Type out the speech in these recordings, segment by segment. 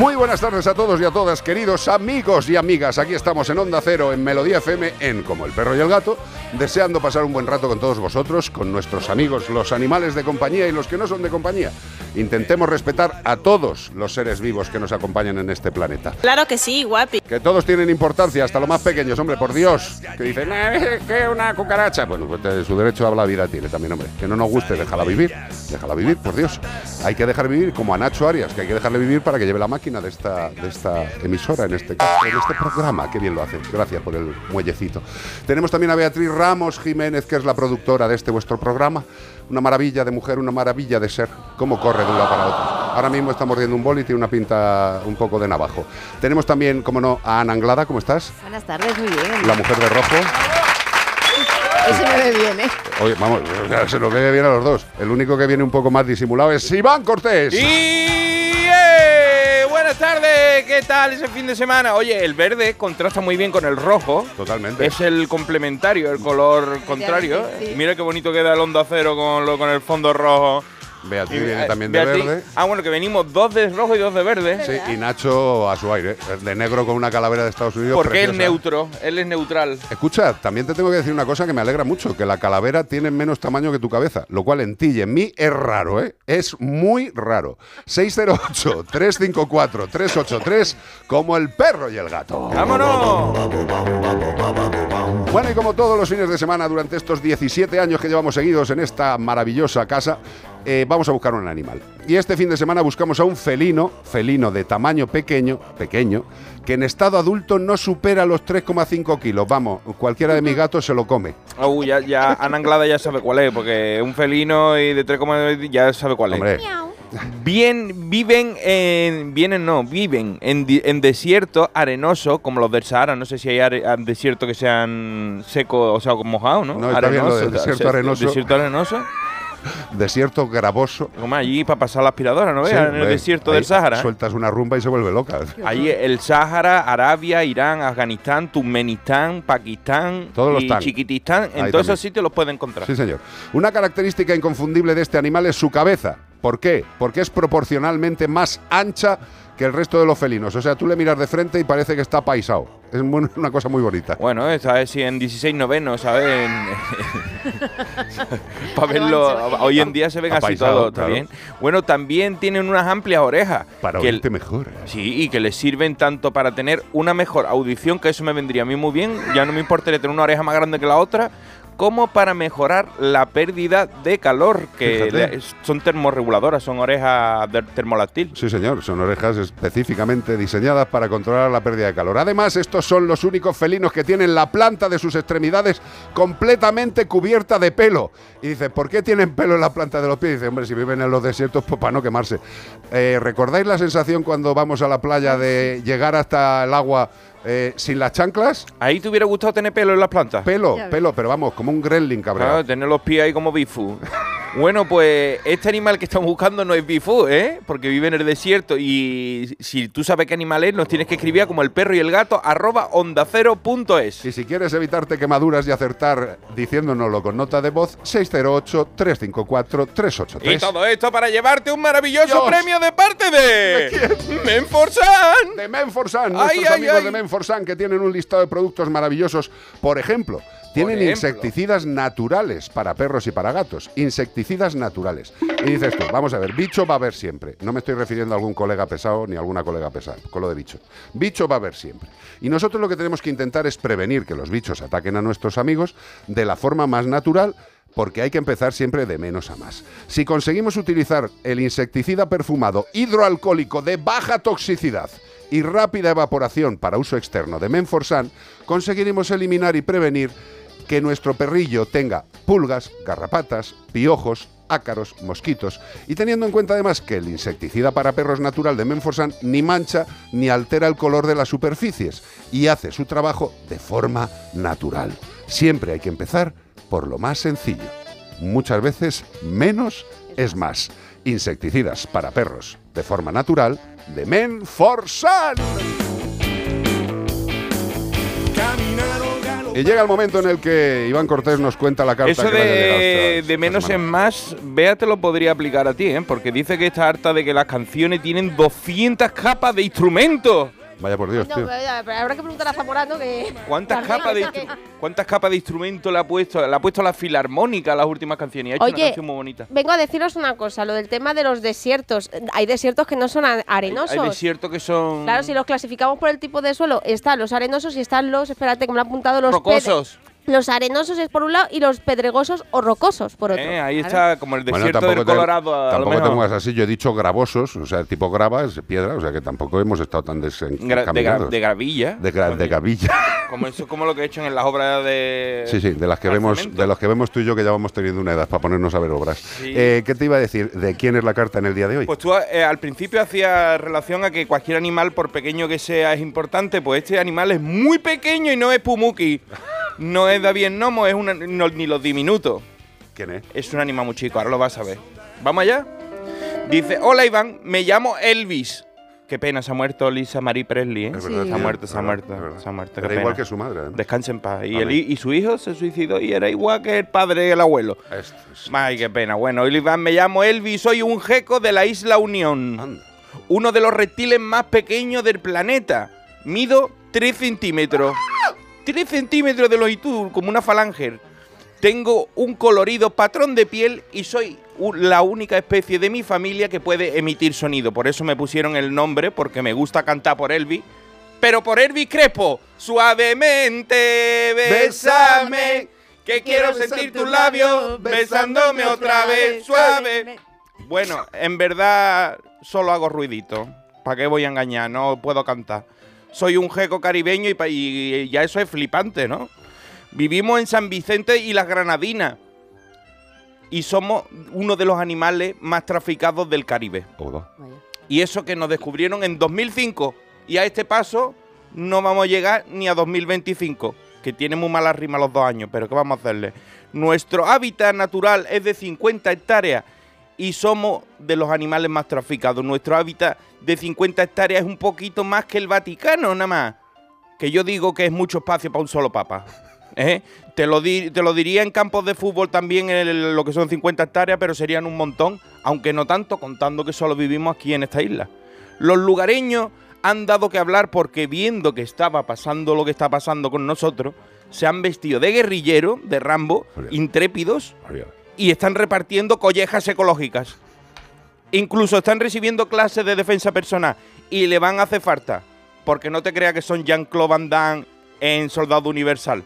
Muy buenas tardes a todos y a todas, queridos amigos y amigas. Aquí estamos en Onda Cero, en Melodía FM, en Como el Perro y el Gato, deseando pasar un buen rato con todos vosotros, con nuestros amigos, los animales de compañía y los que no son de compañía. Intentemos respetar a todos los seres vivos que nos acompañan en este planeta. Claro que sí, guapi. Que todos tienen importancia, hasta los más pequeños, hombre, por Dios. Que dicen, "Eh, que una cucaracha. Bueno, pues eh, su derecho a la vida tiene también, hombre. Que no nos guste, déjala vivir. Déjala vivir, por Dios. Hay que dejar vivir como a Nacho Arias, que hay que dejarle vivir para que lleve la máquina de esta, de esta emisora, en este, caso, en este programa. Qué bien lo hace. Gracias por el muellecito. Tenemos también a Beatriz Ramos Jiménez, que es la productora de este vuestro programa. Una maravilla de mujer, una maravilla de ser. Cómo corre de un lado para otro. Ahora mismo está mordiendo un bol y tiene una pinta un poco de navajo. Tenemos también, como no, a Ana Anglada. ¿Cómo estás? Buenas tardes, muy bien. La mujer de rojo. Eso me ve bien, ¿eh? Oye, vamos, se nos ve bien a los dos. El único que viene un poco más disimulado es Iván Cortés. Y. buenas tardes, ¿qué tal ese fin de semana? Oye, el verde contrasta muy bien con el rojo. Totalmente. Es el complementario, el color contrario. sí. Mira qué bonito queda el onda cero con, lo, con el fondo rojo. Beatriz Y, viene también de verde. Ah, bueno, que venimos dos de rojo y dos de verde. Sí, y Nacho a su aire, de negro con una calavera de Estados Unidos. Porque es neutro, él es neutral. Escucha, también te tengo que decir una cosa que me alegra mucho, que la calavera tiene menos tamaño que tu cabeza, lo cual en ti y en mí es raro, ¿eh? Es muy raro. 608-354-383, como el perro y el gato. ¡Vámonos! Bueno, y como todos los fines de semana durante estos 17 años que llevamos seguidos en esta maravillosa casa, eh, vamos a buscar un animal. Y este fin de semana buscamos a un felino, felino de tamaño pequeño, pequeño, que en estado adulto no supera los 3,5 kilos. Vamos, cualquiera de mis gatos se lo come. Uh, ya, ya Ana Anglada ya sabe cuál es, porque un felino y de 3,9 ya sabe cuál es. Hombre, Bien, viven en. Vienen, no, viven en, en desierto arenoso, como los del Sahara. No sé si hay are- ah, desiertos que sean secos, o sea, mojados, ¿no? No, está bien lo del o sea, desierto se- arenoso. Desierto arenoso. desierto gravoso. Como allí para pasar la aspiradora, ¿no Sí, veas? en el desierto ahí del Sahara. Sueltas una rumba y se vuelve loca. Allí el Sahara, Arabia, Irán, Afganistán, Turkmenistán, Pakistán Todos los y tan. Chiquitistán. En Ahí todos esos sitios los puede encontrar. Sí, señor. Una característica inconfundible de este animal es su cabeza. ¿Por qué? Porque es proporcionalmente más ancha que el resto de los felinos. O sea, tú le miras de frente y parece que está paisado. Es una cosa muy bonita. Bueno, esa es si en 16 novenos, ¿sabes? Para verlo. Hoy en día se ven así Apaisado, todo, claro. también. Bueno, también tienen unas amplias orejas. Para que el- oírte mejor. Sí, y que les sirven tanto para tener una mejor audición, que eso me vendría a mí muy bien, ya no me importaría tener una oreja más grande que la otra, como para mejorar la pérdida de calor, que le- son termorreguladoras, son orejas de termoláctil. Sí, señor, son orejas específicamente diseñadas para controlar la pérdida de calor. Además, estos son los únicos felinos que tienen la planta de sus extremidades completamente cubierta de pelo. Y dice, ¿por qué tienen pelo en la planta de los pies? dice, hombre, si viven en los desiertos, pues para no quemarse. Eh, ¿Recordáis la sensación cuando vamos a la playa de llegar hasta el agua eh, sin las chanclas? ¿Ahí te hubiera gustado tener pelo en las plantas? Pelo, pelo, pero vamos, como un gremlin Claro, cabreado. tener los pies ahí como Bifu. Bueno, pues este animal que estamos buscando no es Bifu, ¿eh? Porque vive en el desierto y si tú sabes qué animal es, nos tienes que escribir a como el perro y el gato arroba ondacero.es. Y si quieres evitarte quemaduras y acertar diciéndonoslo con nota de voz, 608-354-383. Y todo esto para llevarte un maravilloso Dios. premio de parte de Menforsan. de Menforsan, Ay, nuestros ay, amigos ay. de Menforsan que tienen un listado de productos maravillosos. Por ejemplo, Tienen ejemplo. insecticidas naturales para perros y para gatos. Insecticidas naturales. Y dices tú, vamos a ver, bicho va a haber siempre. No me estoy refiriendo a algún colega pesado ni a alguna colega pesada, con lo de bicho. Bicho va a haber siempre. Y nosotros lo que tenemos que intentar es prevenir que los bichos ataquen a nuestros amigos de la forma más natural porque hay que empezar siempre de menos a más. Si conseguimos utilizar el insecticida perfumado hidroalcohólico de baja toxicidad y rápida evaporación para uso externo de Menforsan, conseguiremos eliminar y prevenir que nuestro perrillo tenga pulgas, garrapatas, piojos, ácaros, mosquitos y teniendo en cuenta además que el insecticida para perros natural de Menforsan ni mancha ni altera el color de las superficies y hace su trabajo de forma natural. Siempre hay que empezar por lo más sencillo. Muchas veces menos es más. Insecticidas para perros de forma natural de Menforsan. Y llega el momento en el que Iván Cortés nos cuenta la carta Eso que le de, esta- de menos en más, Bea te lo podría aplicar a ti, ¿eh? Porque dice que está harta de que las canciones tienen 200 capas de instrumentos. Vaya por Dios, No, tío. pero, habrá que preguntar a Zamorano que. ¿Cuántas capas, de que- ¿Cuántas capas de instrumento le ha puesto? Le ha puesto la filarmónica a las últimas canciones. y Ha hecho una Oye, canción muy bonita. vengo a deciros una cosa, lo del tema de los desiertos. Hay desiertos que no son Hay, arenosos. hay desiertos que son Claro, si los clasificamos por el tipo de suelo, están los arenosos y están los, espérate, que me lo han apuntado los rocosos. Los arenosos es por un lado y los pedregosos o rocosos por otro. Eh, ahí está como el Bueno, desierto del te- Colorado. lo tampoco te pongas así. Yo he dicho gravosos, o sea, tipo grava es piedra, o sea que tampoco hemos estado tan Gra- de, gra- desencaminados. de gravilla. de, gra- de gavilla. Como eso es como lo que he hecho en las obras de. Sí, sí, de las que vemos, de los que vemos tú y yo que ya vamos teniendo una edad para ponernos a ver obras. Sí. Eh, ¿Qué te iba a decir? ¿De quién es la carta en el día de hoy? Pues tú eh, al principio hacías relación a que cualquier animal, por pequeño que sea, es importante. Pues este animal es muy pequeño y no es Pumuki. No es David Nomo, es una, no- ni los diminutos. ¿Quién es? Es un animal muy chico, ahora lo vas a ver. ¿Vamos allá? Dice, hola Iván, me llamo Elvis. Qué pena, se ha muerto Lisa Marie Presley, ¿eh? Es verdad, Se ha muerto, se ha muerto, se ha muerto. qué Era pena. igual que su madre. ¿eh? Descanse en paz. Y, y su hijo se suicidó y era igual que el padre y el abuelo. Esto es- Ay, qué pena. Bueno, Iván, me llamo Elvis, soy un geco de la isla Unión. Anda. Uno de los reptiles más pequeños del planeta. Mido 3 centímetros. 3 centímetros de longitud, como una falange. Tengo un colorido patrón de piel y soy la única especie de mi familia que puede emitir sonido. Por eso me pusieron el nombre, porque me gusta cantar por Elvis. Pero por Elvis Crespo, suavemente, bésame, que quiero sentir tus labios besándome otra vez, suave. Bueno, en verdad solo hago ruidito. ¿Para qué voy a engañar? No puedo cantar. Soy un jeco caribeño y, ya eso es flipante, ¿no? Vivimos en San Vicente y las Granadinas. Y somos uno de los animales más traficados del Caribe. Y eso que nos descubrieron en 2005. Y a este paso no vamos a llegar ni a 2025. Que tiene muy mala rima los dos años, pero ¿qué vamos a hacerle? Nuestro hábitat natural es de 50 hectáreas y somos de los animales más traficados. Nuestro hábitat de 50 hectáreas es un poquito más que el Vaticano, nada más. Que yo digo que es mucho espacio para un solo papa. ¿eh? Te, lo di- te lo diría en campos de fútbol también, el- lo que son 50 hectáreas, pero serían un montón, aunque no tanto, contando que solo vivimos aquí en esta isla. Los lugareños han dado que hablar porque viendo que estaba pasando lo que está pasando con nosotros, se han vestido de guerrillero, de Rambo, intrépidos. Y están repartiendo collejas ecológicas. Incluso están recibiendo clases de defensa personal y le van a hacer falta. Porque no te creas que son Jean-Claude Van Damme en Soldado Universal.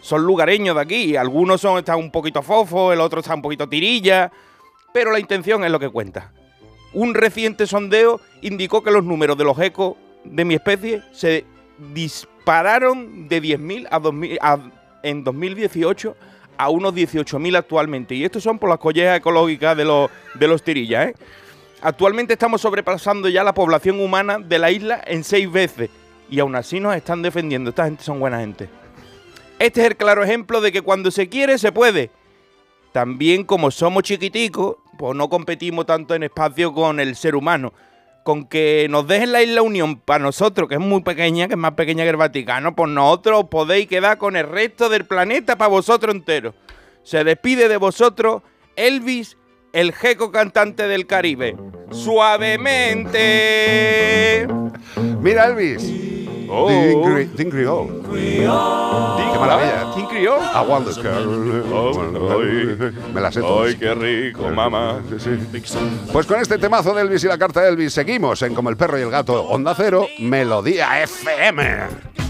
Son lugareños de aquí. Algunos son, están un poquito fofo, el otro está un poquito tirilla. Pero la intención es lo que cuenta. Un reciente sondeo indicó que los números de los ecos de mi especie se dispararon de 10.000 a 2000 a- en 2018 a unos 18.000 actualmente. Y estos son por las collejas ecológicas de los, de los tirillas. ¿eh? Actualmente estamos sobrepasando ya la población humana de la isla en seis veces. Y aún así nos están defendiendo. Esta gente son buena gente. Este es el claro ejemplo de que cuando se quiere, se puede. También como somos chiquiticos, pues no competimos tanto en espacio con el ser humano. Con que nos dejen la isla Unión para nosotros, que es muy pequeña, que es más pequeña que el Vaticano, pues nosotros os podéis quedar con el resto del planeta para vosotros enteros. Se despide de vosotros Elvis, el jeco cantante del Caribe. Suavemente. Mira, Elvis. Oh. Dingri- Dingriol. Qué maravilla. ¿Quién crió? I want the girl. Me la sé todas. Ay, qué rico, mamá. Pues con este temazo de Elvis y la carta de Elvis seguimos en Como el perro y el gato Onda Cero, Melodía FM.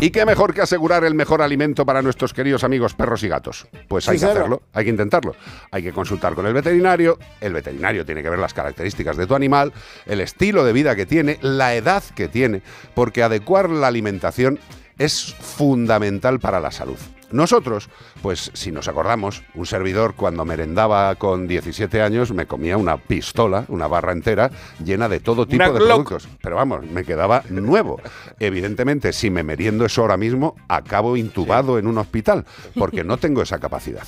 ¿Y qué mejor que asegurar el mejor alimento para nuestros queridos amigos perros y gatos? Pues hay Sí, que hacerlo, hay que intentarlo. Hay que consultar con el veterinario, el veterinario tiene que ver las características de tu animal, el estilo de vida que tiene, la edad que tiene, porque adecuar la alimentación es fundamental para la salud. Nosotros, pues si nos acordamos, un servidor cuando merendaba con 17 años me comía una pistola, una barra entera, llena de todo tipo Una de Glock. productos. Pero vamos, me quedaba nuevo. Evidentemente, si me meriendo eso ahora mismo, acabo intubado en un hospital, porque no tengo esa capacidad.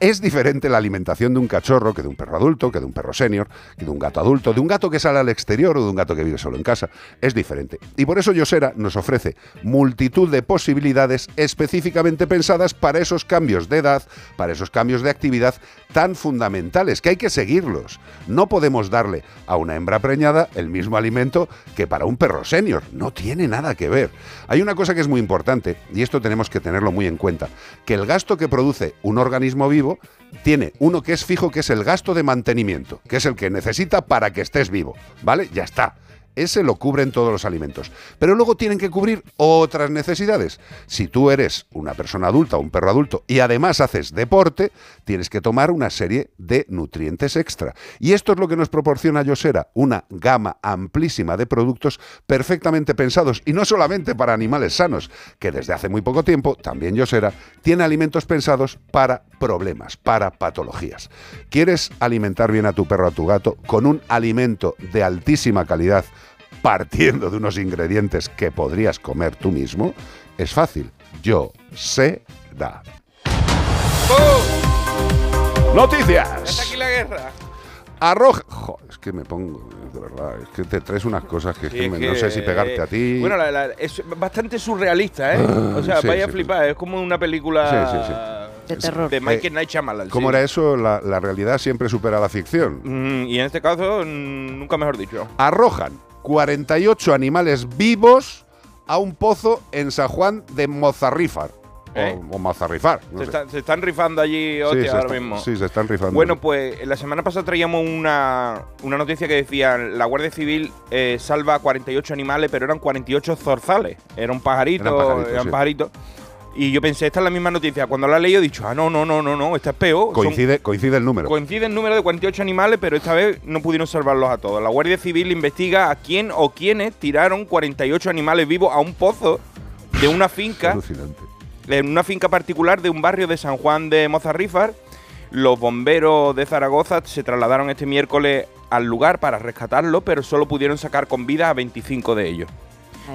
Es diferente la alimentación de un cachorro que de un perro adulto, que de un perro senior, que de un gato adulto, de un gato que sale al exterior o de un gato que vive solo en casa. Es diferente. Y por eso Yosera nos ofrece multitud de posibilidades específicamente pensadas para esos cambios de edad, para esos cambios de actividad tan fundamentales que hay que seguirlos. No podemos darle a una hembra preñada el mismo alimento que para un perro senior. No tiene nada que ver. Hay una cosa que es muy importante, y esto tenemos que tenerlo muy en cuenta, que el gasto que produce un organismo vivo tiene uno que es fijo, que es el gasto de mantenimiento, que es el que necesita para que estés vivo. ¿Vale? Ya está. Ese lo cubren todos los alimentos. Pero luego tienen que cubrir otras necesidades. Si tú eres una persona adulta, un perro adulto, y además haces deporte, tienes que tomar una serie de nutrientes extra. Y esto es lo que nos proporciona Yosera, una gama amplísima de productos perfectamente pensados, y no solamente para animales sanos, que desde hace muy poco tiempo también Yosera tiene alimentos pensados para problemas, para patologías. ¿Quieres alimentar bien a tu perro o a tu gato con un alimento de altísima calidad? Partiendo de unos ingredientes que podrías comer tú mismo, es fácil. Yo sé da. Está Noticias. aquí la guerra. Arroja. Jo, es que me pongo, de verdad, es que te traes unas cosas que, es Sí, que es me- que, no sé si pegarte a ti. Bueno, la- la- es bastante surrealista, ¿eh? Ah, o sea, sí, vaya sí. a flipar. Es como una película Sí, De terror. de Michael Night Shyamalan. ¿Cómo sí. era eso? La, la realidad siempre supera la ficción. Mm, y en este caso, nunca mejor dicho. Arrojan 48 animales vivos a un pozo en San Juan de Mozarrífar. ¿Eh? O, o Mozarrifar. no Se, están, se están rifando allí Sí, hostia, se ahora está- mismo. sí, se están rifando. Bueno, pues la semana pasada traíamos una, una noticia que decía la Guardia Civil eh, salva a 48 animales, pero eran 48 zorzales. Era un pajarito, Eran pajaritos, eran sí. pajaritos. Y yo pensé, esta es la misma noticia. Cuando la he leído he dicho, ah, no, no, no, no, no, esta es peor. Son- coincide, coincide el número. Coincide el número de 48 animales, pero esta vez no pudieron salvarlos a todos. La Guardia Civil investiga a quién o quiénes tiraron 48 animales vivos a un pozo de una finca, Alucinante. en una finca particular de un barrio de San Juan de Mozarrífar. Los bomberos de Zaragoza se trasladaron este miércoles al lugar para rescatarlo, pero solo pudieron sacar con vida a 25 de ellos.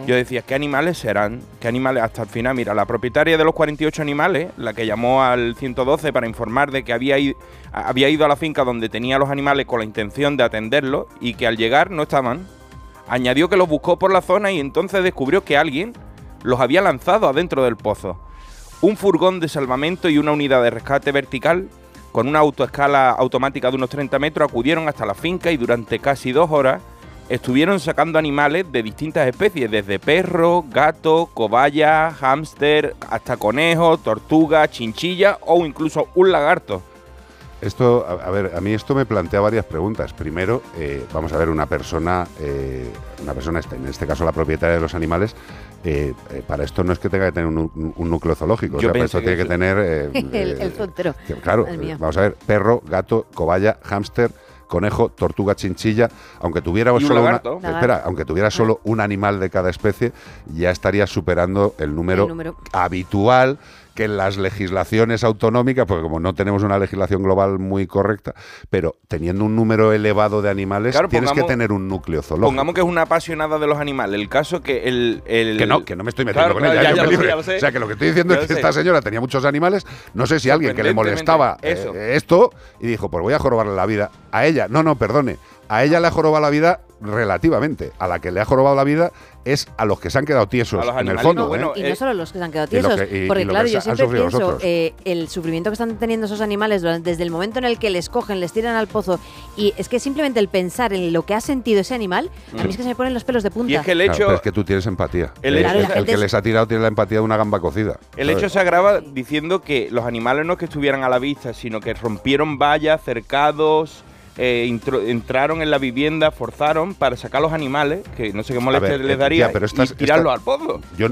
Yo decía, ¿qué animales serán? ¿Qué animales? Hasta el final, mira, la propietaria de los 48 animales, la que llamó al 112 para informar de que había, i- a- había ido a la finca donde tenía los animales con la intención de atenderlos y que al llegar no estaban, añadió que los buscó por la zona y entonces descubrió que alguien los había lanzado adentro del pozo. Un furgón de salvamento y una unidad de rescate vertical con una autoescala automática de unos 30 metros acudieron hasta la finca y durante casi dos horas estuvieron sacando animales de distintas especies, desde perro, gato, cobaya, hámster, hasta conejo, tortuga, chinchilla o incluso un lagarto. Esto, a, a ver, a mí esto me plantea varias preguntas. Primero, eh, vamos a ver, una persona, eh, una persona, esta- en este caso la propietaria de los animales, eh, eh, para esto no es que tenga que tener un, un núcleo zoológico, o sea, para esto tiene que que tener... eh, El- eh, el zootero. que, Claro, El mío. eh, vamos a ver, perro, gato, cobaya, hámster, conejo, tortuga, chinchilla, aunque tuviera un solo una, espera, aunque tuviera solo un animal de cada especie, ya estaría superando el número, El número. habitual que las legislaciones autonómicas, porque como no tenemos una legislación global muy correcta, pero teniendo un número elevado de animales, Claro, tienes que tener un núcleo zoológico. Pongamos que es una apasionada de los animales. El caso que el... el- Que no, que no me estoy metiendo Claro, con claro, ella. ya- ya lo sé, ya lo. O sea, que lo que estoy diciendo es que sé. esta señora tenía muchos animales. No sé si alguien que le molestaba eh, esto y dijo, pues voy a jorobarle la vida a ella. No, no, perdone. A ella le ha jorobado la vida relativamente. A la que le ha jorobado la vida es a los que se han quedado tiesos en el fondo. ¿eh? Y no solo los que se han quedado tiesos, que- y- porque y claro, yo siempre pienso, eh, el sufrimiento que están teniendo esos animales durante- desde el momento en el que les cogen, les tiran al pozo, y es que simplemente el pensar en lo que ha sentido ese animal, a mí es que se me ponen los pelos de punta. Mm. y es que el Claro, hecho, pero es que tú tienes empatía. El que les ha tirado tiene la empatía de una gamba cocida. el ¿sabes? hecho se agrava diciendo que los animales no es que estuvieran a la vista, sino que rompieron vallas, cercados, eh, intro- entraron en la vivienda, forzaron para sacar los animales, que no sé qué molestia ver, les eh, daría, ya, pero estas- y tirarlos esta- al pozo. Yo eh,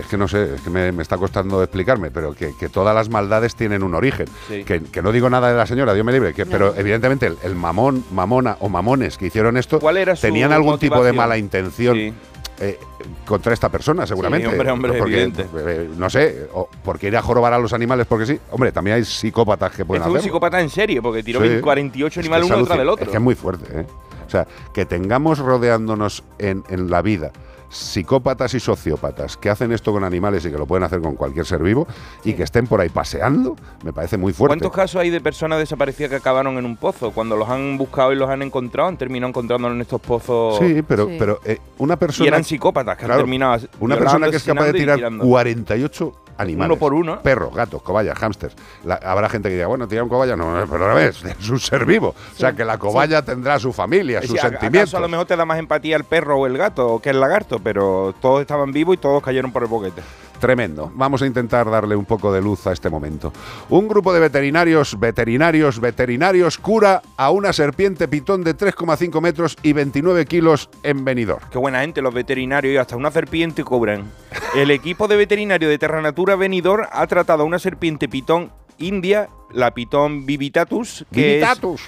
es que no sé, es que me, me está costando explicarme, pero que, que todas las maldades tienen un origen. Sí. Que, que no digo nada de la señora, Dios me libre, que, No. pero evidentemente el, el mamón, mamona o mamones que hicieron esto ¿Cuál era su tenían algún tipo de mala intención Sí. Eh, contra esta persona, seguramente. hombre, hombre, Porque, evidente. eh, no sé, porque ir a jorobar a los animales porque sí. Hombre, también hay psicópatas que pueden Este es un hacerlo. psicópata en serie, porque tiró Sí. 48 Es que animales es uno tras alucin- del otro. Es que es muy fuerte, ¿eh? O sea, que tengamos rodeándonos en, en la vida psicópatas y sociópatas que hacen esto con animales y que lo pueden hacer con cualquier ser vivo y que estén por ahí paseando, me parece muy fuerte. ¿Cuántos casos hay de personas desaparecidas que acabaron en un pozo? Cuando los han buscado y los han encontrado, han terminado encontrándolos en estos pozos. Sí, pero, Sí. pero eh, una y persona, eran psicópatas que Claro, han terminado. una persona que es capaz de y tirar tirando. 48 animales. Uno por uno. Perros, gatos, cobayas, hámsters. La- habrá gente que diga, bueno, tirar un cobaya, no, pero a ver, es un ser vivo. O sea, que la cobaya tendrá su familia, sus a- sentimientos. ¿Acaso a lo mejor te da más empatía el perro o el gato que el lagarto? Pero todos estaban vivos y todos cayeron por el boquete. Tremendo. Vamos a intentar darle un poco de luz a este momento. Un grupo de veterinarios, veterinarios, veterinarios cura a una serpiente pitón de 3,5 metros y 29 kilos en Benidorm. Qué buena gente, los veterinarios y hasta una serpiente cobran. El equipo de veterinario de Terra Natura Benidorm ha tratado a una serpiente pitón india, la pitón vivitatus, que es Vivitatus.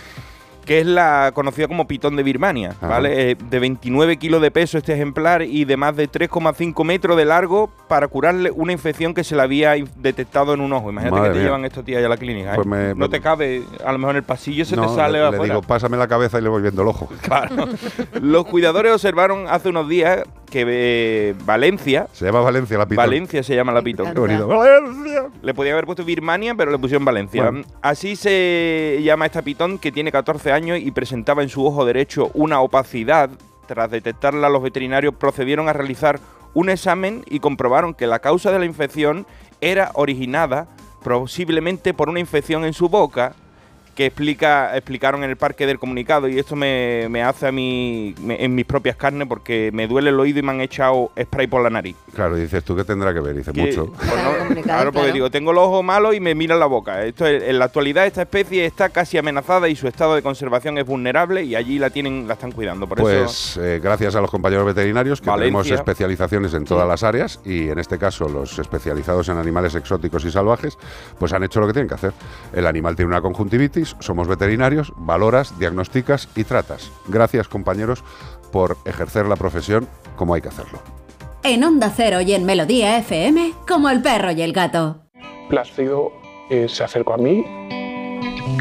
Que es la conocida como pitón de Birmania, Ajá. ¿vale? Eh, de 29 kilos de peso este ejemplar y de más de 3,5 metros de largo para curarle una infección que se le había detectado en un ojo. Imagínate Madre que te mía. llevan estos días ya a la clínica. ¿eh? Pues me- no te cabe, a lo mejor en el pasillo se No, te sale le, le afuera. digo, pásame la cabeza y le voy viendo el ojo. Claro. Los cuidadores observaron hace unos días que eh, Valencia, Se llama Valencia la pitón. Valencia se llama la pitón. Qué bonito. Valencia. Le podía haber puesto Birmania, pero le pusieron Valencia. Bueno. Así se llama esta pitón que tiene 14 años y presentaba en su ojo derecho una opacidad. Tras detectarla, los veterinarios procedieron a realizar un examen y comprobaron que la causa de la infección era originada posiblemente por una infección en su boca que explica, explicaron en el parque del comunicado y esto me, me hace a mí me- en mis propias carnes porque me duele el oído y me han echado spray por la nariz. Claro, dices tú que tendrá que ver, dice Que- mucho. pues Claro, no, complicado, claro, porque claro. digo, tengo los ojos malos y me miran la boca. Esto es- en la actualidad esta especie está casi amenazada y su estado de conservación es vulnerable y allí la tienen, la están cuidando. Por eso Pues eh, gracias a los compañeros veterinarios que Valencia. tenemos especializaciones en todas Sí. las áreas y en este caso los especializados en animales exóticos y salvajes, pues han hecho lo que tienen que hacer. El animal tiene una conjuntivitis, somos veterinarios, valoras, diagnosticas y tratas. Gracias compañeros por ejercer la profesión como hay que hacerlo. En Onda Cero y en Melodía FM, como el perro y el gato. Plácido eh, se acercó a mí.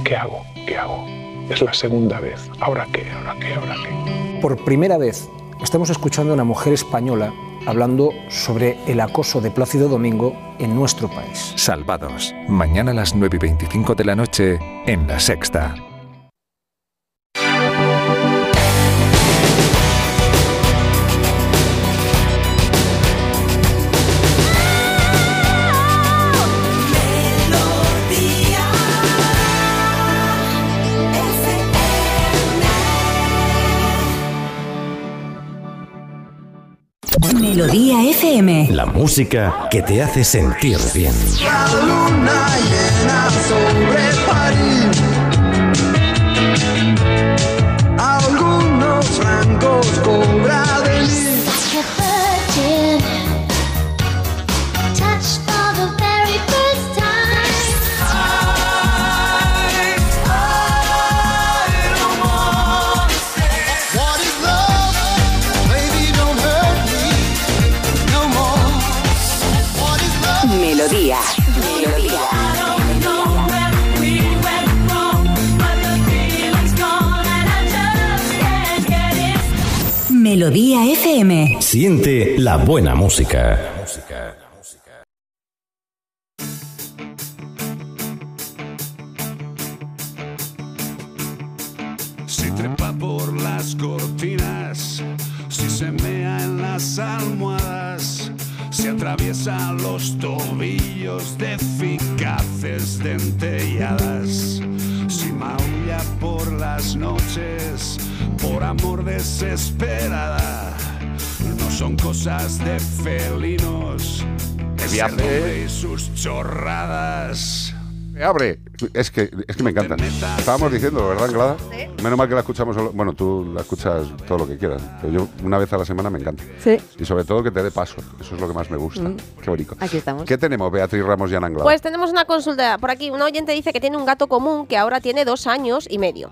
¿Qué hago? ¿Qué hago? Es la segunda vez. ¿Ahora qué? ¿Ahora qué? ¿Ahora qué? Por primera vez estamos escuchando a una mujer española hablando sobre el acoso de Plácido Domingo en nuestro país. Salvados. Mañana a las 9 y 25 de la noche en La Sexta. Melodía FM. La música que te hace sentir bien. Siente la buena música. Chorradas. Me abre. Es que, es que me encanta. Estábamos diciendo, ¿verdad, Anglada? Menos mal que la escuchamos solo. Bueno, tú la escuchas todo lo que quieras. Pero yo una vez a la semana me encanta. Sí. Y sobre todo que te dé paso. Eso es lo que más me gusta. Mm. Qué bonito. Aquí estamos. ¿Qué tenemos, Beatriz Ramos y Ana Anglada? Pues tenemos una consulta por aquí. Un oyente dice que tiene un gato común que ahora tiene dos años y medio,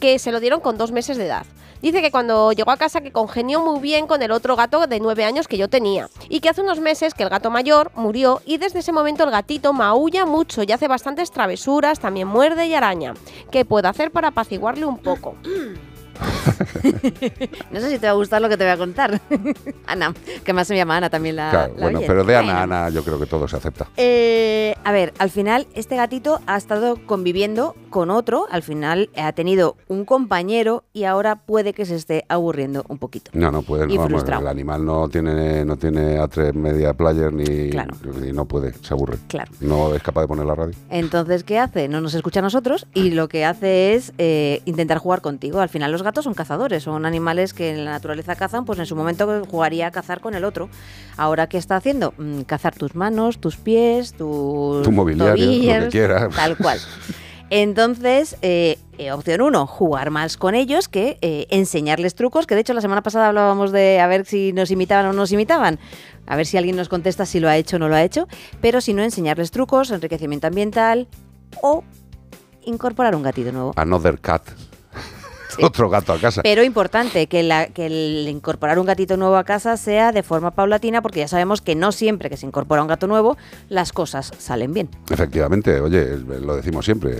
que se lo dieron con dos meses de edad. Dice que cuando llegó a casa que congenió muy bien con el otro gato de nueve años que yo tenía y que hace unos meses que el gato mayor murió y desde ese momento el gatito maulla mucho y hace bastantes travesuras, también muerde y araña. ¿Qué puedo hacer para apaciguarle un poco? No sé si te va a gustar lo que te voy a contar. Ana, que más se llama Ana también la. Claro, la bueno, oyente. pero de Ana, Bueno. Ana, yo creo que todo se acepta. Eh, a ver, al final este gatito ha estado conviviendo con otro, al final ha tenido un compañero y ahora puede que se esté aburriendo un poquito. No, no puede. Y no, vamos, el animal no tiene, no tiene A3 media player ni, Claro. ni no puede, se aburre. Claro. No es capaz de poner la radio. Entonces, ¿qué hace? No nos escucha a nosotros y lo que hace es eh, intentar jugar contigo. Al final los gatos son cazadores, son animales que en la naturaleza cazan, pues en su momento jugaría a cazar con el otro. Ahora, ¿qué está haciendo? Mm, cazar tus manos, tus pies, tus Tu mobiliario, lo que tobillos, quieras. Tal cual. Entonces, eh, eh, opción uno, jugar más con ellos que eh, enseñarles trucos, que de hecho la semana pasada hablábamos de a ver si nos imitaban o no nos imitaban, a ver si alguien nos contesta si lo ha hecho o no lo ha hecho, pero si no, enseñarles trucos, enriquecimiento ambiental o incorporar un gatito nuevo. Another cat. Otro gato a casa. Pero importante que, la, que el incorporar un gatito nuevo a casa sea de forma paulatina, porque ya sabemos que no siempre que se incorpora un gato nuevo las cosas salen bien. Efectivamente, oye, lo decimos siempre,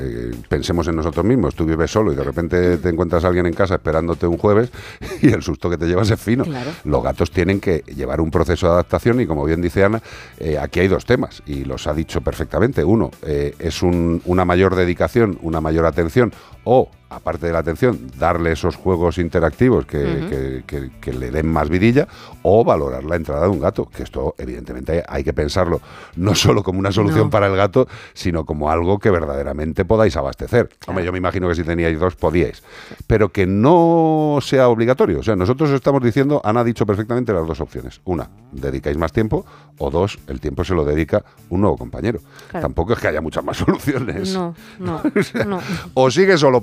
pensemos en nosotros mismos, tú vives solo y de repente te encuentras a alguien en casa esperándote un jueves y el susto que te llevas es fino. Claro. Los gatos tienen que llevar un proceso de adaptación y como bien dice Ana, eh, aquí hay dos temas y los ha dicho perfectamente. Uno, eh, es un- una mayor dedicación, una mayor atención o aparte de la atención, darle esos juegos interactivos que, Ujú. que- que- que le den más vidilla o valorar la entrada de un gato, que esto evidentemente hay que pensarlo no solo como una solución No. para el gato, sino como algo que verdaderamente podáis abastecer. Hombre, yo me imagino que si teníais dos podíais, pero que no sea obligatorio. O sea, nosotros estamos diciendo, Ana ha dicho perfectamente las dos opciones. Una, dedicáis más tiempo, o dos, el tiempo se lo dedica un nuevo compañero. Claro. Tampoco es que haya muchas más soluciones. No, no, no. O sigue solo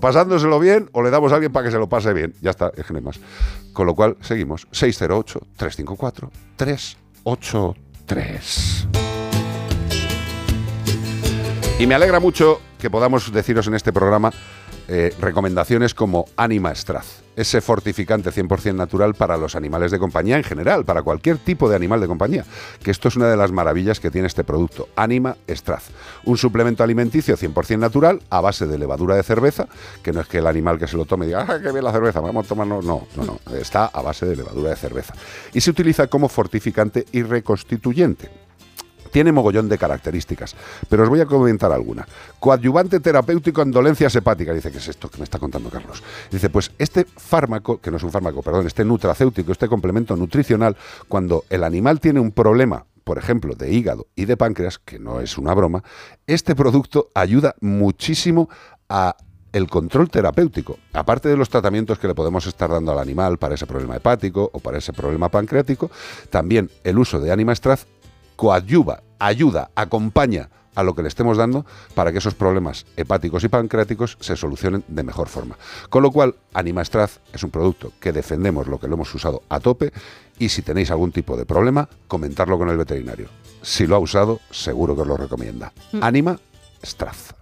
bien o le damos a alguien para que se lo pase bien. Ya está, es que no hay más. Con lo cual, seguimos. 608-354-383. Y me alegra mucho que podamos deciros en este programa eh, recomendaciones como Anima Straz, ese fortificante 100% natural para los animales de compañía en general, para cualquier tipo de animal de compañía, que esto es una de las maravillas que tiene este producto, Anima Straz, un suplemento alimenticio 100% natural a base de levadura de cerveza, que no es que el animal que se lo tome diga, ¡ah, qué bien la cerveza, vamos a tomarnos! No, no, no, está a base de levadura de cerveza. Y se utiliza como fortificante y reconstituyente. Tiene mogollón de características, pero os voy a comentar alguna. Coadyuvante terapéutico en dolencias hepáticas. Dice, ¿qué es esto que me está contando Carlos? Dice, pues este fármaco, que no es un fármaco, perdón, este nutracéutico, este complemento nutricional, cuando el animal tiene un problema, por ejemplo, de hígado y de páncreas, que no es una broma, este producto ayuda muchísimo a el control terapéutico, aparte de los tratamientos que le podemos estar dando al animal para ese problema hepático o para ese problema pancreático, también el uso de Anima Straz coadyuva, ayuda, acompaña a lo que le estemos dando para que esos problemas hepáticos y pancreáticos se solucionen de mejor forma. Con lo cual, Animastraz es un producto que defendemos lo que lo hemos usado a tope y si tenéis algún tipo de problema, comentarlo con el veterinario. Si lo ha usado, seguro que os lo recomienda. Mm. Anima Straz.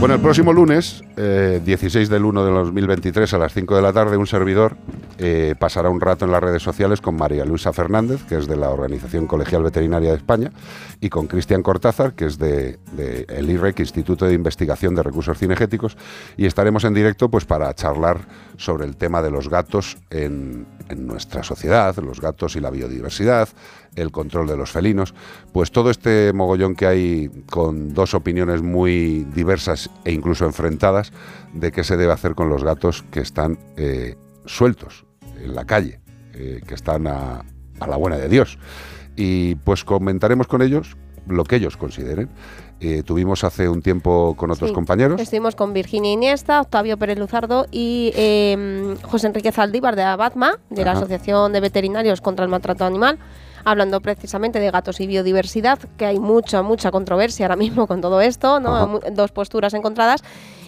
Bueno, el próximo lunes, eh, 16 del 1 de 2023 a las 5 de la tarde, un servidor eh, pasará un rato en las redes sociales con María Luisa Fernández, que es de la Organización Colegial Veterinaria de España, y con Cristian Cortázar, que es de, de el IREC, Instituto de Investigación de Recursos Cinegéticos, y estaremos en directo pues para charlar sobre el tema de los gatos en, nuestra sociedad, los gatos y la biodiversidad, el control de los felinos, pues todo este mogollón que hay con dos opiniones muy diversas e incluso enfrentadas de qué se debe hacer con los gatos que están eh, sueltos en la calle, eh, que están a, a la buena de Dios. Y pues comentaremos con ellos lo que ellos consideren. Eh, tuvimos hace un tiempo con otros Sí. compañeros. Estuvimos con Virginia Iniesta, Octavio Pérez Luzardo y eh, José Enrique Zaldívar de Abatma, de la. Asociación de Veterinarios contra el Maltrato Animal, hablando precisamente de gatos y biodiversidad, que hay mucha, mucha controversia ahora mismo con todo esto, ¿no? Dos posturas encontradas.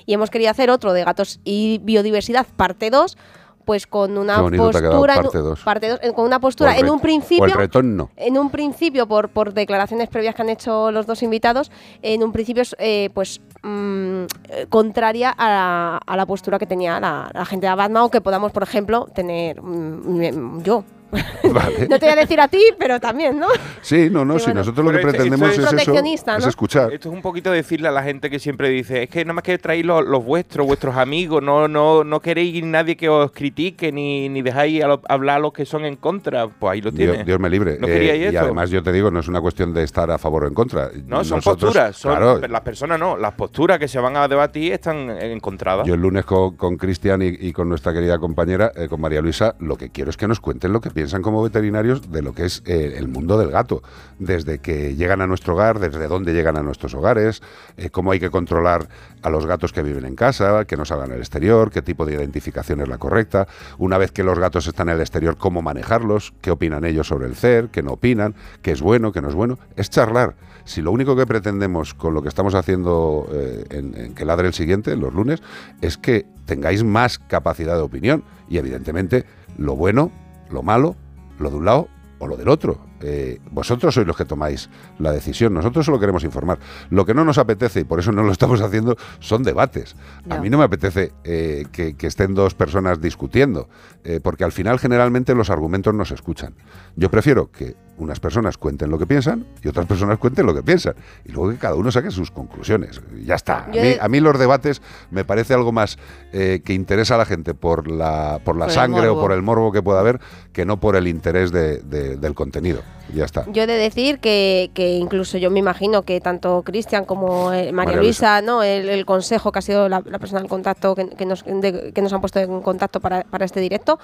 Y hemos querido hacer otro de gatos y biodiversidad, parte 2, pues con una postura, parte dos. parte dos, en- con una postura en un principio O el retón no. en un principio, por, por declaraciones previas que han hecho los dos invitados, en un principio, eh, pues, mm, eh, contraria a la, a la postura que tenía la, la gente de Batman o que podamos, por ejemplo, tener mm, yo. Vale. No te voy a decir a ti, pero también, ¿no? Sí, no, no, Sí, si bueno. nosotros lo que pretendemos esto es es eso, escuchar. Esto es un poquito decirle a la gente que siempre dice, es que nada más que traéis los, los vuestros, vuestros amigos, no, no, no queréis nadie que os critique ni, ni dejáis a lo- hablar a los que son en contra. Pues ahí lo tienes. Dios, Dios me libre. ¿No Eh, y eso? además yo te digo, no es una cuestión de estar a favor o en contra. No, son Nosotros, posturas. Son, claro, Las personas no. Las posturas que se van a debatir están encontradas. Yo el lunes con con Cristian y, y con nuestra querida compañera, eh, con María Luisa, lo que quiero es que nos cuenten lo que piensan como veterinarios de lo que es eh, el mundo del gato. Desde que llegan a nuestro hogar, desde dónde llegan a nuestros hogares, eh, cómo hay que controlar a los gatos que viven en casa, que no salgan al exterior, qué tipo de identificación es la correcta. Una vez que los gatos están en el exterior, cómo manejarlos, qué opinan ellos sobre el CER, qué no opinan, qué es bueno, qué no es bueno. Es charlar. Si lo único que pretendemos con lo que estamos haciendo eh, en que ladre el siguiente, los lunes, es que tengáis más capacidad de opinión y evidentemente lo bueno, lo malo, lo de un lado o lo del otro. Eh, vosotros sois los que tomáis la decisión, nosotros solo queremos informar. Lo que no nos apetece, y por eso no lo estamos haciendo, son debates. A mí no me apetece eh, que, que estén dos personas discutiendo, eh, porque al final generalmente los argumentos no se escuchan. Yo prefiero que unas personas cuenten lo que piensan y otras personas cuenten lo que piensan. Y luego que cada uno saque sus conclusiones. Y ya está. A mí, a mí los debates me parece algo más eh, que interesa a la gente por la, por la Por sangre o por el morbo que pueda haber, que no por el interés de- de- del contenido. Ya está. Yo he de decir que, que incluso yo me imagino que tanto Cristian como eh, María, María Luisa, ¿no? El, el consejo que ha sido la, la persona del contacto que, que nos, de- que nos han puesto en contacto para, para este directo,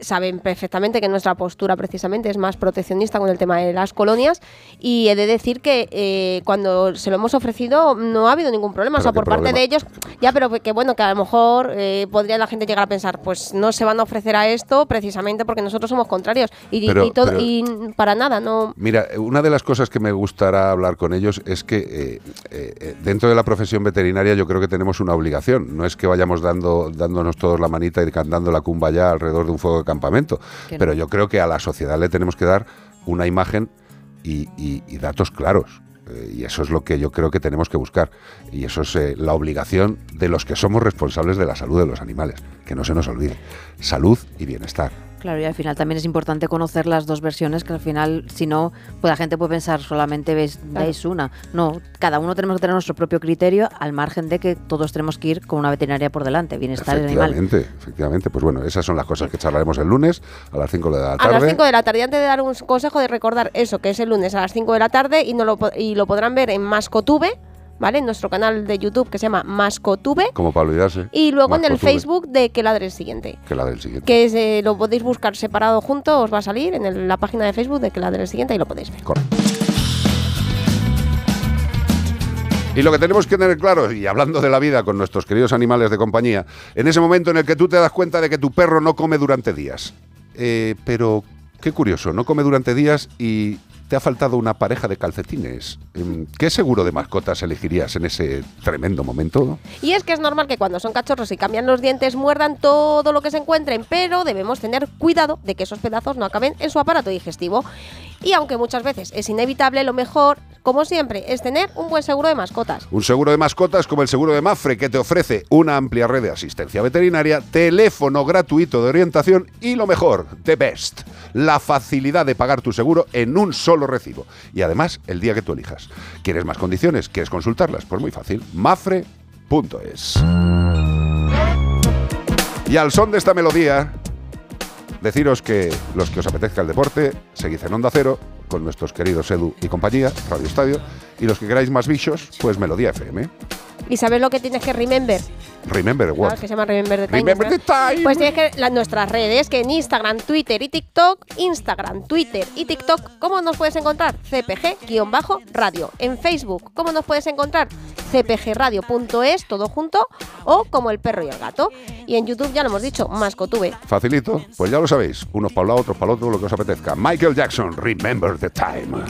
saben perfectamente que nuestra postura precisamente es más proteccionista con el tema de las colonias y he de decir que eh, cuando se lo hemos ofrecido no ha habido ningún problema. o sea, por parte de ellos, ya, pero que bueno, que a lo mejor eh, podría la gente llegar a pensar, pues no se van a ofrecer a esto precisamente porque nosotros somos contrarios y, Pero- y todo, pero- y para nada, no. Mira, una de las cosas que me gustará hablar con ellos es que eh, dentro de la profesión veterinaria yo creo que tenemos una obligación. No es que vayamos dando, dándonos todos la manita y cantando la cumba ya alrededor de un fuego de campamento. No. Pero yo creo que a la sociedad le tenemos que dar una imagen y, y- y datos claros. Eh, y eso es lo que yo creo que tenemos que buscar. Y eso es eh, la obligación de los que somos responsables de la salud de los animales. Que no se nos olvide. Salud y bienestar. Claro, y al final también es importante conocer las dos versiones, que al final, si no, pues la gente puede pensar solamente ves, veis una. No, cada uno tenemos que tener nuestro propio criterio, al margen de que todos tenemos que ir con una veterinaria por delante, bienestar del animal. Efectivamente, efectivamente. Pues bueno, esas son las cosas que charlaremos el lunes a las 5 de la A tarde. las 5 de la tarde, antes de dar un consejo de recordar eso, que es el lunes a las 5 de la tarde y, no lo, y lo podrán ver en Mascotube, ¿vale? En nuestro canal de YouTube que se llama Mascotube. Como para olvidarse. Y luego en el Facebook de Que Ladre el Siguiente. Que la del siguiente. Que es, eh, lo podéis buscar separado junto, os va a salir en el- la página de Facebook de Que Ladre el Siguiente y lo podéis ver. Correcto. Y lo que tenemos que tener claro, y hablando de la vida con nuestros queridos animales de compañía, en ese momento en el que tú te das cuenta de que tu perro no come durante días. Eh, pero qué curioso, no come durante días y te ha faltado una pareja de calcetines. Em, ¿Qué seguro de mascotas elegirías en ese tremendo momento? Y es que es normal que cuando son cachorros y cambian los dientes muerdan todo lo que se encuentren, pero debemos tener cuidado de que esos pedazos no acaben en su aparato digestivo. Y aunque muchas veces es inevitable, lo mejor, como siempre, es tener un buen seguro de mascotas. Un seguro de mascotas como el seguro de Mafre que te ofrece una amplia red de asistencia veterinaria, teléfono gratuito de orientación y lo mejor, the best, la facilidad de pagar tu seguro en un solo recibo. Y además, el día que tú elijas. ¿Quieres más condiciones? ¿Quieres consultarlas? Pues muy fácil, mafre.es. Y al son de esta melodía, deciros que los que os apetezca el deporte, seguid en Onda Cero con nuestros queridos Edu y compañía, Radio Estadio, y los que queráis más bichos, pues Melodía FM. ¿Y sabes lo que tienes que remember? Remember what? Claro, que se llama Remember the Time. Remember the time. Pues tienes que las nuestras redes, que en Instagram, Twitter y TikTok, Instagram, Twitter y TikTok, ¿cómo nos puedes encontrar? CPG-radio. En Facebook, ¿cómo nos puedes encontrar? cpgradio.es, todo junto, o como el perro y el gato. Y en YouTube ya lo hemos dicho, Mascotube. Facilito, pues ya lo sabéis, unos para un lado, otros para el otro, lo que os apetezca. Michael Jackson, Remember the Time.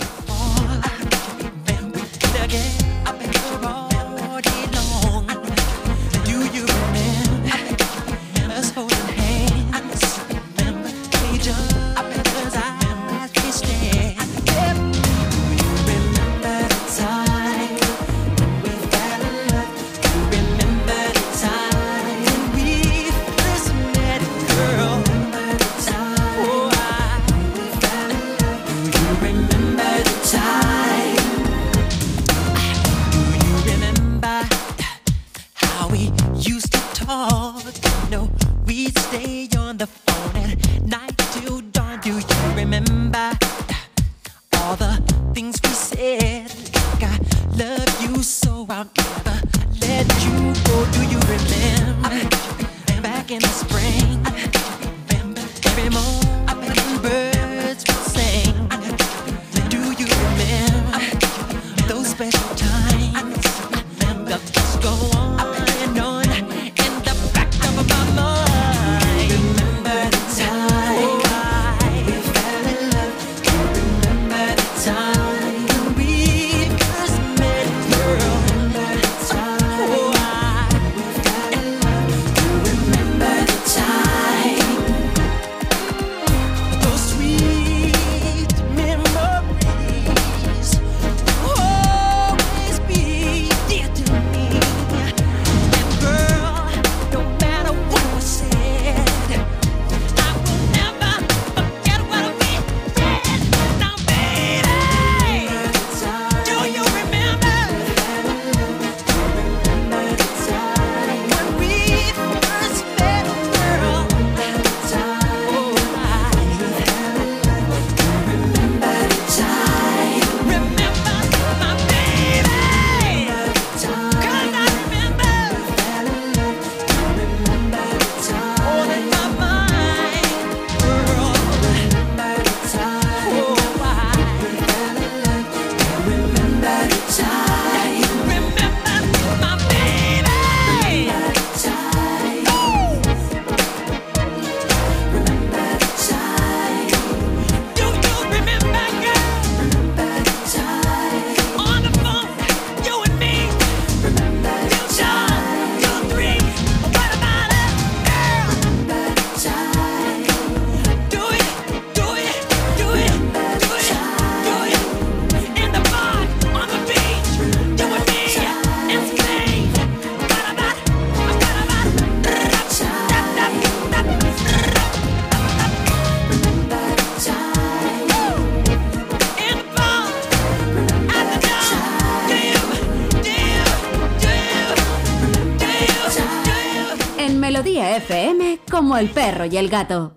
FM, como el perro y el gato.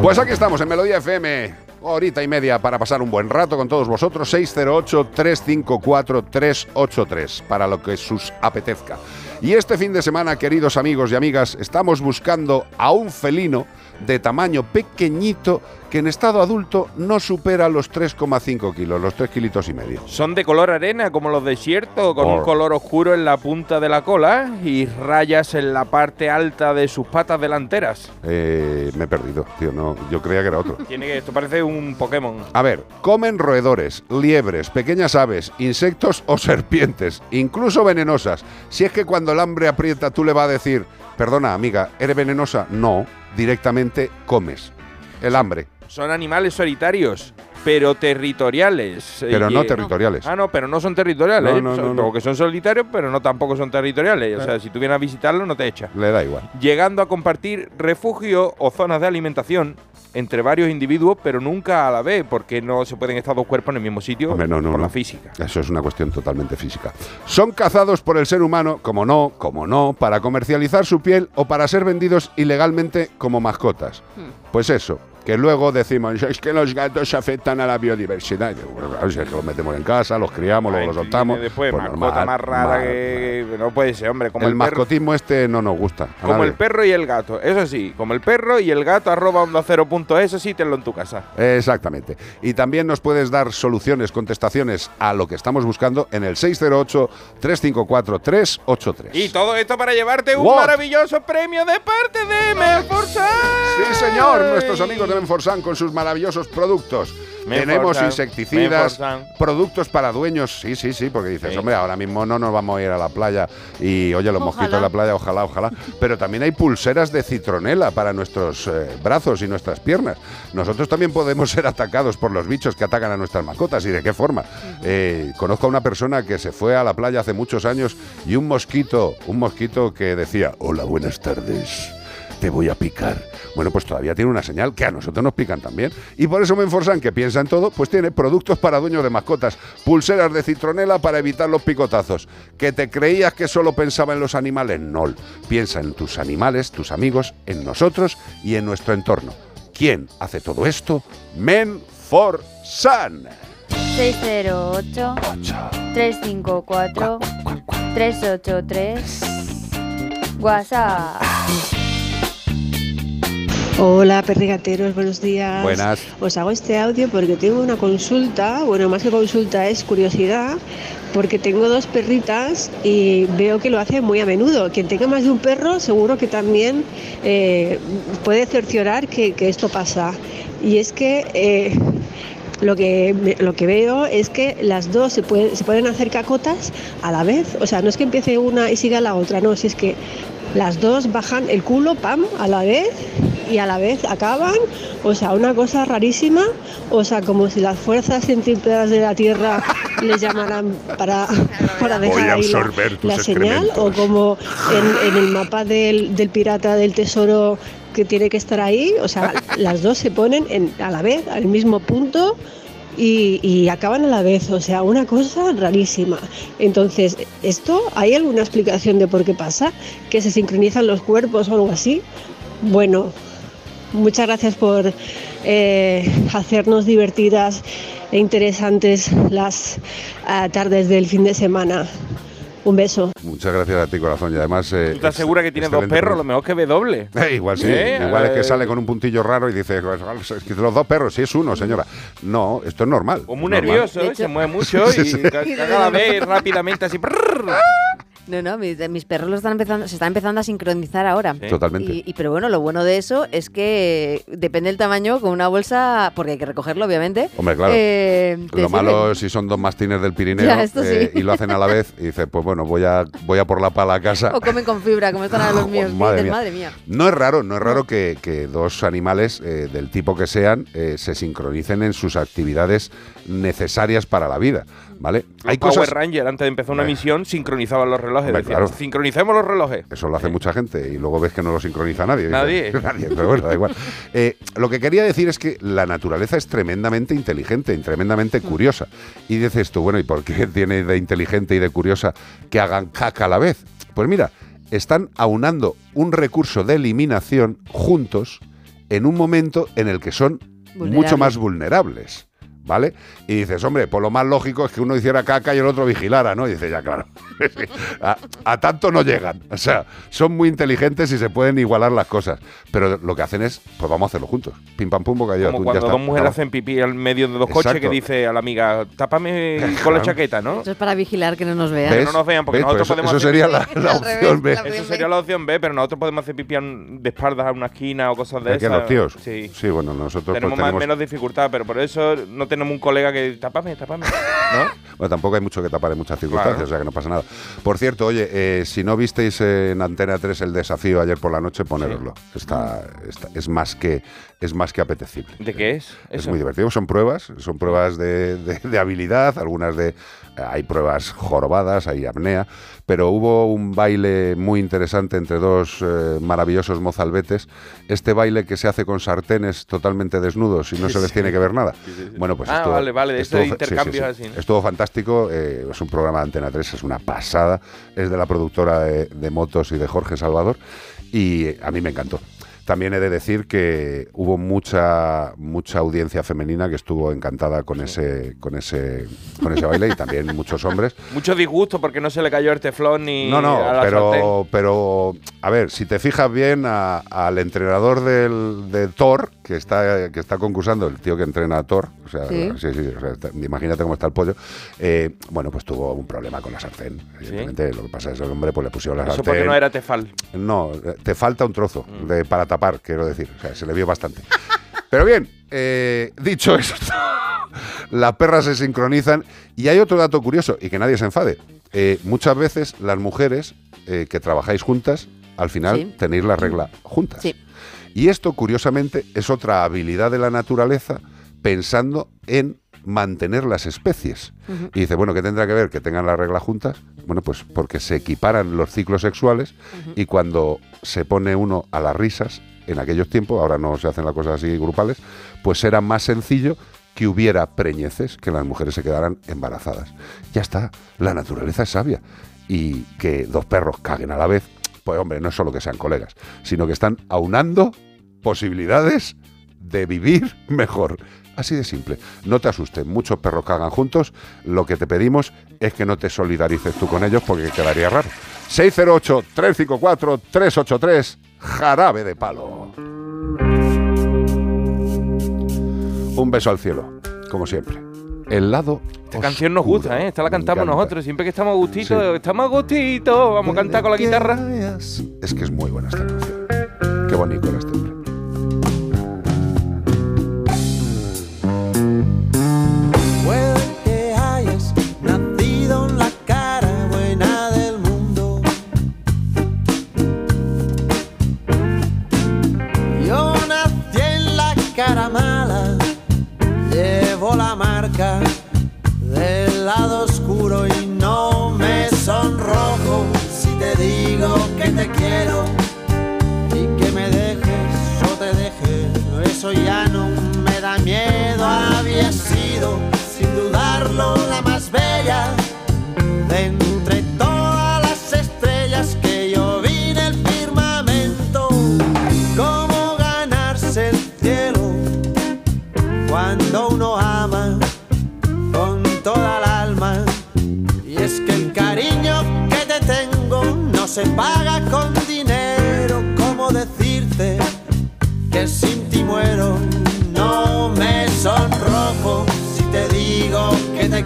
Pues aquí estamos en Melodía FM, horita y media para pasar un buen rato con todos vosotros, 608-354-383, para lo que sus apetezca. Y este fin de semana, queridos amigos y amigas, estamos buscando a un felino de tamaño pequeñito que en estado adulto no supera los 3,5 kilos, los 3 kilitos y medio. Son de color arena, como los desiertos, con un color oscuro en la punta de la cola y rayas en la parte alta de sus patas delanteras. Eh, me he perdido, tío, no, yo creía que era otro. Tiene que, esto parece un Pokémon. A ver, comen roedores, liebres, pequeñas aves, insectos o serpientes, incluso venenosas. Si es que cuando el hambre aprieta tú le vas a decir, perdona amiga, ¿eres venenosa? No, directamente comes. El hambre. Son animales solitarios, pero territoriales. Pero Y, no eh, territoriales. Ah, no, pero no son territoriales. No, no, Son- no, no. Porque son solitarios, pero no tampoco son territoriales. O sea, si tú vienes a visitarlo, no te echa. Le da igual. Llegando a compartir refugio o zonas de alimentación entre varios individuos, pero nunca a la vez, porque no se pueden estar dos cuerpos en el mismo sitio Hombre, no, no, por no. la física. Eso es una cuestión totalmente física. Son cazados por el ser humano, como no, como no, para comercializar su piel o para ser vendidos ilegalmente como mascotas. Pues eso, que luego decimos, es que los gatos afectan a la biodiversidad. Bueno, claro, si es que los metemos en casa, los criamos, luego los soltamos. Después, pues mascota normal, más rara mal. que, no puede ser, hombre. Como el, el, mascotismo este no nos gusta. como nadie. el perro y el gato. Eso sí, como el perro y el gato arroba onda cero punto eso sí, tenlo en tu casa. Exactamente. Y también nos puedes dar soluciones, contestaciones a lo que estamos buscando en el 608-354-383. Y todo esto para llevarte un What? maravilloso premio de parte de Melforsan. Sí, señor, nuestros amigos de Menforsan con sus maravillosos productos. Tenemos insecticidas, productos para dueños. Sí, sí, sí, porque dices, Sí. hombre, ahora mismo no nos vamos a ir a la playa y, oye, los mosquitos en la playa, ojalá, ojalá. Pero también hay pulseras de citronela para nuestros eh, brazos y nuestras piernas. Nosotros también podemos ser atacados por los bichos que atacan a nuestras mascotas. ¿Y de qué forma? Eh, conozco a una persona que se fue a la playa hace muchos años y un mosquito, un mosquito que decía, hola, buenas tardes te voy a picar. Bueno, pues todavía tiene una señal que a nosotros nos pican también. Y por eso Menforsan, que piensa en todo, pues tiene productos para dueños de mascotas, pulseras de citronela para evitar los picotazos. ¿Que te creías que solo pensaba en los animales? No. Piensa en tus animales, tus amigos, en nosotros y en nuestro entorno. ¿Quién hace todo esto? Menforsan. 608 354 383 WhatsApp. Hola, perrigateros, buenos días. Buenas. Os hago este audio porque tengo una consulta, bueno, más que consulta es curiosidad, porque tengo dos perritas y veo que lo hacen muy a menudo. Quien tenga más de un perro seguro que también eh, puede cerciorar que, que esto pasa. Y es que eh, lo que, lo que veo es que las dos se, pueden se pueden hacer cacotas a la vez. O sea, no es que empiece una y siga la otra, no, si es que las dos bajan el culo, pam, a la vez y a la vez acaban. O sea, una cosa rarísima. O sea, como si las fuerzas centrípetas de la Tierra les llamaran para, para Voy dejar a ahí la- la, señal. O como en, en el mapa del, del pirata del tesoro que tiene que estar ahí. O sea, las dos se ponen en- a la vez, al mismo punto y, acaban a la vez, o sea, una cosa rarísima. Entonces, ¿esto hay alguna explicación de por qué pasa? ¿Que se sincronizan los cuerpos o algo así? Bueno, muchas gracias por eh, hacernos divertidas e interesantes las ah, tardes del fin de semana. Un beso. Muchas gracias a ti, corazón. Y además. eh, ¿Tú estás es- segura que tienes dos perros? Lo mejor que ve doble. Eh, igual sí, ¿Eh? igual es que Eh, sale con un puntillo raro y dice, "Pues, los dos perros, sí es uno, señora. No, esto es normal. Como muy normal. nervioso, se mueve mucho y sí. ca- caga a la vez rápidamente así. No, no, mis, mis perros lo están empezando, se están empezando a sincronizar ahora. Sí. Totalmente. Y, y- pero bueno, lo bueno de eso es que depende del tamaño, con una bolsa, porque hay que recogerlo, obviamente. Hombre, claro. eh, Lo sirve. malo es si son dos mastines del Pirineo Ya, eh, sí. y lo hacen a la vez y dice, pues bueno, voy a, voy a por la pala a casa. O comen con fibra, como están ahora los míos. Madre Dices, mía. madre mía. No es raro, no es raro que, que dos animales eh, del tipo que sean eh, se sincronicen en sus actividades necesarias para la vida, ¿vale? Los Power Ranger, antes de empezar una misión, sincronizaban los relojes. Hombre, Decían, claro. sincronicemos los relojes. Eso lo hace mucha gente y luego ves que no lo sincroniza nadie. Nadie. Nadie, pero bueno, da igual. Eh, lo que quería decir es que la naturaleza es tremendamente inteligente y tremendamente curiosa. Y dices tú, bueno, ¿y por qué tiene de inteligente y de curiosa que hagan caca a la vez? Pues mira, están aunando un recurso de eliminación juntos en un momento en el que son mucho más vulnerables. ¿Vale? Y dices, hombre, pues lo más lógico es que uno hiciera caca y el otro vigilara, ¿no? Y dices, ya, claro. a, a tanto no llegan. O sea, son muy inteligentes y se pueden igualar las cosas. Pero lo que hacen es, pues vamos a hacerlo juntos. Pim pam pum, bocadillo de Como ya cuando dos mujeres hacen pipí al medio de dos coches que dice a la amiga, tápame con la chaqueta, ¿no? Eso es para vigilar que no nos vean. Que no nos vean, porque ¿Ves? Pues nosotros eso- podemos eso hacer sería la- opción revés, B. la Eso sería la opción B, pero nosotros podemos hacer pipí de espaldas a una esquina o cosas de ¿De qué, esas. los tíos? Sí. Sí, bueno, nosotros Tenemos pues, más, tenemos... menos dificultad, pero por eso no tenemos un colega que tápame, tápame. ¿No? Bueno, tampoco hay mucho que tapar en muchas circunstancias, Claro. o sea que no pasa nada. Por cierto, oye, eh, si no visteis en Antena 3 el desafío ayer por la noche, ponéroslo. Está, está- es, más que, es más que apetecible. ¿De qué es? Es muy divertido, son pruebas, son pruebas de, de- de habilidad, algunas de... Hay pruebas jorobadas, hay apnea, pero hubo un baile muy interesante entre dos eh, maravillosos mozalbetes. Este baile que se hace con sartenes totalmente desnudos y no se les Sí. tiene que ver nada. Sí. Bueno, pues Ah, estuvo- vale, vale, estuvo intercambios sí. así, ¿no? Estuvo fantástico, eh, es un programa de Antena 3, es una pasada, es de la productora de, de motos y de Jorge Salvador y eh, a mí me encantó. También he de decir que hubo mucha mucha audiencia femenina que estuvo encantada con ese con ese con ese baile y también muchos hombres. Mucho disgusto porque no se le cayó el teflón ni No, a no, sartén. pero, pero a ver, si te fijas bien a- al entrenador del, de Thor, que está, que está concursando, el tío que entrena a Thor, o sea, Sí. sí, sí, o sea, está- imagínate cómo está el pollo, eh, bueno, pues tuvo un problema con la sartén. Evidentemente, lo que pasa es que el hombre pues le pusieron la Eso sartén. porque no era tefal. No, eh, te falta un trozo Mm. de, para tapar, quiero decir. O sea, se le vio bastante. Pero bien, eh, dicho esto, las perras se sincronizan. Y hay otro dato curioso, y que nadie se enfade. Eh, muchas veces las mujeres eh, que trabajáis juntas, al final Sí. tenéis la regla juntas. Sí. Y esto, curiosamente, es otra habilidad de la naturaleza pensando en mantener las especies. Y dice, bueno, ¿qué tendrá que ver que tengan la regla juntas? Bueno, pues porque se equiparan los ciclos sexuales y cuando se pone uno a las risas, en aquellos tiempos, ahora no se hacen las cosas así grupales, pues era más sencillo que hubiera preñeces, que las mujeres se quedaran embarazadas. Ya está, la naturaleza es sabia. Y que dos perros caguen a la vez, pues hombre, no es solo que sean colegas, sino que están aunando posibilidades de vivir mejor. Así de simple. No te asustes, muchos perros cagan juntos. Lo que te pedimos es que no te solidarices tú con ellos porque quedaría raro. 608-354-383, jarabe de palo. Un beso al cielo, como siempre. El lado. Esta canción nos gusta, ¿eh? Esta la cantamos nosotros. Siempre que estamos a gustito, Sí. estamos a gustito, vamos a cantar con la guitarra. Es que es muy buena esta canción. Qué bonito era este hombre. Puede que hayas nacido en la cara buena la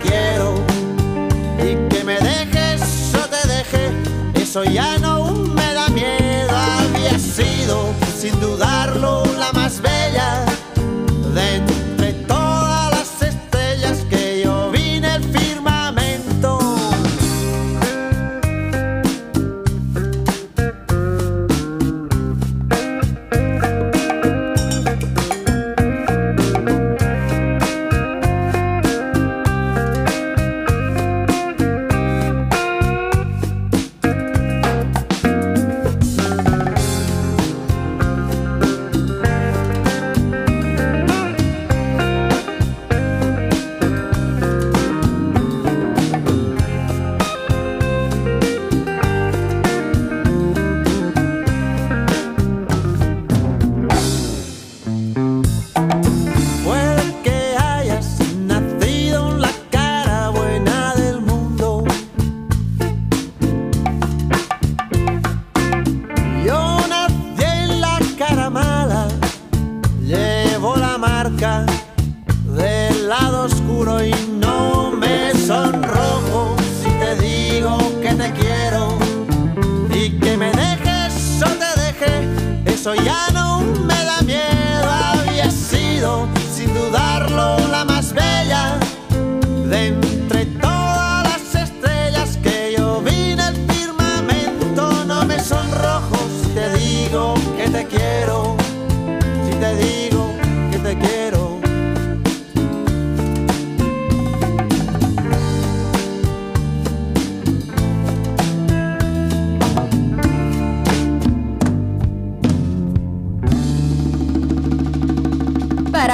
quiero. Y que me dejes o te deje, eso ya no me da miedo. Había sido, sin dudarlo, la más bella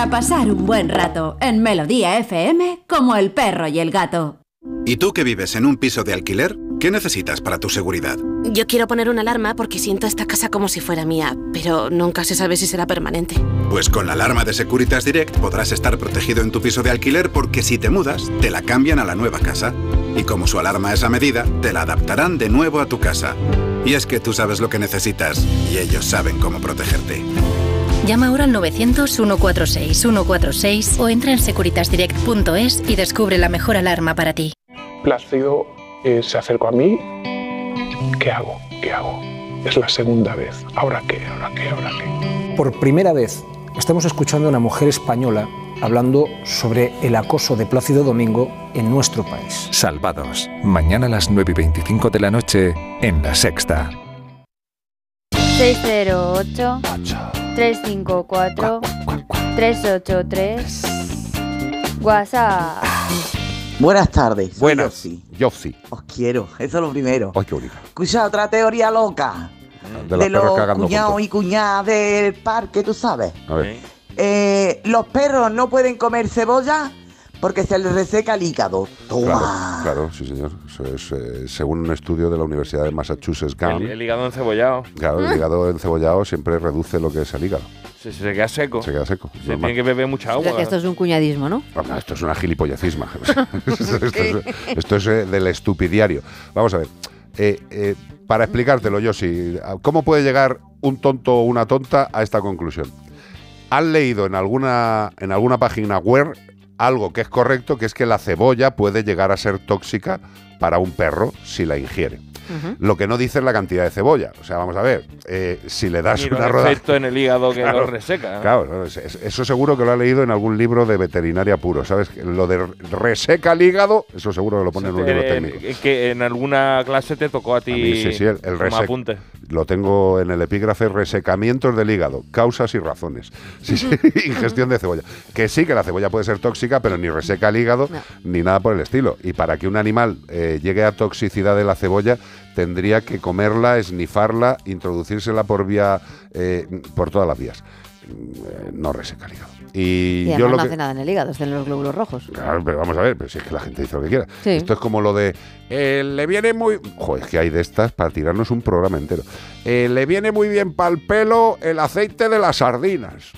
Para pasar un buen rato en Melodía FM como el perro y el gato. ¿Y tú que vives en un piso de alquiler? ¿Qué necesitas para tu seguridad? Yo quiero poner una alarma porque siento esta casa como si fuera mía, pero nunca se sabe si será permanente. Pues con la alarma de Securitas Direct podrás estar protegido en tu piso de alquiler porque si te mudas, te la cambian a la nueva casa. Y como su alarma es a medida, te la adaptarán de nuevo a tu casa. Y es que tú sabes lo que necesitas y ellos saben cómo protegerte. Llama ahora al 900-146-146 o entra en securitasdirect.es y descubre la mejor alarma para ti. Plácido eh, se acercó a mí. ¿Qué hago? ¿Qué hago? Es la segunda vez. ¿Ahora qué? ¿Ahora qué? ¿Ahora qué? Por primera vez estamos escuchando a una mujer española hablando sobre el acoso de Plácido Domingo en nuestro país. Salvados. Mañana a las 9 y 25 de la noche en La Sexta. 608 354 383 WhatsApp. Buenas tardes. soy Buenas. Yossi. Yossi. Os quiero, eso es lo primero. Ay, qué bonito. Escucha otra teoría loca. De los perros los cagando cuñados juntos. y cuñadas del parque, tú sabes. A ver. Eh, los perros no pueden comer cebolla porque se les reseca el hígado. Toma. claro, sí, señor. Eso es, eh, según un estudio de la Universidad de Massachusetts, Gum, El, el hígado encebollado. claro, el hígado encebollado siempre reduce lo que es el hígado. Se, se queda seco. Se queda seco. Se normal. tiene que beber mucha O sea, agua. que esto es un cuñadismo, ¿no? Ah, Esto es una gilipollecisma. esto, esto es, esto es, eh, del estupidiario. Vamos a ver. eh, eh, para explicártelo, yo sí. ¿Cómo puede llegar un tonto o una tonta a esta conclusión? Han leído en alguna, en alguna página web algo que es correcto, que es que la cebolla puede llegar a ser tóxica para un perro si la ingiere. Lo que no dice es la cantidad de cebolla. O sea, vamos a ver, eh, si le das Ni una los roda... efectos en el hígado que Claro, lo reseca. ¿no? Claro, eso seguro que lo ha leído en algún libro de veterinaria puro, ¿sabes? Lo de reseca el hígado, eso seguro que lo pone en un libro Eh, técnico. eh, que en alguna clase te tocó a ti A mí sí, sí, el, el apunte. Lo tengo en el epígrafe resecamientos del hígado, causas y razones. Sí, sí, ingestión de cebolla. Que sí, que la cebolla puede ser tóxica, pero ni reseca el hígado ni nada por el estilo. Y para que un animal eh, llegue a toxicidad de la cebolla, tendría que comerla, esnifarla, introducírsela por vía, eh, por todas las vías. Mm, eh, No reseca el hígado. Y, Y yo lo no que, hace nada en el hígado, están los glóbulos rojos. Claro, pero vamos a ver, pero si es que la gente dice lo que quiera. Sí. Esto es como lo de. eh, le viene muy. Joder, es que hay de estas para tirarnos un programa entero. Eh, le viene muy bien para el pelo el aceite de las sardinas.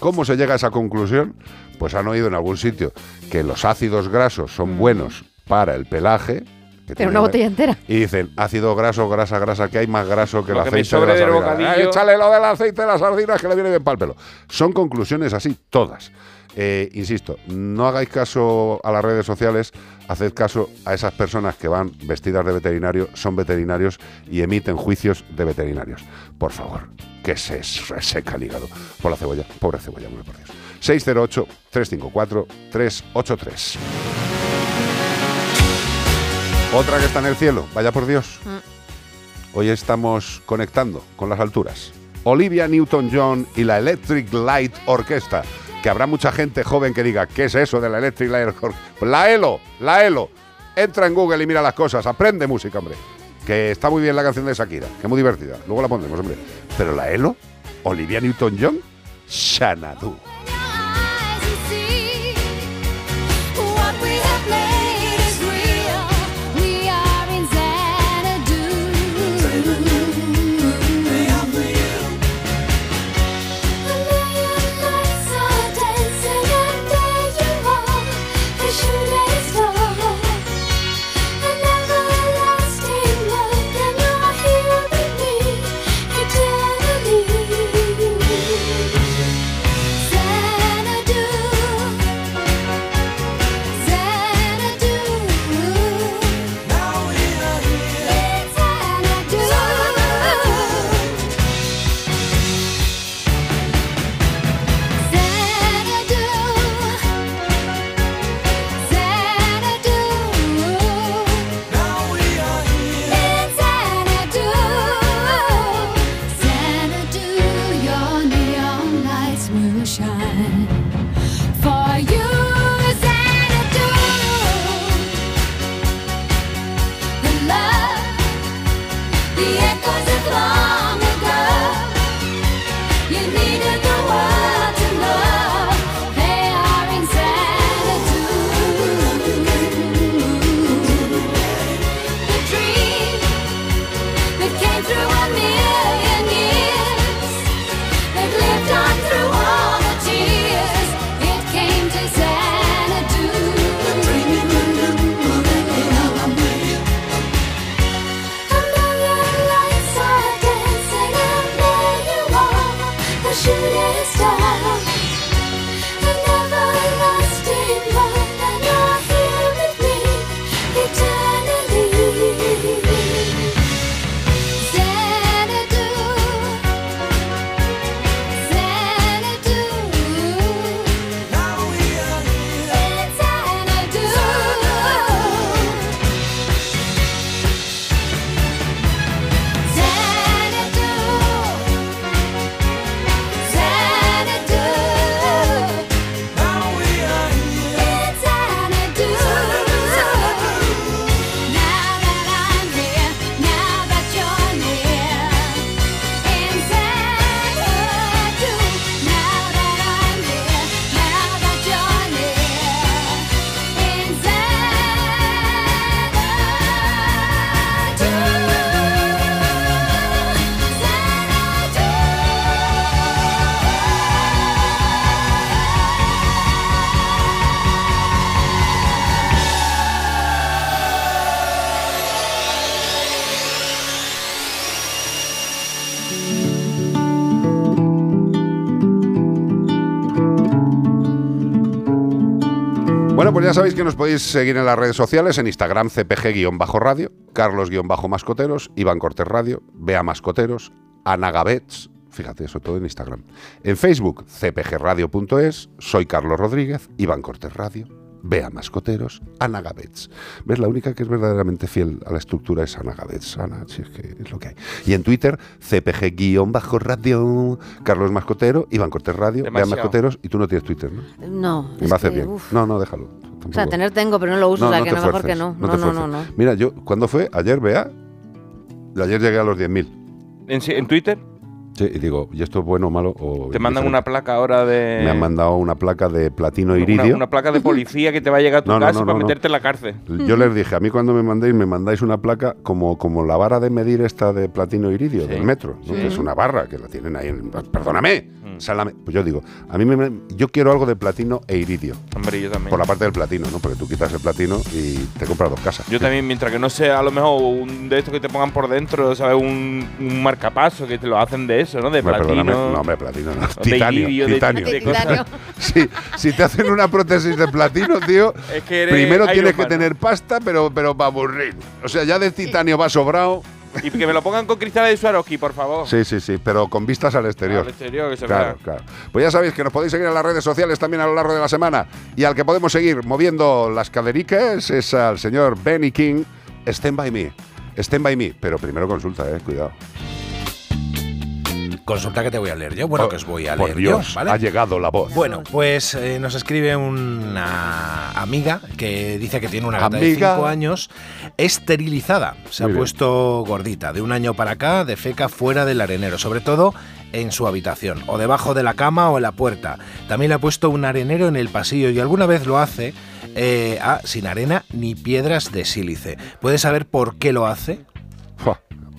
¿Cómo se llega a esa conclusión? Pues han oído en algún sitio que los ácidos grasos son buenos para el pelaje. que Pero tiene- una botella entera. Y dicen, ácido graso, grasa, grasa, que hay más graso que Lo el que aceite de sobre las del sardinas. bocadillo. Eh, échale lo del aceite de las sardinas que le viene bien para el pelo. Son conclusiones así, todas. Eh, insisto, no hagáis caso a las redes sociales, haced caso a esas personas que van vestidas de veterinario, son veterinarios y emiten juicios de veterinarios. Por favor, que se reseca el hígado por la cebolla. Pobre cebolla, hombre, por Dios. 608-354-383. Otra que está en el cielo, vaya por Dios. Hoy estamos conectando con las alturas. Olivia Newton-John y la Electric Light Orchestra. Que habrá mucha gente joven que diga, ¿qué es eso de la Electric Light Orchestra? La ELO, la ELO. Entra en Google y mira las cosas, aprende música, hombre. Que está muy bien la canción de Shakira, que es muy divertida. Luego la pondremos, hombre. Pero la ELO, Olivia Newton-John, Xanadu. Sabéis que nos podéis seguir en las redes sociales, en Instagram cpg-radio, carlos-mascoteros, Iván Cortés Radio, Bea Mascoteros, Ana Gabets, fíjate, eso todo en Instagram. En Facebook, cpgradio.es, soy Carlos Rodríguez, Iván Cortés Radio, Bea Mascoteros, Ana Gabets. ¿Ves? La única que es verdaderamente fiel a la estructura es Ana Gabets. Ana, si es que es lo que hay. Y en Twitter, cpg-radio, Carlos Mascotero, Iván Cortés Radio, Bea Demasiado. Mascoteros, y tú no tienes Twitter, ¿no? No, Me hace que, bien. uf. No, no, déjalo. O sea, tener tengo, pero no lo uso, o sea, que te no mejor que no. No, no, no, no. Mira, yo, ¿cuándo fue? Ayer, vea. Ayer llegué a los 10.000. ¿En, en Twitter? Sí, y digo, ¿y esto es bueno o malo? O Te mandan una placa ahora de. Me han mandado una placa de platino iridio. una placa de policía que te va a llegar a tu No, casa no, para no, no. meterte en la cárcel. Yo les dije, a mí cuando me mandéis, me mandáis una placa como, como la vara de medir esta de platino iridio del metro, ¿no? sí. Mm. que es una barra que la tienen ahí. En, perdóname. esa es la me- pues yo digo, a mí me, yo quiero algo de platino e iridio. Hombre, yo también. Por la parte del platino, ¿no? Porque tú quitas el platino y te compras dos casas. Yo también, mientras que no sea a lo mejor un de estos que te pongan por dentro, ¿sabes? Un, un marcapaso que te lo hacen de eso, ¿no? De Hombre, platino. perdóname. No, hombre, platino no. Titanio. iridio, titanio. de cosas. Sí, si te hacen una prótesis de platino, tío, Es que eres primero tienes que tener pasta, pero, pero para aburrir. O sea, ya de titanio va sobrado. Y que me lo pongan con cristales de Swarovski, por favor. Sí, sí, sí, pero con vistas al exterior. Al exterior, que se Claro, vea. claro. Pues ya sabéis que nos podéis seguir en las redes sociales también a lo largo de la semana. Y al que podemos seguir moviendo las cadericas es al señor Benny King. Stand by me. Stand by me. Pero primero consulta, eh, cuidado. Consulta que te voy a leer yo. Bueno, que os voy a Por leer Dios, yo, ¿vale? ha llegado la voz. Bueno, pues eh, nos escribe una amiga que dice que tiene una gata de Amiga. 5 años esterilizada. Se Muy ha bien. puesto gordita. De un año para acá, de feca fuera del arenero. Sobre todo en su habitación. O debajo de la cama o en la puerta. También le ha puesto un arenero en el pasillo y alguna vez lo hace eh, ah, sin arena ni piedras de sílice. ¿Puedes saber por qué lo hace?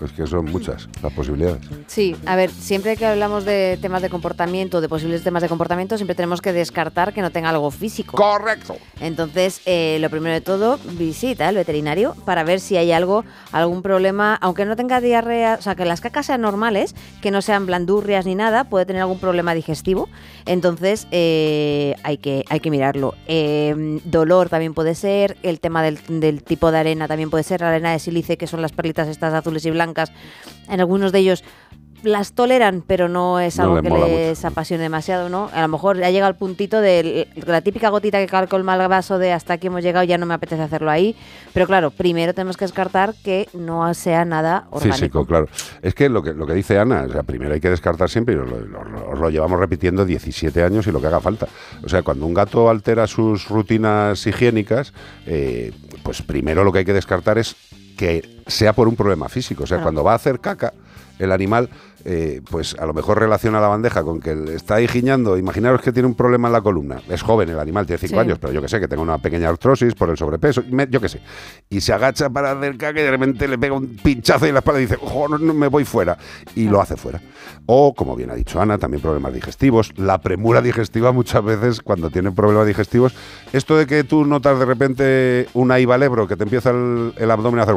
Fua, Pues que son muchas las posibilidades. Sí, a ver, siempre que hablamos de temas de comportamiento, de posibles temas de comportamiento, siempre tenemos que descartar que no tenga algo físico. Correcto. Entonces, eh, lo primero de todo, visita al veterinario para ver si hay algo, algún problema, aunque no tenga diarrea, o sea, que las cacas sean normales, que no sean blandurrias ni nada, puede tener algún problema digestivo. Entonces, eh, hay, que, hay que mirarlo. Eh, dolor también puede ser, el tema del, del tipo de arena también puede ser, la arena de sílice, que son las perlitas estas azules y blancas. En algunos de ellos las toleran, pero no es No algo les que les apasione demasiado, ¿no? A lo mejor ya llega al puntito de la típica gotita que calco el mal vaso de hasta aquí hemos llegado, ya no me apetece hacerlo ahí. Pero claro, primero tenemos que descartar que no sea nada orgánico. Físico, claro. Es que lo que, lo que dice Ana, o sea, primero hay que descartar siempre, y os lo, lo- os lo llevamos repitiendo 17 años y lo que haga falta. O sea, cuando un gato altera sus rutinas higiénicas, eh, pues primero lo que hay que descartar es que sea por un problema físico. O sea, Claro. cuando va a hacer caca, el animal, eh, pues a lo mejor relaciona la bandeja con que le está ahí giñando. Imaginaros que tiene un problema en la columna. Es joven el animal, tiene 5 Sí. años, pero yo que sé, que tenga una pequeña artrosis por el sobrepeso, me- yo que sé. Y se agacha para hacer caca y de repente le pega un pinchazo en la espalda y dice, "Jo, no, no, me voy fuera. Y lo hace fuera. O, como bien ha dicho Ana, también problemas digestivos. La premura digestiva muchas veces, cuando tienen problemas digestivos, esto de que tú notas de repente una ivalebro que te empieza el, el abdomen a hacer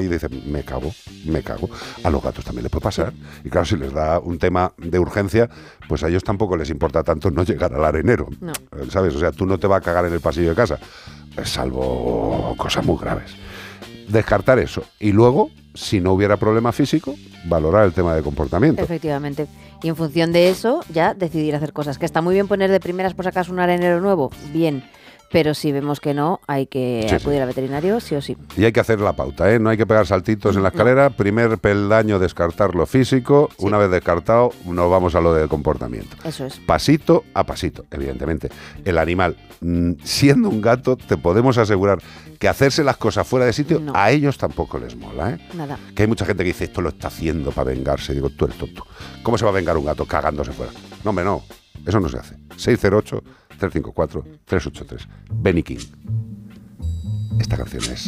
y dices, me cago, me cago. A los gatos también les puede pasar. Y claro, si les da un tema de urgencia, pues a ellos tampoco les importa tanto no llegar al arenero. No. ¿Sabes? O sea, tú no te vas a cagar en el pasillo de casa, eh, salvo cosas muy graves. Descartar eso. Y luego, si no hubiera problema físico, valorar el tema de comportamiento. Efectivamente. Y en función de eso, ya decidir hacer cosas. Que está muy bien poner de primeras por si acaso un arenero nuevo, bien. Pero si vemos que no, hay que Sí, sí. acudir al veterinario, sí o sí. Y hay que hacer la pauta, ¿eh? No hay que pegar saltitos en la escalera. Primer peldaño, descartar lo físico. Una vez descartado, nos vamos a lo del comportamiento. Eso es. Pasito a pasito, evidentemente. El animal, mm, siendo un gato, te podemos asegurar que hacerse las cosas fuera de sitio a ellos tampoco les mola, ¿eh? Nada. Que hay mucha gente que dice, esto lo está haciendo para vengarse. Digo, tú eres tonto. ¿Cómo se va a vengar un gato cagándose fuera? No, hombre, no. Eso no se hace. 608-354-383. Benny King. Esta canción es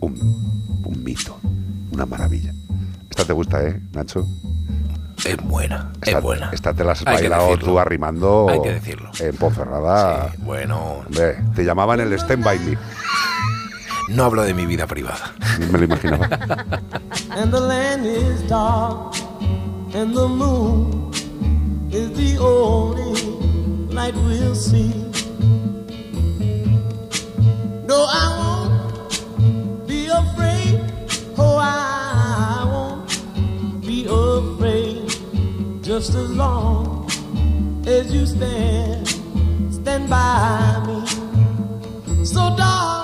un, un mito, una maravilla. Esta te gusta, ¿eh, Nacho? Es buena, Esta, es buena. Esta te la has bailado tú arrimando Hay que decirlo. en Ponferrada. bueno. Hombre, te llamaban el Stand By Me. No hablo de mi vida privada. Me lo imaginaba. and the land is dark, and the moon is the only light we'll see. No, I won't be afraid. Oh, I won't be afraid. Just as long as you stand, stand by me. So, darling.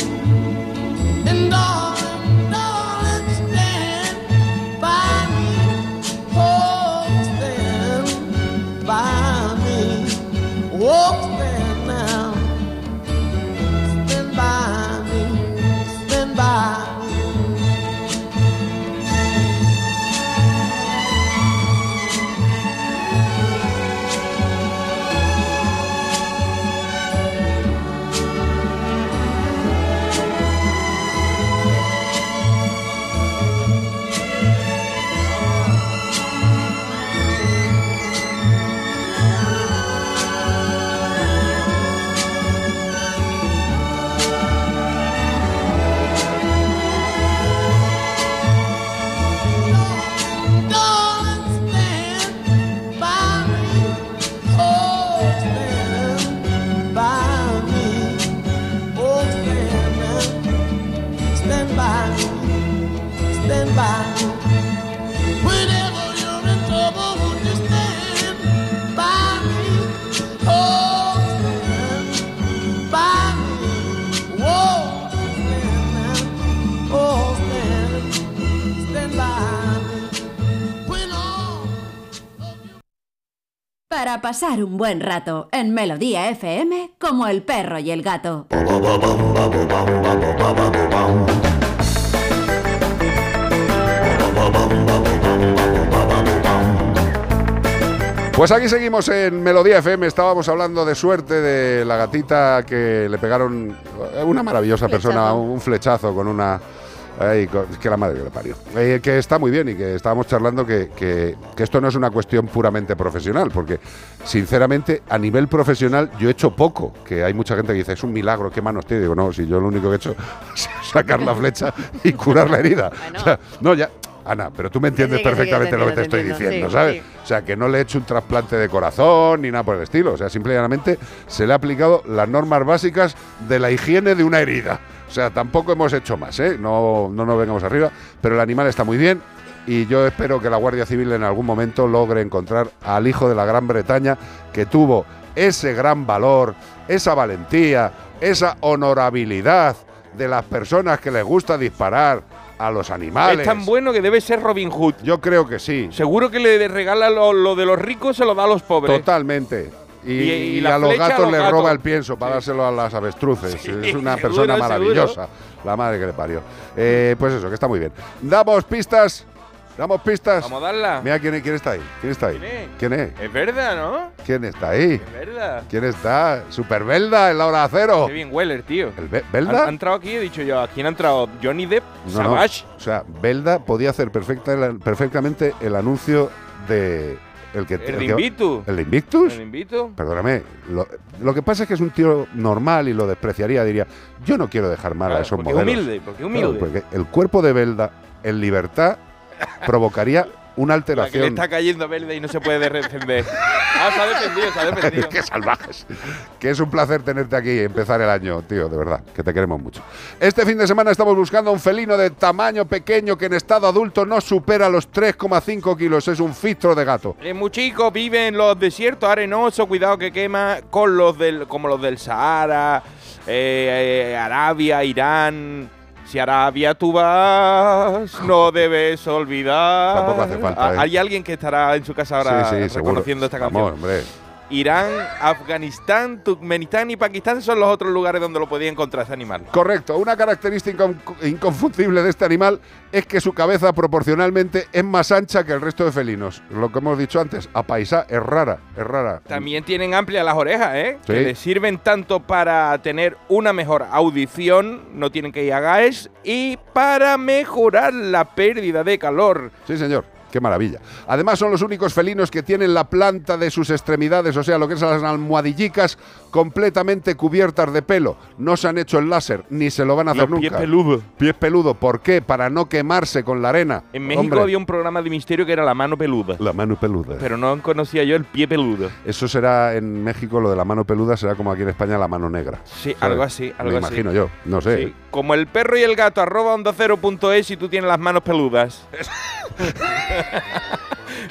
Para pasar un buen rato en Melodía FM como el perro y el gato. Pues aquí seguimos en Melodía FM. Estábamos hablando de suerte de la gatita que le pegaron una maravillosa persona, un flechazo con una. Ay, que la madre que le parió. Eh, que está muy bien y que estábamos charlando que, que- que esto no es una cuestión puramente profesional, porque sinceramente a nivel profesional yo he hecho poco. Que hay mucha gente que dice, es un milagro, qué manos tiene. Digo, no, si yo lo único que he hecho es sacar la flecha y curar la herida. O sea, no, ya. Ana, pero tú me entiendes Sí, sí, perfectamente te lo que te estoy diciendo, ¿sabes? O sea, que no le he hecho un trasplante de corazón ni nada por el estilo. O sea, simplemente se le ha aplicado las normas básicas de la higiene de una herida. O sea, tampoco hemos hecho más, ¿eh? No, no nos vengamos arriba. Pero el animal está muy bien y yo espero que la Guardia Civil en algún momento logre encontrar al hijo de la Gran Bretaña que tuvo ese gran valor, esa valentía, esa honorabilidad de las personas que les gusta disparar a los animales. Es tan bueno que debe ser Robin Hood. Yo creo que sí. Seguro que le regala lo, lo de los ricos, se lo da a los pobres. Totalmente. Y, a los flecha a gatos los les gatos. roba el pienso para dárselo a las avestruces. Sí, es una seguro, persona seguro. maravillosa. La madre que le parió. Eh, pues eso, que está muy bien. Damos pistas. Damos pistas. Vamos a darla. Mira quién, quién está ahí. ¿Quién está ahí? ¿Quién es? ¿Quién es? Es verdad, ¿no? ¿Quién está ahí? Es verdad. ¿Quién está? Super Belda en la hora cero. Qué bien Weller, tío. ¿El Be- Belda? ha entrado aquí, he dicho yo, ¿a quién ha entrado? Johnny Depp, No, no. Savage. O sea, Belda podía hacer perfecta, perfectamente el anuncio de. El, que, El de que- Invictus. ¿El de Invictus? Perdóname, lo, lo que pasa es que es un tío normal y lo despreciaría. Diría, yo no quiero dejar mal a esos porque modelos. humilde, porque Claro, humilde. porque el cuerpo de Belda en libertad provocaría una La que le alteración. está cayendo verde y no se puede defender. Ah, se ha defendido, se ha defendido. Qué salvajes. Que es un placer tenerte aquí y empezar el año, tío, de verdad, que te queremos mucho. Este fin de semana estamos buscando un felino de tamaño pequeño que en estado adulto no supera los 3,5 kilos. Es un filtro de gato. Es muy chico, vive en los desiertos arenosos, cuidado que quema, con los del, como los del Sahara, eh, eh, Arabia, Irán. Si a Arabia tú vas, no debes olvidar. Tampoco hace falta, Ah, ¿eh? Hay alguien que estará en su casa ahora sí, sí, seguro. reconociendo esta canción. Vamos, hombre. Irán, Afganistán, Turkmenistán y Pakistán son los otros lugares donde lo podía encontrar ese animal. Correcto. Una característica incon- inconfundible de este animal es que su cabeza proporcionalmente es más ancha que el resto de felinos. Lo que hemos dicho antes, a paisa es rara, es rara. También tienen amplias las orejas, ¿eh? Sí. Que les sirven tanto para tener una mejor audición, no tienen que ir a GAES, y para mejorar la pérdida de calor. Sí, señor. Qué maravilla. Además, son los únicos felinos que tienen la planta de sus extremidades, o sea, lo que es las almohadillicas, completamente cubiertas de pelo. No se han hecho el láser, ni se lo van a hacer Los nunca. pies peludos. Pies peludos. ¿Por qué? Para no quemarse con la arena. En México Hombre, había un programa de misterio que era la mano peluda. La mano peluda. Pero no conocía yo el pie peludo. Eso será en México, lo de la mano peluda será como aquí en España la mano negra. Sí, ¿sabes? algo así, algo Me así. imagino yo, no sé. Sí, Como el perro y el gato, arroba onda cero punto es y tú tienes las manos peludas.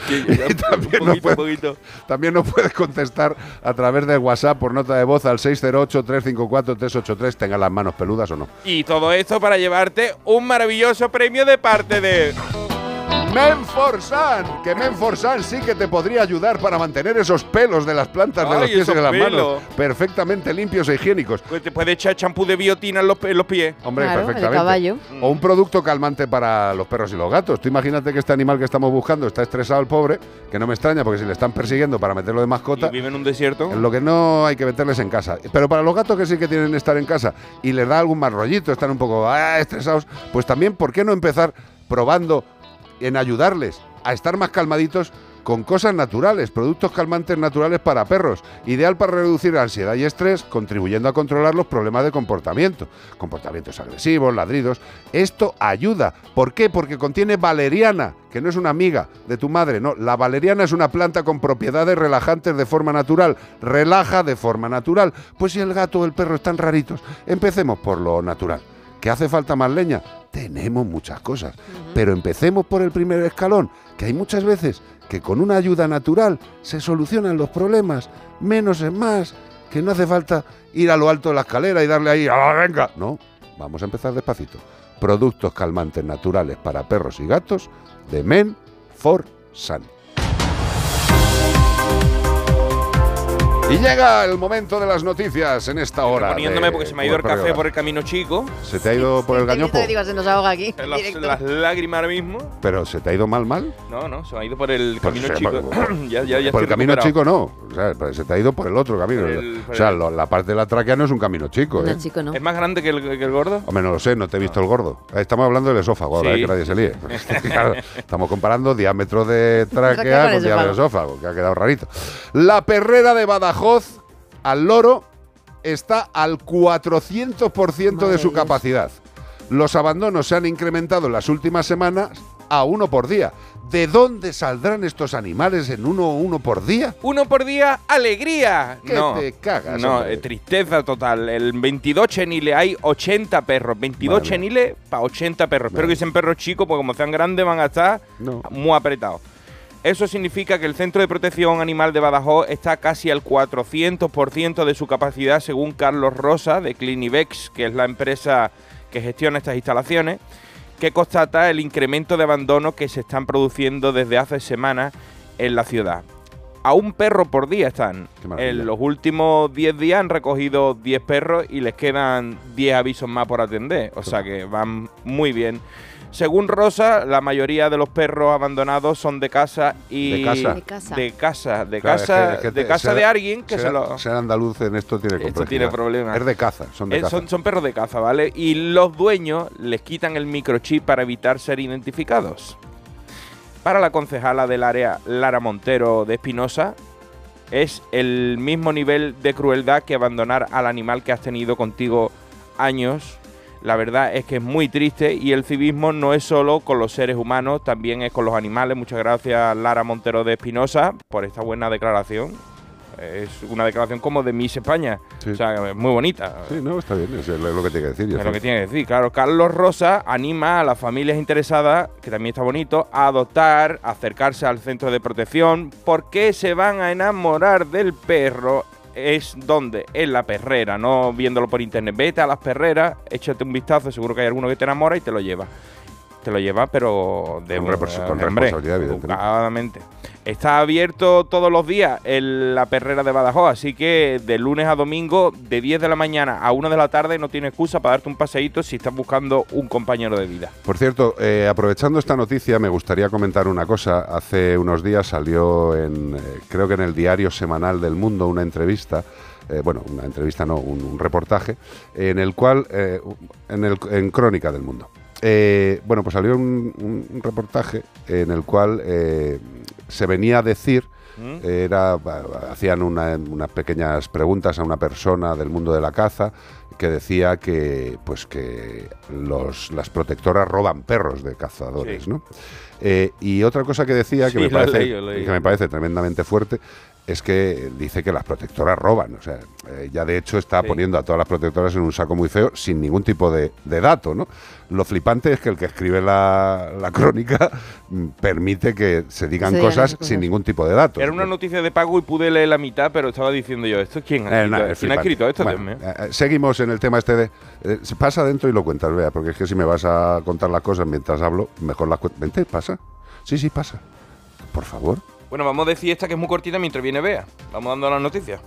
Y también, nos poquito, puedes, también nos puedes contestar a través de WhatsApp por nota de voz al 608-354-383, tengan las manos peludas o no. Y todo esto para llevarte un maravilloso premio de parte de... Menforsan, que Menforsan sí que te podría ayudar para mantener esos pelos de las plantas de Ay, los pies y de las pelos. manos perfectamente limpios e higiénicos. Pues te puedes echar champú de biotina en los, en pies. Hombre, Claro, el perfectamente. caballo. O un producto calmante para los perros y los gatos. Tú imagínate que este animal que estamos buscando está estresado el pobre, que no me extraña porque si le están persiguiendo para meterlo de Y mascota, vive en un desierto. lo que no hay que meterles en casa. Pero para los gatos que sí que tienen que estar en casa y les da algún mal rollito, están un poco ah, estresados, pues también, ¿por qué no empezar probando en ayudarles a estar más calmaditos con cosas naturales, productos calmantes naturales para perros, ideal para reducir ansiedad y estrés, contribuyendo a controlar los problemas de comportamiento, comportamientos agresivos, ladridos. Esto ayuda. ¿Por qué? Porque contiene valeriana, que no es una amiga de tu madre, no, la valeriana es una planta con propiedades relajantes de forma natural, relaja de forma natural. Pues si el gato o el perro están raritos, empecemos por lo natural. ¿Que hace falta más leña? Tenemos muchas cosas, pero empecemos por el primer escalón, que hay muchas veces que con una ayuda natural se solucionan los problemas, menos es más, que no hace falta ir a lo alto de la escalera y darle ahí, ¡ah, venga! No, vamos a empezar despacito. Productos calmantes naturales para perros y gatos de Men for Sun. Y llega el momento de las noticias en esta hora. Poniéndome de- porque se me ha ido el café por el camino chico. Se te ha ido por el gañopo, Te digo, se nos ahoga aquí. Las, lágrimas ahora mismo. pero se te ha ido mal, mal. No, no, se me ha ido por el Pues camino chico. por- ya, ya, ya por el camino chico no, o sea, pues se te ha ido por el otro camino. El- o sea, lo- la parte de la tráquea no es un camino chico, No, ¿eh? chico, no. ¿Es más grande que el, que el gordo? Hombre, no lo sé, no te he visto el gordo. Estamos hablando del esófago ahora, Sí. ¿eh? que nadie se líe. Claro, estamos comparando diámetro de tráquea con diámetro de esófago. esófago, que ha quedado rarito. La perrera de Badajoz al loro está al 400% de su capacidad. Los abandonos se han incrementado en las últimas semanas a uno por día. ¿De dónde saldrán estos animales en uno uno por día? Uno por día, alegría. Que no, te cagas, No, hombre. eh, tristeza total. El 22 cheniles hay 80 perros. 22 Madre mía. cheniles para 80 perros. Espero que sean perros chicos, porque como sean grandes van a estar No. muy apretados. Eso significa que el Centro de Protección Animal de Badajoz está casi al 400% de su capacidad, según Carlos Rosa, de Clinivex, que es la empresa que gestiona estas instalaciones, que constata el incremento de abandono que se están produciendo desde hace semanas en la ciudad. A un perro por día están. En los últimos 10 días han recogido 10 perros y les quedan 10 avisos más por atender. O sea que van muy bien. Según Rosa, la mayoría de los perros abandonados son de casa y De casa. De casa. de casa, de Claro, es casa, que- es que de te- casa ser- de alguien que ser, se lo ser andaluz en esto tiene Esto tiene problemas. Es de caza, son de Eh, caza. son, son perros de caza, ¿vale? Y los dueños les quitan el microchip para evitar ser identificados. Para la concejala del área, Lara Montero de Espinosa, es el mismo nivel de crueldad que abandonar al animal que has tenido contigo años. La verdad es que es muy triste y el civismo no es solo con los seres humanos, también es con los animales. Muchas gracias Lara Montero de Espinosa por esta buena declaración. Es una declaración como de Miss España. Sí. O sea, muy bonita. Sí, no, está bien, es lo que tiene que decir. Es lo que tiene que decir, claro. Carlos Rosa anima a las familias interesadas, que también está bonito, a adoptar, a acercarse al centro de protección, porque se van a enamorar del perro. Es donde, en la perrera, no viéndolo por internet. Vete a las perreras, échate un vistazo, seguro que hay alguno que te enamora y te lo lleva. Te lo llevas, pero de Con repos- con hombre, responsabilidad, evidentemente. Está abierto todos los días en la perrera de Badajoz, así que de lunes a domingo, de 10 de la mañana a 1 de la tarde, no tiene excusa para darte un paseíto si estás buscando un compañero de vida. Por cierto, eh, aprovechando esta noticia, me gustaría comentar una cosa. Hace unos días salió en, eh, creo que en el diario semanal del Mundo, una entrevista. eh, bueno, una entrevista no, un, un reportaje, en el cual, en, el, en Crónica del Mundo. Eh, bueno, pues salió un, reportaje en el cual eh, se venía a decir, ¿Mm? era, hacían una- unas pequeñas preguntas a una persona del mundo de la caza que decía que, pues que los, las protectoras roban perros de cazadores, Sí. ¿no? Eh, y otra cosa que decía que, Sí, me parece, que me parece tremendamente fuerte es que dice que las protectoras roban. O sea, eh, ya de hecho está poniendo a todas las protectoras en un saco muy feo sin ningún tipo de, de dato, ¿no? Lo flipante es que el que escribe la, la crónica mm, permite que se digan cosas sin ningún tipo de datos. Era una noticia de pago y pude leer la mitad, pero estaba diciendo yo, ¿esto quién ha Eh, escrito, nada, ¿quién es ha escrito esto? Bueno, eh, seguimos en el tema este de... eh, se pasa dentro y lo cuentas, vea, porque es que si me vas a contar las cosas mientras hablo, mejor las cuento. Vente, pasa. Sí, sí, pasa. Por favor. Bueno, vamos a decir esta que es muy cortita mientras viene Bea. Vamos dando las noticias.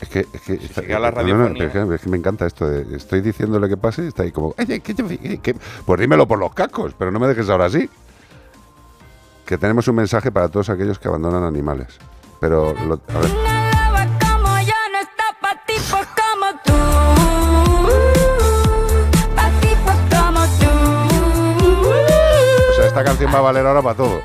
Es que, es que, está- sigue la no, no, no, radiofonía. es que- es que me encanta esto. de- estoy diciéndole que pase y está ahí como, "Oye, ¿qué te- qué- qué?". pues dímelo por los cascos, pero no me dejes ahora así. Que tenemos un mensaje para todos aquellos que abandonan animales. Pero, lo- a ver. Como yo no está pa' tipos como tú. Pa' tipos como tú. O sea, esta canción va a valer ahora para todo.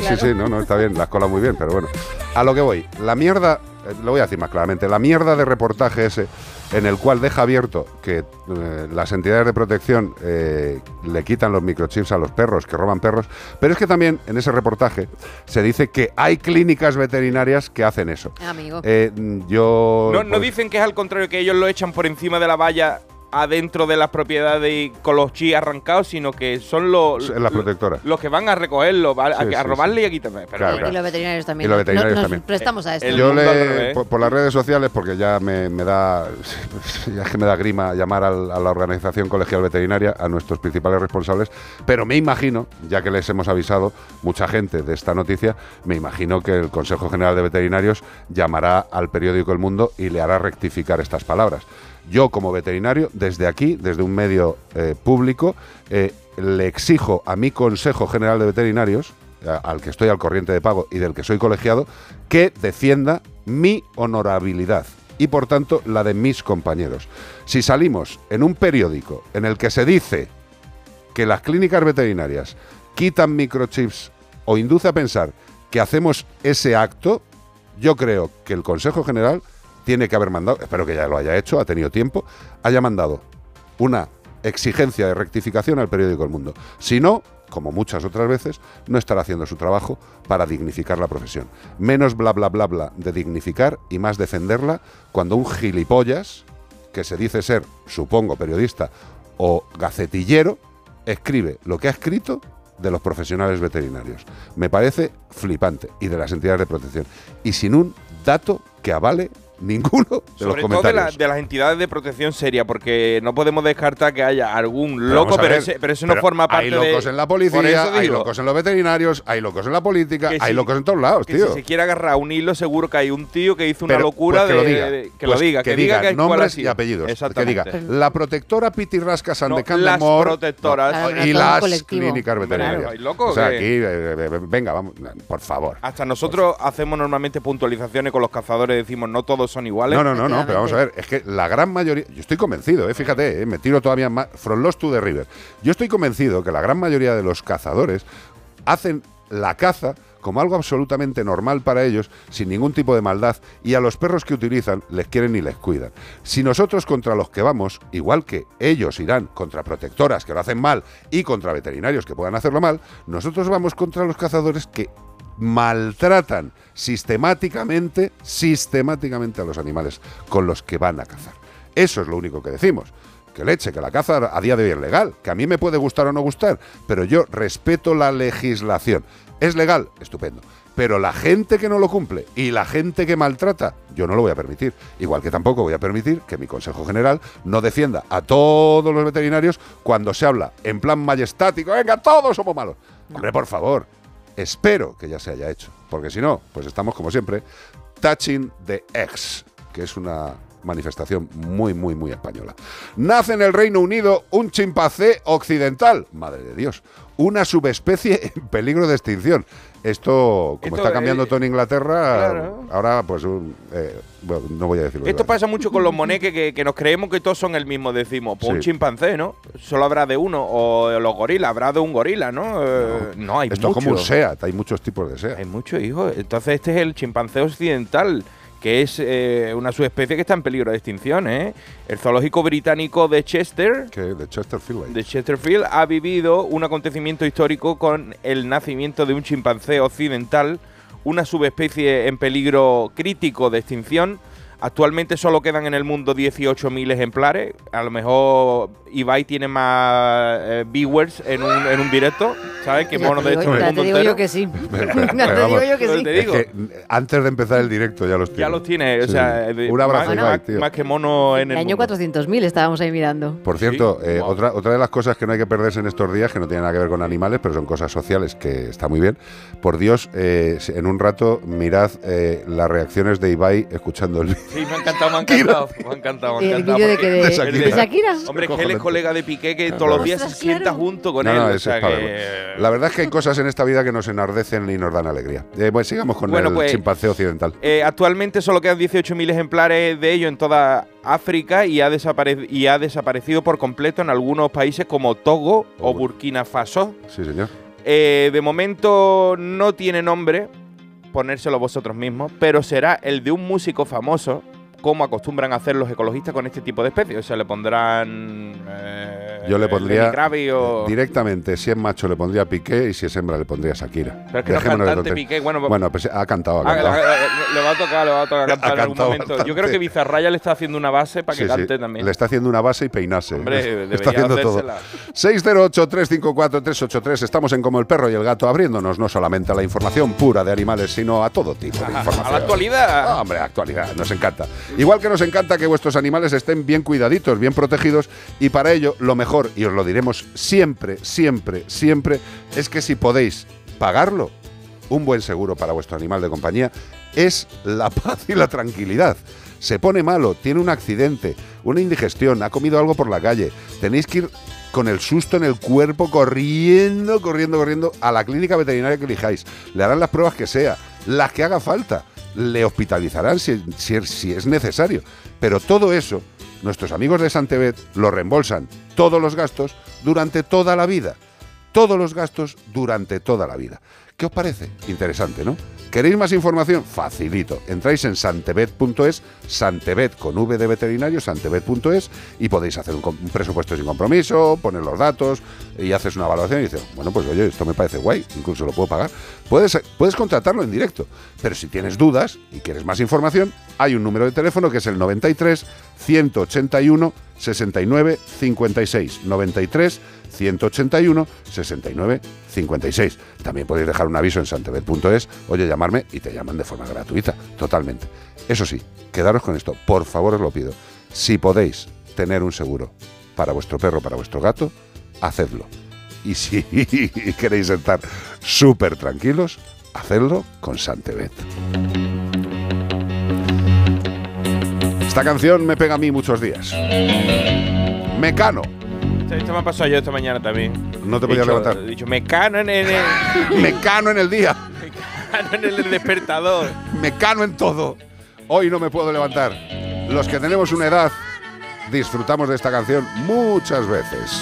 Sí, sí, no, no, está bien, la cola muy bien, pero bueno. A lo que voy, la mierda, eh, lo voy a decir más claramente, la mierda de reportaje ese en el cual deja abierto que eh, las entidades de protección eh, le quitan los microchips a los perros, que roban perros, pero es que también en ese reportaje se dice que hay clínicas veterinarias que hacen eso. Amigo. Eh, yo... No, no pues, dicen que es al contrario, que ellos lo echan por encima de la valla adentro de las propiedades y con los chi arrancados, sino que son los, las protectoras. los que van a recogerlo, a, Sí, a sí, robarle y a quitarle. Pero Claro, bueno. claro. Y los veterinarios también. Y los ¿no? veterinarios nos también. prestamos a esto. Yo le, por, por las redes sociales, porque ya me, me da, ya es que me da grima llamar al- a la organización colegial veterinaria, a nuestros principales responsables, pero me imagino, ya que les hemos avisado mucha gente de esta noticia, me imagino que el Consejo General de Veterinarios llamará al periódico El Mundo y le hará rectificar estas palabras. Yo, como veterinario, desde aquí, desde un medio eh, público, eh, le exijo a mi Consejo General de Veterinarios, al que estoy al corriente de pago y del que soy colegiado, que defienda mi honorabilidad y por tanto la de mis compañeros. Si salimos en un periódico en el que se dice que las clínicas veterinarias quitan microchips o induce a pensar que hacemos ese acto, yo creo que el Consejo General tiene que haber mandado, espero que ya lo haya hecho, ha tenido tiempo, haya mandado una exigencia de rectificación al periódico El Mundo. Si no, como muchas otras veces, no estará haciendo su trabajo para dignificar la profesión. Menos bla bla bla bla de dignificar y más defenderla cuando un gilipollas, que se dice ser, supongo, periodista o gacetillero, escribe lo que ha escrito de los profesionales veterinarios. Me parece flipante y de las entidades de protección. Y sin un dato que avale ninguno de los Sobre todo de, la- comentarios. de las entidades de protección seria, porque no podemos descartar que haya algún Pero loco, pero ver, ese, pero ese no pero forma parte Hay de... locos en la policía, eso hay locos en los veterinarios, hay locos en la política, Que hay si- locos en todos lados, que tío. si se quiere agarrar un hilo, seguro que hay un tío que hizo una Pero, locura pues que de, lo diga, de- que Pues lo diga, que, diga, que cuál ha nombres y apellidos. Que Exactamente. diga la protectora Pitirrasca San No, de las protectoras. no, Claro, y las colectivo. clínicas Claro, veterinarias. ¿hay loco o sea, aquí, eh, eh, venga, vamos, por favor. Hasta nosotros hacemos normalmente puntualizaciones con los cazadores, decimos no todos son iguales. No, no, no, no, pero vamos a ver, es que la gran mayoría, yo estoy convencido, eh, fíjate, eh, me tiro todavía más, from lost to the river. Yo estoy convencido que la gran mayoría de los cazadores hacen la caza como algo absolutamente normal para ellos, sin ningún tipo de maldad, y a los perros que utilizan les quieren y les cuidan. Si nosotros contra los que vamos, igual que ellos irán contra protectoras que lo hacen mal y contra veterinarios que puedan hacerlo mal, nosotros vamos contra los cazadores que maltratan sistemáticamente, sistemáticamente a los animales con los que van a cazar. Eso es lo único que decimos. que leche, que la caza a día de hoy es legal, que a mí me puede gustar o no gustar, pero yo respeto la legislación. ¿Es legal? Estupendo. Pero la gente que no lo cumple y la gente que maltrata, yo no lo voy a permitir. Igual que tampoco voy a permitir que mi Consejo General no defienda a todos los veterinarios cuando se habla en plan majestático, venga, todos somos malos. Hombre, por favor, espero que ya se haya hecho, porque si no, pues estamos como siempre, touching the eggs, que es una manifestación muy, muy, muy española. Nace en el Reino Unido un chimpancé occidental, madre de Dios, una subespecie en peligro de extinción. Esto, como Esto, está cambiando eh, todo en Inglaterra, claro. ahora pues un, eh, bueno, no voy a decirlo. Esto pasa mucho con los moneques que, que nos creemos que todos son el mismo, decimos. Pues un chimpancé, ¿no? Solo habrá de uno. O los gorilas, habrá de un gorila, ¿no? Eh, no, hay Esto es como un. SEAT, hay muchos tipos de SEAT. Hay muchos, hijo. Entonces este es el chimpancé occidental, que es eh, una subespecie que está en peligro de extinción, ¿eh? El zoológico británico de Chester, de Chesterfield. de Chesterfield, ha vivido un acontecimiento histórico con el nacimiento de un chimpancé occidental, una subespecie en peligro crítico de extinción. Actualmente solo quedan en el mundo 18.000 ejemplares. A lo mejor Ibai tiene más eh, viewers en un, en un directo, ¿sabes? Que te de esto en te digo yo que sí. Pero, Ya te pero digo yo que Pero sí. te digo. Es que mm, antes de empezar el directo ya los tiene. Ya los tiene, o Sí. sea, de- un abrazo, más, Ibai, más- tío. más que mono en El el año mundo. 400.000 estábamos ahí mirando. Por cierto, Sí, eh, wow. otra, otra de las cosas que no hay que perderse en estos días, que no tiene nada que ver con animales, pero son cosas sociales que está muy bien. Por Dios, eh, si- en un rato mirad eh, las reacciones de Ibai escuchando el vídeo. Sí, me ha encantado, me ha encantado. Me ha encantado, me ha ¿El encantado. vídeo de porque- que de, De Shakira. de Shakira? Hombre, es que él es Colega de Piqué que todos los días se sienta junto con No, él. no, o sea que-. La verdad es que hay cosas en esta vida que nos enardecen y nos dan alegría. Eh, pues sigamos con Bueno, el pues, chimpancé occidental. Eh, actualmente solo quedan 18.000 ejemplares de ello en toda África y ha, desapare- y ha desaparecido por completo en algunos países como Togo o Burkina Faso. Sí, señor. Eh, de momento no tiene nombre, ponérselo vosotros mismos, pero será el de un músico famoso, como acostumbran a hacer los ecologistas con este tipo de especies. O sea, le pondrán. eh, Yo le pondría o- eh, directamente, si es macho le pondría Piqué y si es hembra le pondría Shakira. Pero es que no Dejémonos cantante. Piqué, bueno, Bueno, pues ha cantado, ha Ah, cantado. le, le va a tocar, le va a tocar cantar en algún momento. Yo creo que Bizarraya le está haciendo una base para que Sí, sí. cante también. Le está haciendo una base y peinarse. Hombre, Le está haciendo todo. hacérsela. 608-354-383. Estamos en Como el Perro y el Gato, abriéndonos no solamente a la información pura de animales, sino a todo tipo de información. A la actualidad. Ah, hombre, actualidad, nos encanta. Igual que nos encanta que vuestros animales estén bien cuidaditos, bien protegidos, y para ello lo mejor, y os lo diremos siempre, siempre, siempre, es que si podéis pagarlo, un buen seguro para vuestro animal de compañía es la paz y la tranquilidad. Se pone malo, tiene un accidente, una indigestión, ha comido algo por la calle, tenéis que ir con el susto en el cuerpo, corriendo, corriendo, corriendo a la clínica veterinaria que elijáis. Le harán las pruebas que sea, las que haga falta. Le hospitalizarán si, es necesario. Pero todo eso, nuestros amigos de Santebet lo reembolsan todos los gastos durante toda la vida. Todos los gastos durante toda la vida. ¿Qué os parece? Interesante, ¿no? ¿Queréis más información? Facilito. Entráis en santebet.es, santebet con V de veterinario, santebet.es y podéis hacer un, presupuesto sin compromiso, poner los datos y haces una evaluación y dices, bueno, pues oye, esto me parece guay, incluso lo puedo pagar. Puedes, puedes contratarlo en directo, pero si tienes dudas y quieres más información, hay un número de teléfono que es el 93 181 69 56. 93 181 69 56. También podéis dejar un aviso en santebet.es, oye, llamarme y te llaman de forma gratuita, totalmente. Eso sí, quedaros con esto, por favor os lo pido. Si podéis tener un seguro para vuestro perro, para vuestro gato, hacedlo. Y si queréis estar súper tranquilos, hacedlo con Santebet. Esta canción me pega a mí muchos días. Mecano. Esto, me ha pasado yo esta mañana también. No te He podías dicho- levantar. He dicho, mecano en el, Mecano en el día. el, en el despertador. Mecano en todo. Hoy no me puedo levantar. Los que tenemos una edad disfrutamos de esta canción muchas veces.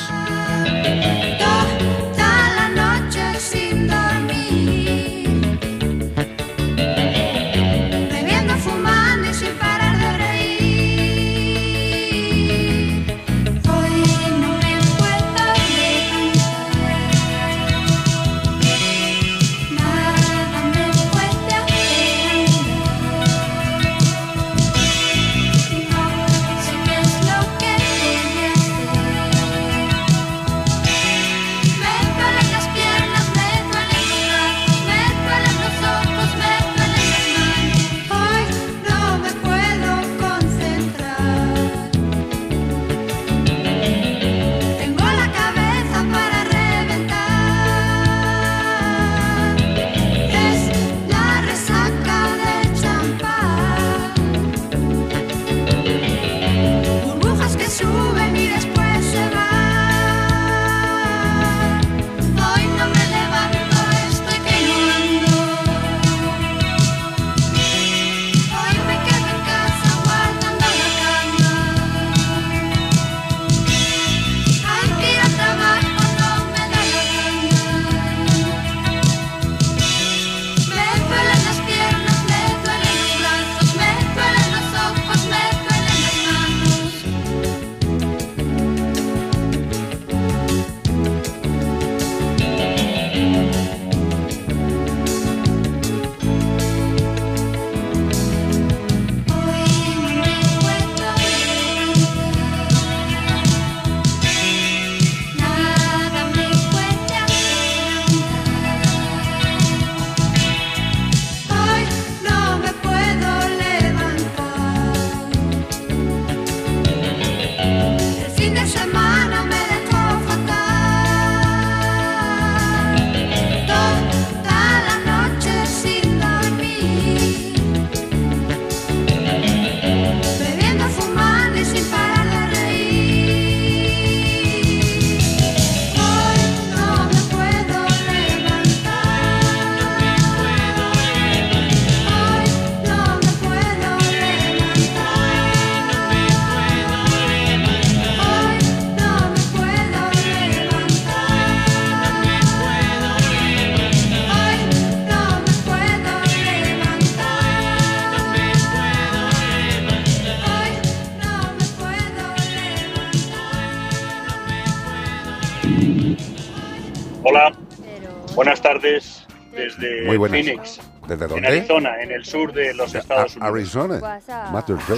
Buenas. Phoenix, ¿Desde en dónde? Arizona, en el sur de los Estados A- Unidos. Arizona.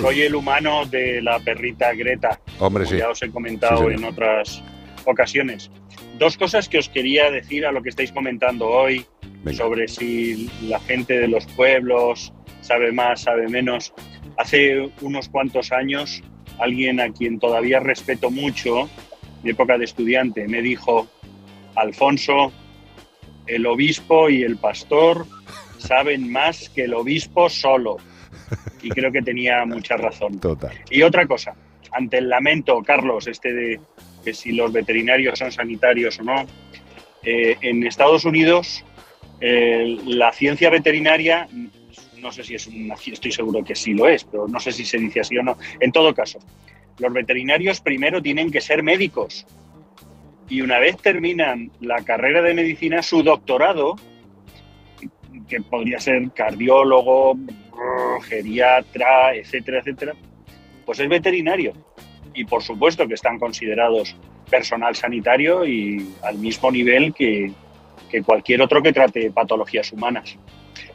Soy el humano de la perrita Greta, Hombre, como sí. ya os he comentado Sí, en otras ocasiones. Dos cosas que os quería decir a lo que estáis comentando hoy sobre si la gente de los pueblos sabe más, sabe menos. Hace unos cuantos años, alguien a quien todavía respeto mucho, de época de estudiante, me dijo, Alfonso, el obispo y el pastor saben más que el obispo solo. Y creo que tenía mucha razón. Total. Y otra cosa, ante el lamento, Carlos, este de que si los veterinarios son sanitarios o no, eh, en Estados Unidos eh, la ciencia veterinaria, no sé si es una, estoy seguro que sí lo es, pero no sé si se dice así o no. En todo caso, los veterinarios primero tienen que ser médicos y una vez terminan la carrera de medicina, su doctorado, que podría ser cardiólogo, geriatra, etcétera, etcétera, pues es veterinario. Y por supuesto que están considerados personal sanitario y al mismo nivel que, cualquier otro que trate patologías humanas.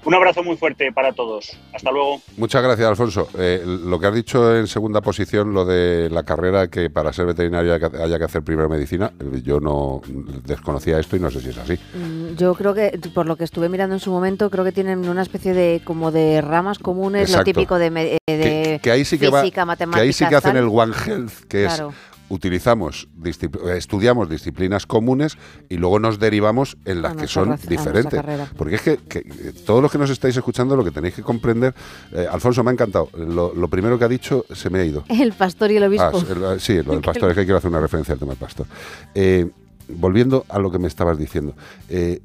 Un abrazo muy fuerte para todos. Hasta luego. Muchas gracias, Alfonso. Eh, lo que has dicho en segunda posición, lo de la carrera que para ser veterinario haya que- haya que hacer primero medicina, eh, yo no desconocía esto y no sé si es así. Mm, Yo creo que, por lo que estuve mirando en su momento, creo que tienen una especie de como de ramas comunes, Exacto. lo típico de, eh, de que, que ahí sí que va- física, que matemáticas, ahí sí que hacen tal. el One Health, que Claro. es utilizamos discipl- eh, estudiamos disciplinas comunes y luego nos derivamos en las A que son diferentes. Porque es que, que, eh, todos los que nos estáis escuchando lo que tenéis que comprender, eh, Alfonso me ha encantado. Lo, lo primero que ha dicho se me ha ido. El pastor y el obispo. Ah, sí, el- sí, lo del pastor, es que quiero hacer una referencia al tema del pastor. Eh, volviendo a lo que me estabas diciendo, eh,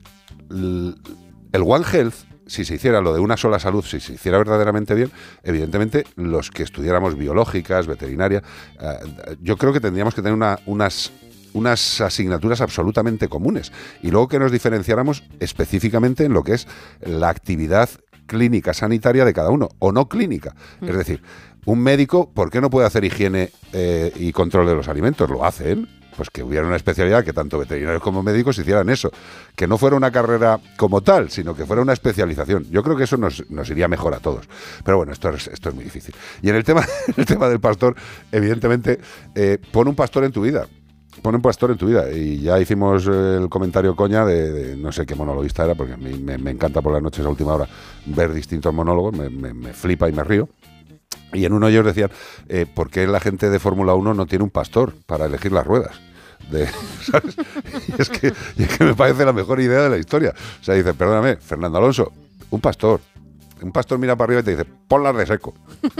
el One Health, si se hiciera lo de una sola salud, si se hiciera verdaderamente bien, evidentemente los que estudiáramos biológicas, veterinaria, eh, yo creo que tendríamos que tener una- unas unas asignaturas absolutamente comunes y luego que nos diferenciáramos específicamente en lo que es la actividad clínica sanitaria de cada uno o no clínica. Es decir, un médico, ¿por qué no puede hacer higiene eh, y control de los alimentos? Lo hacen. Pues que hubiera una especialidad que tanto veterinarios como médicos hicieran eso. Que no fuera una carrera como tal, sino que fuera una especialización. Yo creo que eso nos, nos iría mejor a todos. Pero bueno, esto es, esto es muy difícil. Y en el tema, el tema del pastor, evidentemente, eh, pon un pastor en tu vida. Pon un pastor en tu vida. Y ya hicimos eh, el comentario coña de, no sé qué monologuista era, porque a mí me, encanta por las noches a última hora ver distintos monólogos, me, me- me flipa y me río. Y en uno de ellos decían, eh, ¿por qué la gente de Fórmula 1 no tiene un pastor para elegir las ruedas? Y es, que, es que me parece la mejor idea de la historia. O sea, dice, perdóname, Fernando Alonso, un pastor. Un pastor mira para arriba y te dice, ponlas de seco.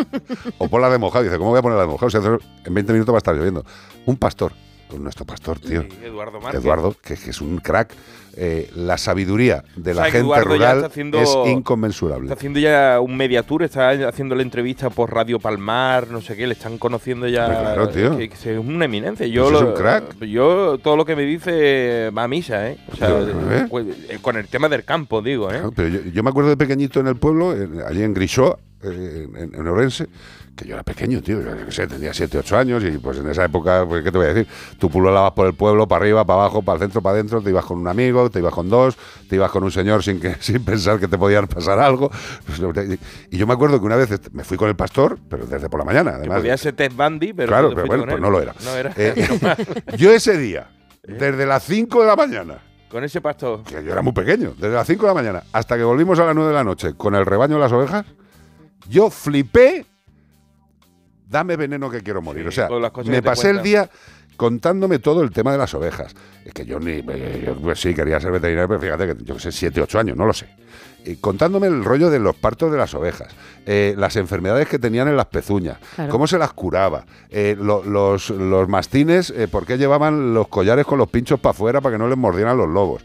o ponlas de mojado. Y dice, ¿cómo voy a ponerla de mojado? Si hace- en 20 minutos va a estar lloviendo. Un pastor. Pues nuestro pastor, tío. Eduardo Márquez. Eduardo, que, que es un crack. Eh, la sabiduría de O la sea, que gente Eduardo rural haciendo- es inconmensurable. Está haciendo ya un media tour, está haciendo la entrevista por Radio Palmar, no sé qué, le están conociendo ya. Claro, tío. Que, que es una eminencia. Yo, Pues es un crack. yo todo lo que me dice va a misa, ¿eh? O sea, ¿eh? pues, eh, con el tema del campo, digo, ¿eh? Claro, pero yo, yo me acuerdo de pequeñito en el pueblo, en- allí en Grisó, eh, en, en Orense, que yo era pequeño, tío, yo qué sé, tenía 7, 8 años y pues en esa época, pues qué te voy a decir, tú pululabas por el pueblo, para arriba, para abajo, para el centro, para adentro, te ibas con un amigo, te ibas con dos, te ibas con un señor sin, que, sin pensar que te podía pasar algo. Y yo me acuerdo que una vez me fui con el pastor, pero desde por la mañana, además. podía ser Ted Bundy, pero. claro, pero bueno, pues no lo era. No era. Eh, yo ese día, desde las 5 de la mañana, con ese pastor. que yo era muy pequeño, desde las 5 de la mañana hasta que volvimos a las 9 de la noche con el rebaño de las ovejas, yo flipé. Dame veneno que quiero morir. Sí, o sea, me pasé el día contándome todo el tema de las ovejas. Es que yo ni. eh, yo, pues sí, quería ser veterinario, pero fíjate que yo que sé, 7, 8 años, no lo sé. Y contándome el rollo de los partos de las ovejas, eh, las enfermedades que tenían en las pezuñas, Claro. cómo se las curaba, eh, lo- los, los mastines, eh, por qué llevaban los collares con los pinchos para afuera para que no les mordieran los lobos.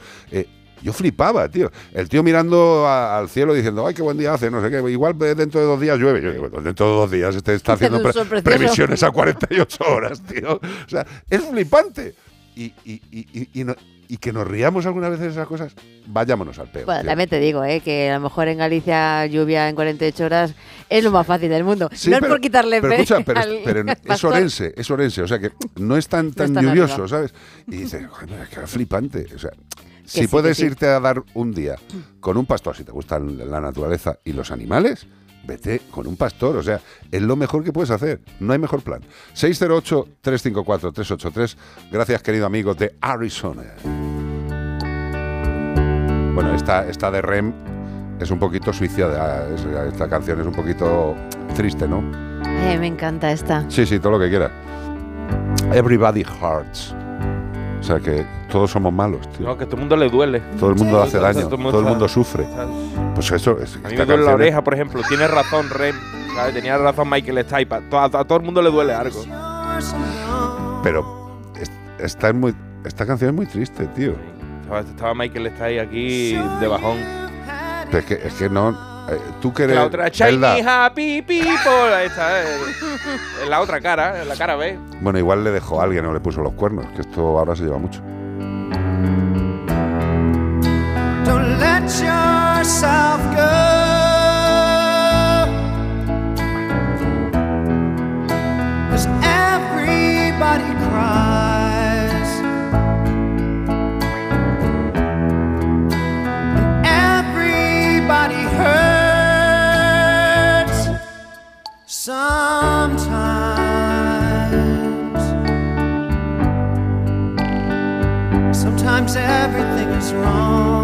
Yo flipaba, tío. El tío mirando a- al cielo diciendo, ay, qué buen día hace, no sé qué. Igual dentro de dos días llueve. Yo digo, dentro de dos días este está haciendo pre- previsiones a 48 horas, tío. O sea, es flipante. Y, y- y- y- y no- y que nos riamos alguna vez de esas cosas, vayámonos al peo. Bueno, tío. también te digo, ¿eh? que a lo mejor en Galicia lluvia en 48 horas es lo más fácil del mundo. Sí, no es por quitarle pero escucha, pero, al- pero al es orense, es orense, o sea que no es tan, tan tan lluvioso, arriba. ¿sabes? Y dices, "Joder, es que era flipante. O sea, si sí, puedes sí. irte a dar un día con un pastor, si te gustan la naturaleza y los animales, vete con un pastor. O sea, es lo mejor que puedes hacer. No hay mejor plan. 608-354-383. Gracias, querido amigo de Arizona. Bueno, esta, esta de Rem es un poquito suicida. es- Esta canción es un poquito triste, ¿no? Eh, me encanta esta. Sí, sí, todo lo que quieras. Everybody hurts. O sea que todos somos malos, tío. No, que a todo el mundo le duele. Todo el mundo hace daño, Todo todo el mundo sufre. Pues eso es. A mí me duele la es- oreja, por ejemplo. Tienes razón, Rem. ¿sabes? Tenía razón Michael Stipe. A, to- a todo el mundo le duele algo. Pero es- esta, es muy, esta canción es muy triste, tío. Estaba, estaba Michael Stipe aquí de bajón. Pero es que, es que no. Eh, tú que eres. La otra, Shiny Happy People. Ahí está, eh, en la otra cara, en la cara B. bueno, igual le dejó a alguien o le puso los cuernos, que esto ahora se lleva mucho. Don't let yourself go. Cause everybody cries. Sometimes. Sometimes everything is wrong.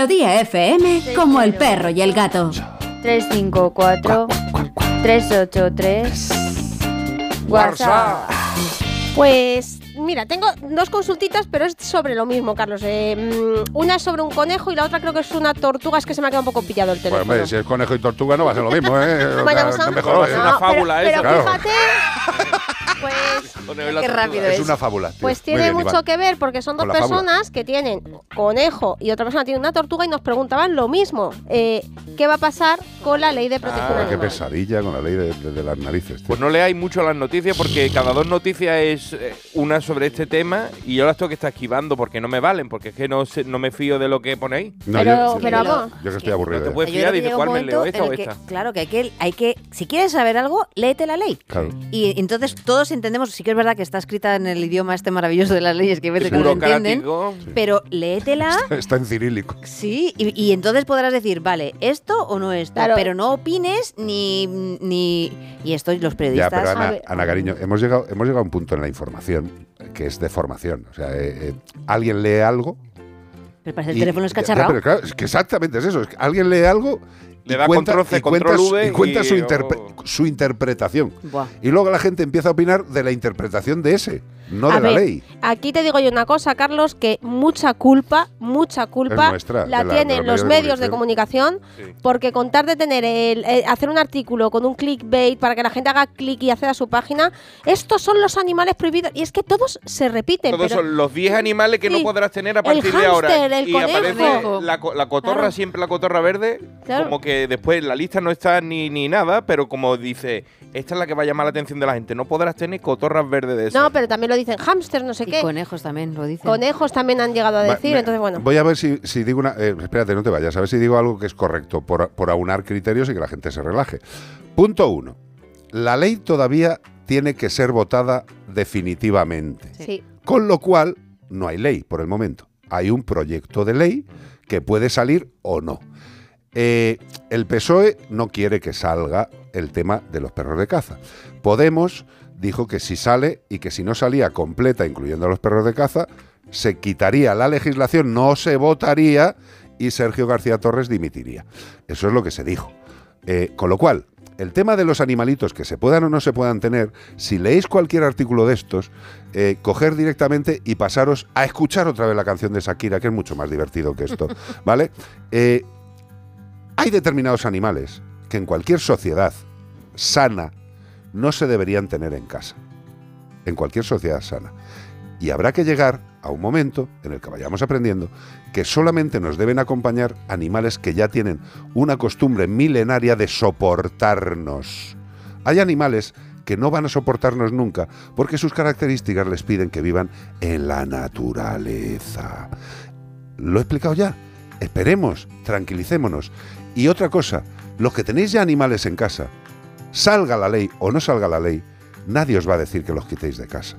Melodía FM, como el perro y el gato. 354 383 WhatsApp. Pues mira, tengo dos consultitas, pero es sobre lo mismo, Carlos. Eh, mm, una es sobre un conejo y la otra creo que es una tortuga. Es que se me ha quedado un poco pillado el Pues, teléfono. si es conejo y tortuga no va a ser lo mismo, ¿eh? O Bueno, sea, son- no me jodas, no, ¿eh? pero- Pero, Claro. fíjate, pues, Qué rápido Es es. una fábula. tío. pues tiene bien, mucho Iván. que ver porque son dos personas que tienen conejo y otra persona tiene una tortuga y nos preguntaban lo mismo. eh, ¿Qué va a pasar con la ley de protección Ah, qué animal? pesadilla con la ley de, de- de las narices. tío. Pues no leáis mucho las noticias porque cada dos noticias es eh, una sobre este tema y yo las tengo que estar esquivando porque no me valen, porque es que no, sé- no me fío de lo que ponéis. No, Pero- yo, pero yo- vamos. yo que estoy aburrido. No te ya. puedes fiar y cuál me leo esta o que, esta. claro, que hay que, hay que, si quieres saber algo, léete la ley. Claro. Y entonces todos entendemos, sí que es verdad que está escrita en el idioma este maravilloso de las leyes que hay veces que no entienden, pero léetela, Está en cirílico. sí, y, y entonces podrás decir, vale, esto o no esto, Claro. pero no opines ni, ni y esto los Ya, periodistas. pero Ana, A cariño, hemos llegado, hemos llegado a un punto en la información que es de formación. O sea, eh, eh, alguien lee algo. Pero parece el y- teléfono ya, escacharrado. pero claro, es que exactamente es eso. es que alguien lee algo. Le y da cuenta, control C, y cuenta control su- V y cuenta y- su, interpre- oh. su interpretación. Buah. Y luego la gente empieza a opinar de la interpretación de ese, no A de la ley. Aquí te digo yo una cosa, Carlos, que mucha culpa, mucha culpa nuestra, la tienen los medios de comunicación, porque contar de tener el, hacer un artículo con un clickbait para que la gente haga clic y acceda a su página, estos son los animales prohibidos y es que todos se repiten. Todos pero- son los 10 animales que Sí. no podrás tener a El partir de ahora. el y conejo. aparece la, la cotorra, Claro. siempre la cotorra verde. Claro. Como que después la lista no está ni, ni nada, pero como dice, esta es la que va a llamar la atención de la gente. No podrás tener cotorras verdes de esas. No, pero también lo dicen hámster, no sé Y qué. conejos también lo dicen. Conejos también han llegado a Va- decir, me- entonces bueno. Voy a ver si, si digo una. eh, espérate, no te vayas. A ver si digo algo que es correcto por, por aunar criterios y que la gente se relaje. Punto uno. La ley todavía tiene que ser votada definitivamente. Sí. Con lo cual, no hay ley por el momento. Hay un proyecto de ley que puede salir o no. Eh, el PSOE no quiere que salga el tema de los perros de caza. Podemos dijo que si sale y que si no salía completa, incluyendo a los perros de caza, se quitaría la legislación, no se votaría y Sergio García Torres dimitiría. Eso es lo que se dijo. Eh, con lo cual, el tema de los animalitos que se puedan o no se puedan tener, si leéis cualquier artículo de estos, eh, coger directamente y pasaros a escuchar otra vez la canción de Shakira, que es mucho más divertido que esto, ¿vale? Eh, hay determinados animales que en cualquier sociedad sana no se deberían tener en casa. En cualquier sociedad sana. Y habrá que llegar a un momento en el que vayamos aprendiendo que solamente nos deben acompañar animales que ya tienen una costumbre milenaria de soportarnos. Hay animales que no van a soportarnos nunca porque sus características les piden que vivan en la naturaleza. ¿Lo he explicado ya? Esperemos, tranquilicémonos. Y otra cosa, los que tenéis ya animales en casa, salga la ley o no salga la ley, nadie os va a decir que los quitéis de casa.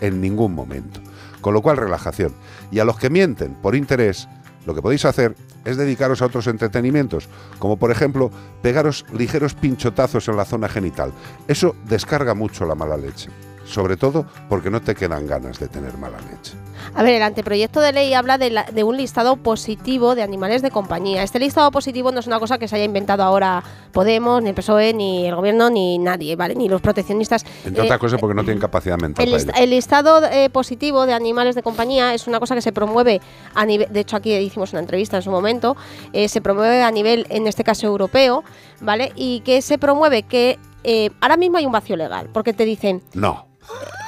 En ningún momento. Con lo cual, relajación. Y a los que mienten por interés, lo que podéis hacer es dedicaros a otros entretenimientos, como por ejemplo pegaros ligeros pinchotazos en la zona genital. Eso descarga mucho la mala leche. Sobre todo porque no te quedan ganas de tener mala leche. A ver, el anteproyecto de ley habla de, la- de un listado positivo de animales de compañía. Este listado positivo no es una cosa que se haya inventado ahora Podemos, ni el PSOE, ni el gobierno, ni nadie, ¿vale? Ni los proteccionistas. Entre Eh, otras cosas porque no tienen capacidad mental. El, list- el listado eh, positivo de animales de compañía es una cosa que se promueve a nivel, de hecho aquí hicimos una entrevista en su momento, eh, se promueve a nivel, en este caso europeo, ¿vale? Y que se promueve que eh, ahora mismo hay un vacío legal, porque te dicen, No.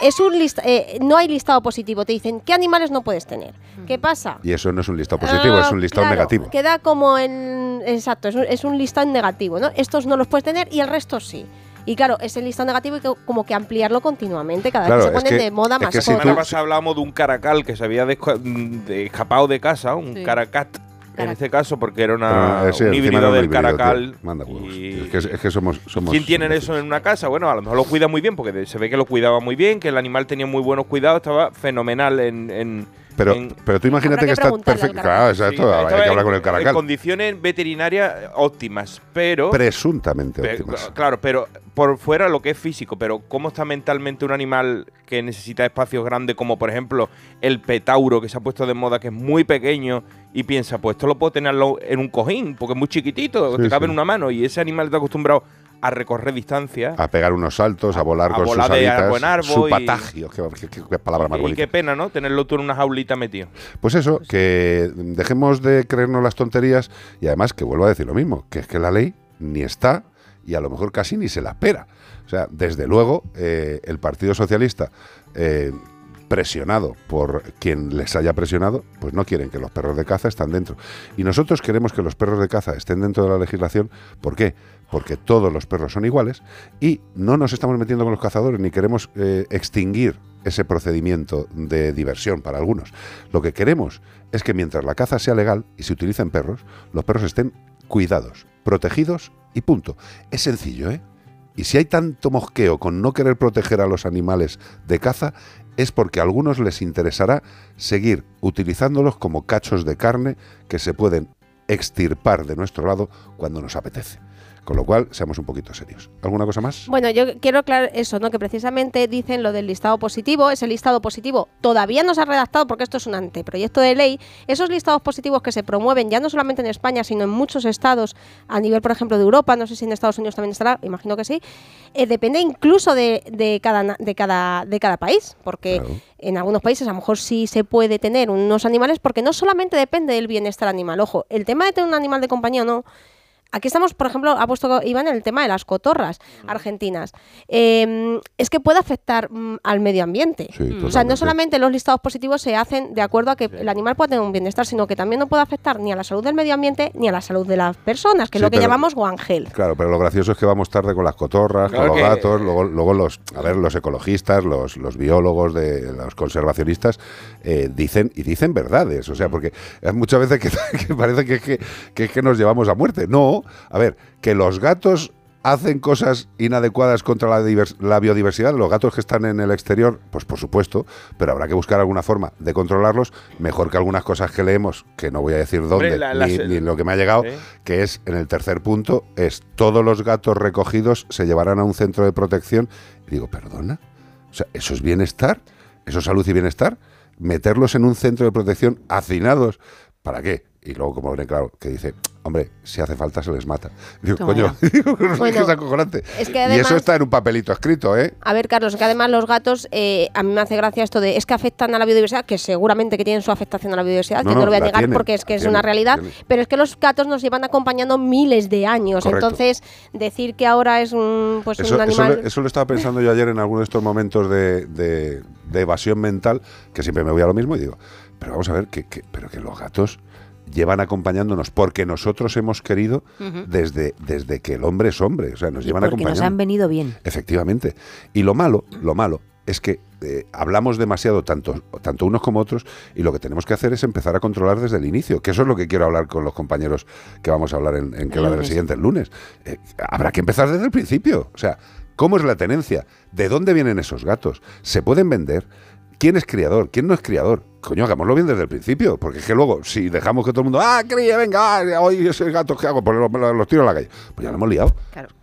es un list- eh, no hay listado positivo, te dicen qué animales no puedes tener. ¿Qué pasa? Y eso no es un listado positivo, Ah, es un listado claro, negativo. Queda como en. Exacto, es un, es un listado en negativo, ¿no? Estos no los puedes tener y el resto sí. Y claro, es el listado negativo y que, como que ampliarlo continuamente cada Claro, vez que se ponen que- de moda es que más si La semana pasada hablábamos de un caracal que se había de- escapado de casa, un Sí. caracat. En este caso, porque era una, Pero, eh, sí, un híbrido un del híbrido, tío. caracal. Manda huevos. y- Es que, es que somos, somos. ¿Quién tiene eso en una casa? Bueno, a lo mejor lo cuida muy bien, porque se ve que lo cuidaba muy bien, que el animal tenía muy buenos cuidados, estaba fenomenal en. en- Pero, en- pero tú imagínate que, que está perfecto. caracal. Claro, exacto. Sí, hay que hablar en- con el En caracal. condiciones veterinarias óptimas, pero. Presuntamente óptimas. Claro, pero por fuera lo que es físico, pero cómo está mentalmente un animal que necesita espacios grandes, como por ejemplo el petauro que se ha puesto de moda, que es muy pequeño, y piensa, pues esto lo puedo tenerlo en un cojín, porque es muy chiquitito, Sí, te cabe sí. en una mano, y ese animal está acostumbrado a recorrer distancias. A pegar unos saltos, a volar a con volar sus de alitas. árbol en árbol su patagio, qué, qué- qué- qué palabra más y qué pena, ¿no? Tenerlo tú en una jaulita metido. Pues eso, que dejemos de creernos las tonterías y además que vuelvo a decir lo mismo, que es que la ley ni está y a lo mejor casi ni se la espera. O sea, desde luego, eh, el Partido Socialista, eh, presionado por quien les haya presionado, pues no quieren que los perros de caza estén dentro. Y nosotros queremos que los perros de caza estén dentro de la legislación. ¿Por qué? Porque todos los perros son iguales y no nos estamos metiendo con los cazadores ni queremos eh, extinguir ese procedimiento de diversión para algunos. Lo que queremos es que mientras la caza sea legal y se utilicen perros, los perros estén cuidados, protegidos y punto. Es sencillo, ¿eh? Y si hay tanto mosqueo con no querer proteger a los animales de caza, es porque a algunos les interesará seguir utilizándolos como cachos de carne que se pueden extirpar de nuestro lado cuando nos apetece. Con lo cual, seamos un poquito serios. ¿Alguna cosa más? Bueno, yo quiero aclarar eso, ¿no? Que precisamente dicen lo del listado positivo. Ese listado positivo todavía no se ha redactado porque esto es un anteproyecto de ley. Esos listados positivos que se promueven ya no solamente en España, sino en muchos estados a nivel, por ejemplo, de Europa, no sé si en Estados Unidos también estará, imagino que sí, eh, depende incluso de, de cada, de, cada, de cada país, porque en algunos países a lo mejor sí se puede tener unos animales, porque no solamente depende del bienestar animal. Ojo, el tema de tener un animal de compañía o no. Aquí estamos, por ejemplo, ha puesto Iván en el tema de las cotorras argentinas. Eh, es que puede afectar mm, al medio ambiente. Sí, o sea, no solamente los listados positivos se hacen de acuerdo a que el animal pueda tener un bienestar, sino que también no puede afectar ni a la salud del medio ambiente ni a la salud de las personas, que es Sí, lo que pero- llamamos One Health. Claro, pero lo gracioso es que vamos tarde con las cotorras, Claro con los que- gatos, luego, luego los, a ver, los ecologistas, los, los biólogos, de, los conservacionistas eh, dicen y dicen verdades, o sea, porque muchas veces que, que parece que, es que, que es que nos llevamos a muerte. No, a ver, que los gatos hacen cosas inadecuadas contra la, divers- la biodiversidad, los gatos que están en el exterior, pues por supuesto, pero habrá que buscar alguna forma de controlarlos, mejor que algunas cosas que leemos, que no voy a decir dónde, Hombre, la- las- ni, ni lo que me ha llegado, que es en el tercer punto, es todos los gatos recogidos se llevarán a un centro de protección. Y digo, perdona, o sea, ¿eso es bienestar? ¿Eso es salud y bienestar? Meterlos en un centro de protección hacinados, ¿para qué? Y luego, como ven, claro, que dice, hombre, si hace falta se les mata. Digo, Toma coño, digo, es que Bueno, es acojonante. es que y eso está en un papelito escrito, ¿eh? A ver, Carlos, que además los gatos, eh, a mí me hace gracia esto de es que afectan a la biodiversidad, que seguramente que tienen su afectación a la biodiversidad, No, que no, no, lo voy a negar porque es que es una realidad, pero es que los gatos nos llevan acompañando miles de años. Correcto. Entonces, decir que ahora es un, pues Eso, un eso animal... lo- eso lo estaba pensando yo ayer en alguno de estos momentos de, de- de evasión mental, que siempre me voy a lo mismo y digo, pero vamos a ver, que, que- pero que los gatos llevan acompañándonos porque nosotros hemos querido desde, desde que el hombre es hombre, o sea, nos Y llevan porque nos han venido bien. Efectivamente. Y lo malo, lo malo es que eh, hablamos demasiado tanto, tanto unos como otros y lo que tenemos que hacer es empezar a controlar desde el inicio, que eso es lo que quiero hablar con los compañeros que vamos a hablar en, en que El va del siguiente el lunes. Eh, habrá que empezar desde el principio. O sea, ¿cómo es la tenencia? ¿De dónde vienen esos gatos? ¿Se pueden vender? ¿Quién es criador? ¿Quién no es criador? Coño, hagámoslo bien desde el principio, porque es que luego, si dejamos que todo el mundo, ah, cría, venga, ah, hoy ese gato, ¿qué hago? Pues los, los tiro a la calle. Pues ya lo hemos liado.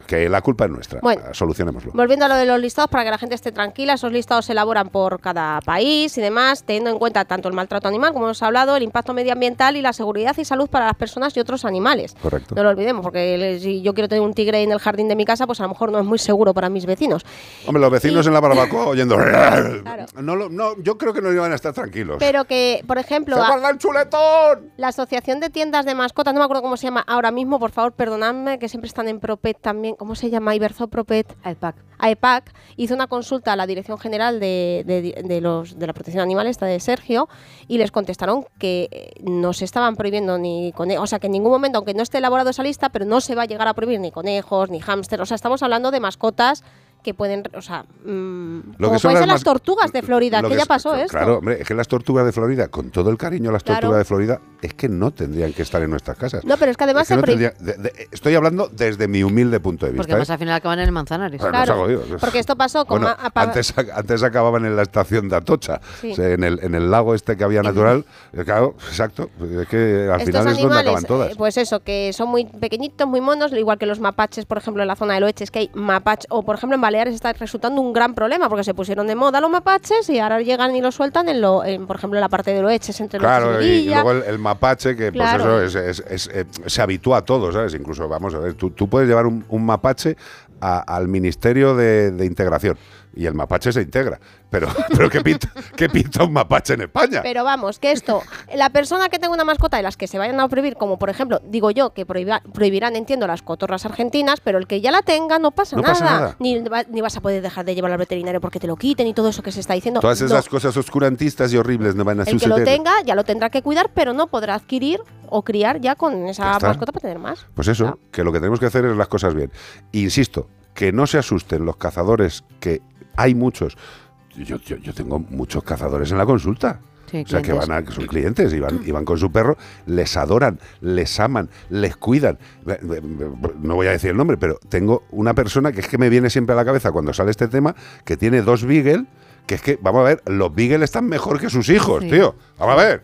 Que la culpa es nuestra. Bueno. Ah, Solucionémoslo. Volviendo a lo de los listados, para que la gente esté tranquila, esos listados se elaboran por cada país y demás, teniendo en cuenta tanto el maltrato animal, como hemos hablado, el impacto medioambiental y la seguridad y salud para las personas y otros animales. Correcto. No lo olvidemos, porque si yo quiero tener un tigre en el jardín de mi casa, pues a lo mejor no es muy seguro para mis vecinos. Hombre, los vecinos en la barbacoa oyendo. No, lo- no, yo creo que no iban a estar tranquilos. Pero que, por ejemplo, ¡Se guarda el chuletón! la Asociación de Tiendas de Mascotas, no me acuerdo cómo se llama ahora mismo, por favor, perdonadme, que siempre están en Propet también. ¿Cómo se llama? Iberzo Propet. AEPAC. AEPAC hizo una consulta a la Dirección General de, de- de los, de la Protección Animal, esta de Sergio, y les contestaron que eh, no se estaban prohibiendo ni conejos, o sea, que en ningún momento, aunque no esté elaborado esa lista, pero no se va a llegar a prohibir ni conejos, ni hámster, o sea, estamos hablando de mascotas que pueden, o sea, mm, Lo como que son pueden ser las tortugas de Florida, Lo que que ya es- pasó esto. Claro, hombre, es que las tortugas de Florida, con todo el cariño a las Claro. tortugas de Florida, es que no tendrían que estar en nuestras casas. No, pero es que además que se no prohí- tendría- de- de- estoy hablando desde mi humilde punto de vista. Porque más ¿eh? al final acaban en el Manzanares. Bueno, jodido. porque esto pasó con Bueno, ma- antes, antes acababan en la estación de Atocha, Sí. o sea, en, el, en el lago este que había natural. eh, Claro, exacto. Es que al Estos final es donde animales, acaban todas. eh, pues eso, que son muy pequeñitos, muy monos, igual que los mapaches, por ejemplo, en la zona del oeste, es que hay mapaches, o por ejemplo en Baleares está resultando un gran problema, porque se pusieron de moda los mapaches y ahora llegan y los sueltan en, lo, en, por ejemplo, en la parte del oeste, entre los Claro, y, y luego el, el mapache, que Claro. pues eso es- es- es- eh, se habitúa a todo, ¿sabes? Incluso, vamos a ver, tú, tú puedes llevar un, un mapache a- al Ministerio de, de Integración. Y el mapache se integra. Pero, pero ¿qué, pinta, ¿qué pinta un mapache en España? Pero vamos, que esto, la persona que tenga una mascota de las que se vayan a prohibir, como por ejemplo, digo yo, que prohiba- prohibirán, entiendo, las cotorras argentinas, pero el que ya la tenga no pasa, No nada. pasa nada. Ni, va- ni vas a poder dejar de llevarlo al veterinario porque te lo quiten y todo eso que se está diciendo. Todas No. esas cosas oscurantistas y horribles no van a El que suceder. lo tenga ya lo tendrá que cuidar, pero no podrá adquirir o criar ya con esa mascota para tener más. Pues eso, que lo que tenemos que hacer es las cosas bien. Insisto, que no se asusten los cazadores, que hay muchos. Yo, yo, yo tengo muchos cazadores en la consulta. Sí, o sea, que van a, que son clientes y van, y van con su perro, les adoran, les aman, les cuidan. No voy a decir el nombre, pero tengo una persona que es que me viene siempre a la cabeza cuando sale este tema, que tiene dos Beagle, que es que, vamos a ver, los Beagle están mejor que sus hijos, Sí. tío. Vamos a ver.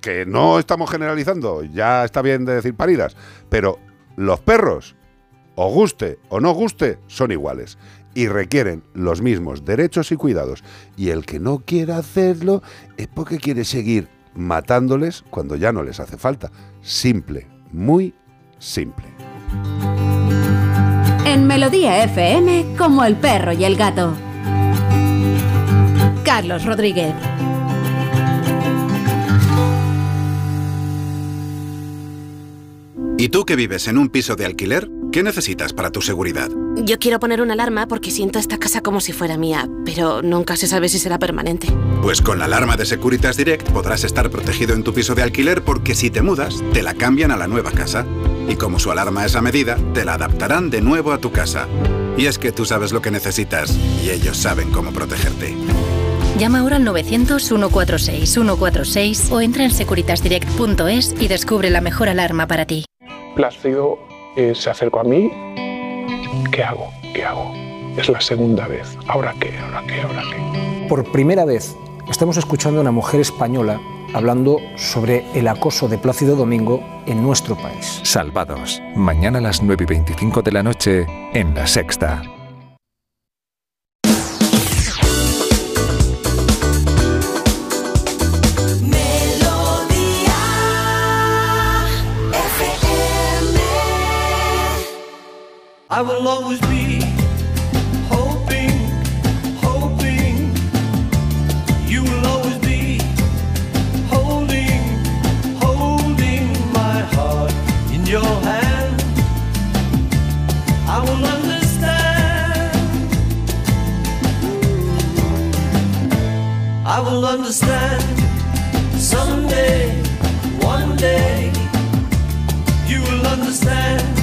Que no estamos generalizando, ya está bien de decir paridas, pero los perros, o guste o no guste, son iguales y requieren los mismos derechos y cuidados. Y el que no quiera hacerlo es porque quiere seguir matándoles cuando ya no les hace falta. Simple, muy simple. En Melodía FM, como el perro y el gato. Carlos Rodríguez. ¿Y tú que vives en un piso de alquiler? ¿Qué necesitas para tu seguridad? Yo quiero poner una alarma porque siento esta casa como si fuera mía, pero nunca se sabe si será permanente. Pues con la alarma de Securitas Direct podrás estar protegido en tu piso de alquiler porque si te mudas, te la cambian a la nueva casa. Y como su alarma es a medida, te la adaptarán de nuevo a tu casa. Y es que tú sabes lo que necesitas y ellos saben cómo protegerte. Llama ahora al 900-146-146 o entra en securitasdirect.es y descubre la mejor alarma para ti. Plácido eh, se acercó a mí. ¿Qué hago? ¿Qué hago? Es la segunda vez. ¿Ahora qué? ¿Ahora qué? ¿Ahora qué? Por primera vez estamos escuchando a una mujer española hablando sobre el acoso de Plácido Domingo en nuestro país. Salvados. Mañana a las 9 y 25 de la noche en La Sexta. I will always be hoping, hoping. You will always be holding, holding my heart in your hand. I will understand. I will understand someday, one day. You will understand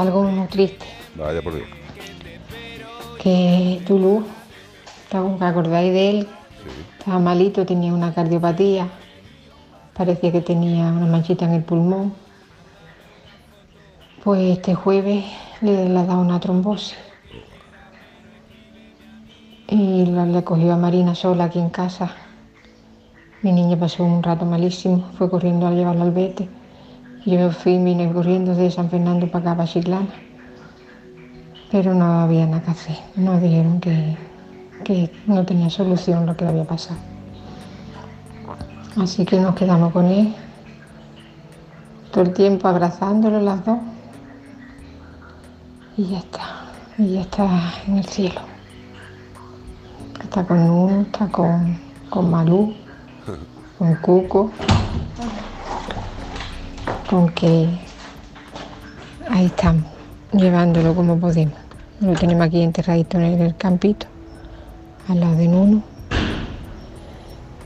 algo muy triste. Vaya por Dios. Que Tulu, ¿os acordáis de él? Estaba malito, tenía una cardiopatía, parecía que tenía una manchita en el pulmón. Pues este jueves le, le ha dado una trombosis. y la- le cogió a Marina sola aquí en casa. Mi niña pasó un rato malísimo, fue corriendo a llevarla al vete. Yo me fui, vine corriendo de San Fernando para acá, para Chiclana. Pero no había nada que hacer. Nos dijeron que, que no tenía solución lo que le había pasado. Así que nos quedamos con él todo el tiempo abrazándolo las dos. Y ya está. Y ya está en el cielo. Está con uno, está con, con Malú, con Cuco, con que ahí estamos, llevándolo como podemos. Lo tenemos aquí enterradito en el campito, al lado de Nuno,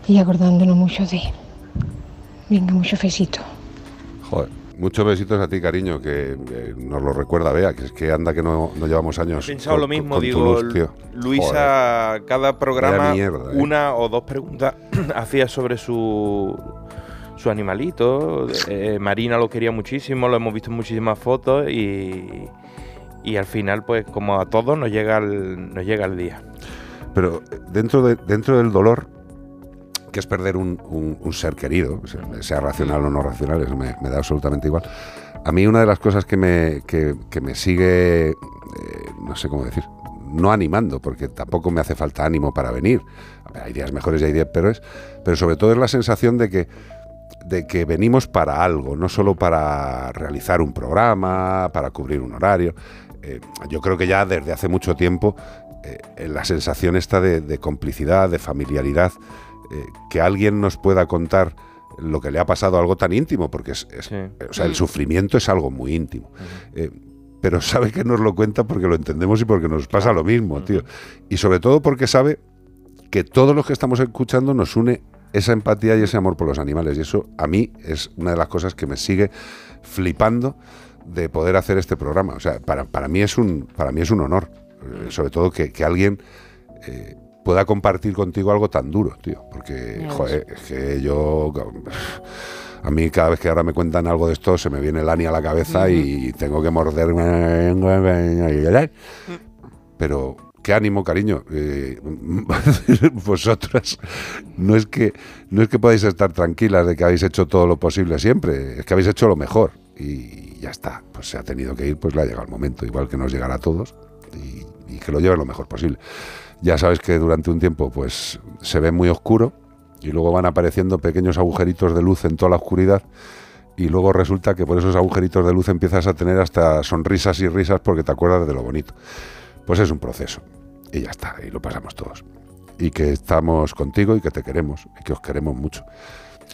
y acordándonos mucho de él. Venga, mucho besito. Joder. Muchos besitos a ti, cariño, que eh, nos lo recuerda, vea, que es que anda que no, no llevamos años. He pensado con- lo mismo, con digo. Luisa, cada programa, mierda, ¿eh? una o dos preguntas hacía sobre su, su animalito. Eh, Marina lo quería muchísimo, lo hemos visto en muchísimas fotos y, y al final, pues como a todos, nos llega el, llega el día. Pero eh, dentro, de, dentro del dolor, que es perder un, ser querido, sea, racional o no racional, eso me, da absolutamente igual. A mí una de las cosas que me, que, que me sigue, eh, no sé cómo decir, no animando, porque tampoco me hace falta ánimo para venir. Hay días mejores y hay días peores, pero sobre todo es la sensación de que, de que venimos para algo, no solo para realizar un programa, para cubrir un horario. Eh, yo creo que ya desde hace mucho tiempo eh, la sensación esta de, de complicidad, de familiaridad, eh, que alguien nos pueda contar lo que le ha pasado a algo tan íntimo, porque es, es- o sea, el sufrimiento es algo muy íntimo. Pero sabe que nos lo cuenta porque lo entendemos y porque nos pasa lo mismo, tío. Y sobre todo porque sabe que todos los que estamos escuchando nos une esa empatía y ese amor por los animales. Y eso a mí es una de las cosas que me sigue flipando de poder hacer este programa. O sea, para, para mí es un para mí es un honor, eh, sobre todo que, que alguien eh, pueda compartir contigo algo tan duro, tío. Porque, joder, es que yo a mí cada vez que ahora me cuentan algo de esto se me viene el ani a la cabeza y tengo que morderme. Pero qué ánimo, cariño. Eh, vosotras no es que no es que podáis estar tranquilas de que habéis hecho todo lo posible siempre, es que habéis hecho lo mejor y ya está. Pues se ha tenido que ir, pues le ha llegado el momento, igual que nos llegará a todos y, que lo lleven lo mejor posible. Ya sabes que durante un tiempo pues se ve muy oscuro y luego van apareciendo pequeños agujeritos de luz en toda la oscuridad y luego resulta que por esos agujeritos de luz empiezas a tener hasta sonrisas y risas porque te acuerdas de lo bonito. Pues es un proceso y ya está, y lo pasamos todos. Y que estamos contigo y que te queremos y que os queremos mucho.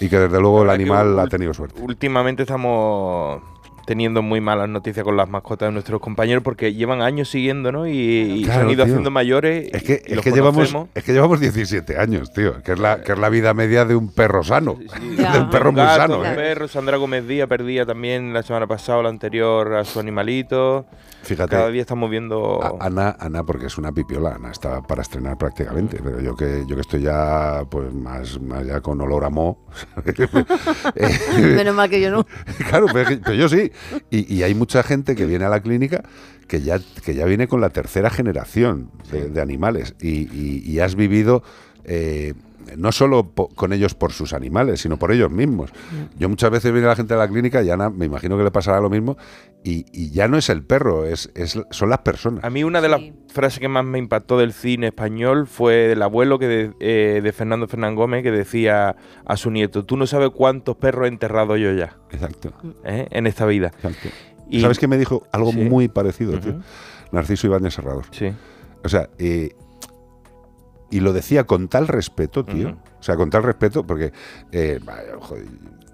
Y que desde luego el animal ha tenido suerte. Últimamente estamos teniendo muy malas noticias con las mascotas de nuestros compañeros porque llevan años siguiéndonos y, y se han ido tío. haciendo mayores. Es que, y es que llevamos, es que llevamos 17 años, tío, que es la, que es la vida media de un perro sano, de un perro Un muy gato, sano. un ¿eh? perro, Sandra Gómez Díaz perdía también la semana pasada o la anterior a su animalito. Fíjate. Cada día estamos viendo. A- Ana, Ana, porque es una pipiola, Ana está para estrenar prácticamente, pero yo que yo que estoy ya pues más, más ya con olor a mo. Eh, Menos mal que yo no. claro, pero, yo sí. Y, y hay mucha gente que viene a la clínica que ya, que ya viene con la tercera generación de, de animales y, y- y has vivido eh, no solo po- con ellos por sus animales, sino por ellos mismos. Yo muchas veces viene la gente a la clínica y Ana, me imagino que le pasará lo mismo, y, y ya no es el perro, es, es, son las personas. A mí una de las frases que más me impactó del cine español fue el abuelo que de, eh, de Fernando Fernán Gómez que decía a su nieto, tú no sabes cuántos perros he enterrado yo ya. Exacto. ¿eh? En esta vida. Y- ¿Sabes qué me dijo? Algo Sí. muy parecido, tío. Narciso Ibáñez Serrador. Sí. O sea, eh, y lo decía con tal respeto, tío. O sea, con tal respeto, porque eh, joder,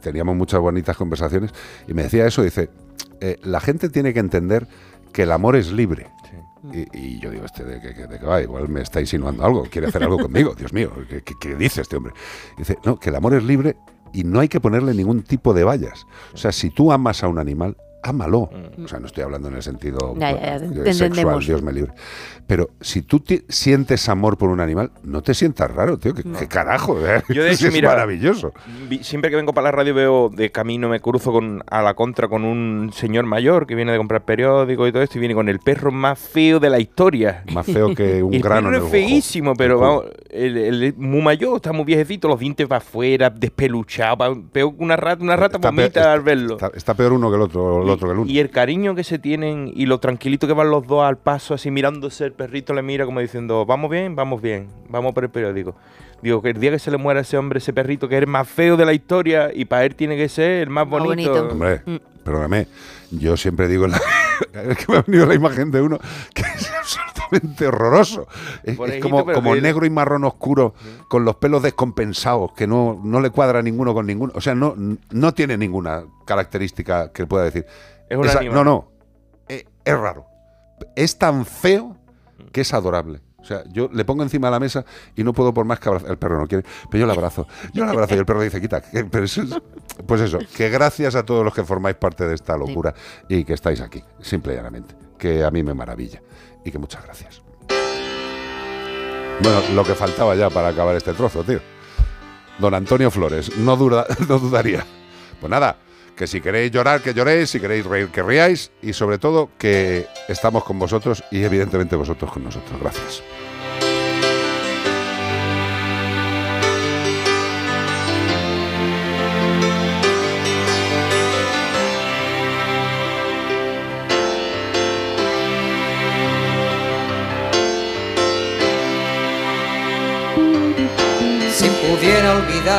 teníamos muchas bonitas conversaciones y me decía eso, dice, eh, la gente tiene que entender que el amor es libre. Y, y yo digo, este de que va, igual me está insinuando algo, quiere hacer algo conmigo, Dios mío, ¿qué, qué- qué dice este hombre? Dice, no, que el amor es libre y no hay que ponerle ningún tipo de vallas. O sea, si tú amas a un animal, ámalo. O sea, no estoy hablando en el sentido Ya, ya, ya, eh, te sexual, entendemos. Dios me libre. Pero si tú ti- sientes amor por un animal, no te sientas raro, tío. ¿Qué, qué carajo? eh? Yo de hecho, es mira, maravilloso. vi- siempre que vengo para la radio veo de camino, me cruzo con a la contra con un señor mayor que viene de comprar periódicos y todo esto y viene con el perro más feo de la historia. Más feo que un el grano en perro el es ojo. feísimo, pero vamos, el, el es muy mayor, está muy viejecito, los dientes para afuera, despeluchado, peor que una rata, una rata Está vomita pe- al verlo. Está, está peor uno que el otro, el otro que el uno. Y el cariño que se tienen y lo tranquilito que van los dos al paso, así mirándose, el perrito le mira como diciendo, vamos bien, vamos bien, vamos por el periódico. Digo, que el día que se le muera a ese hombre, ese perrito, que es el más feo de la historia, y para él tiene que ser el más bonito. bonito. Hombre, Mm. perdóname, yo siempre digo, la- es que me ha venido la imagen de uno que es absolutamente horroroso. Es, como, negro y marrón oscuro, con los pelos descompensados, que no, no le cuadra ninguno con ninguno. O sea, no, no tiene ninguna característica que pueda decir. Es un Esa- no, no, eh, es raro. Es tan feo que es adorable. O sea, yo le pongo encima de la mesa y no puedo por más que abrazar. El perro no quiere, pero yo le abrazo. Yo le abrazo y el perro dice, quita. que- pero eso es- pues eso, que gracias a todos los que formáis parte de esta locura y que estáis aquí, simple y llanamente. Que a mí me maravilla. Y que muchas gracias. Bueno, lo que faltaba ya para acabar este trozo, tío. Don Antonio Flores, no, no dudaría. Pues nada, que si queréis llorar, que lloréis, si queréis reír, que riáis y sobre todo que estamos con vosotros y evidentemente vosotros con nosotros. Gracias.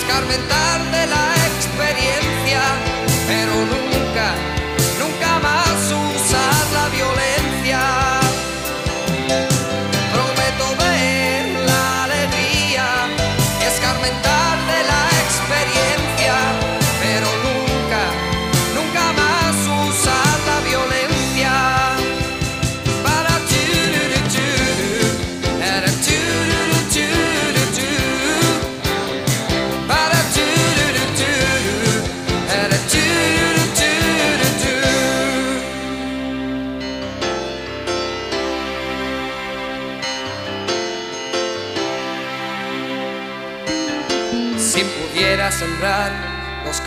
escarmentar de la experiencia,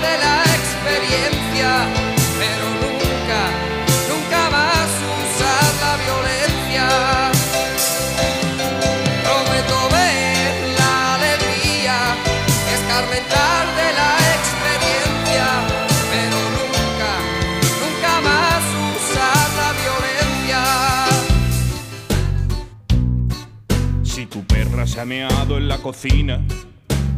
de la experiencia, pero nunca, nunca más usar la violencia. Prometo ver la alegría, escarmentar de la experiencia, pero nunca, nunca más usar la violencia. Si tu perra se ha meado en la cocina,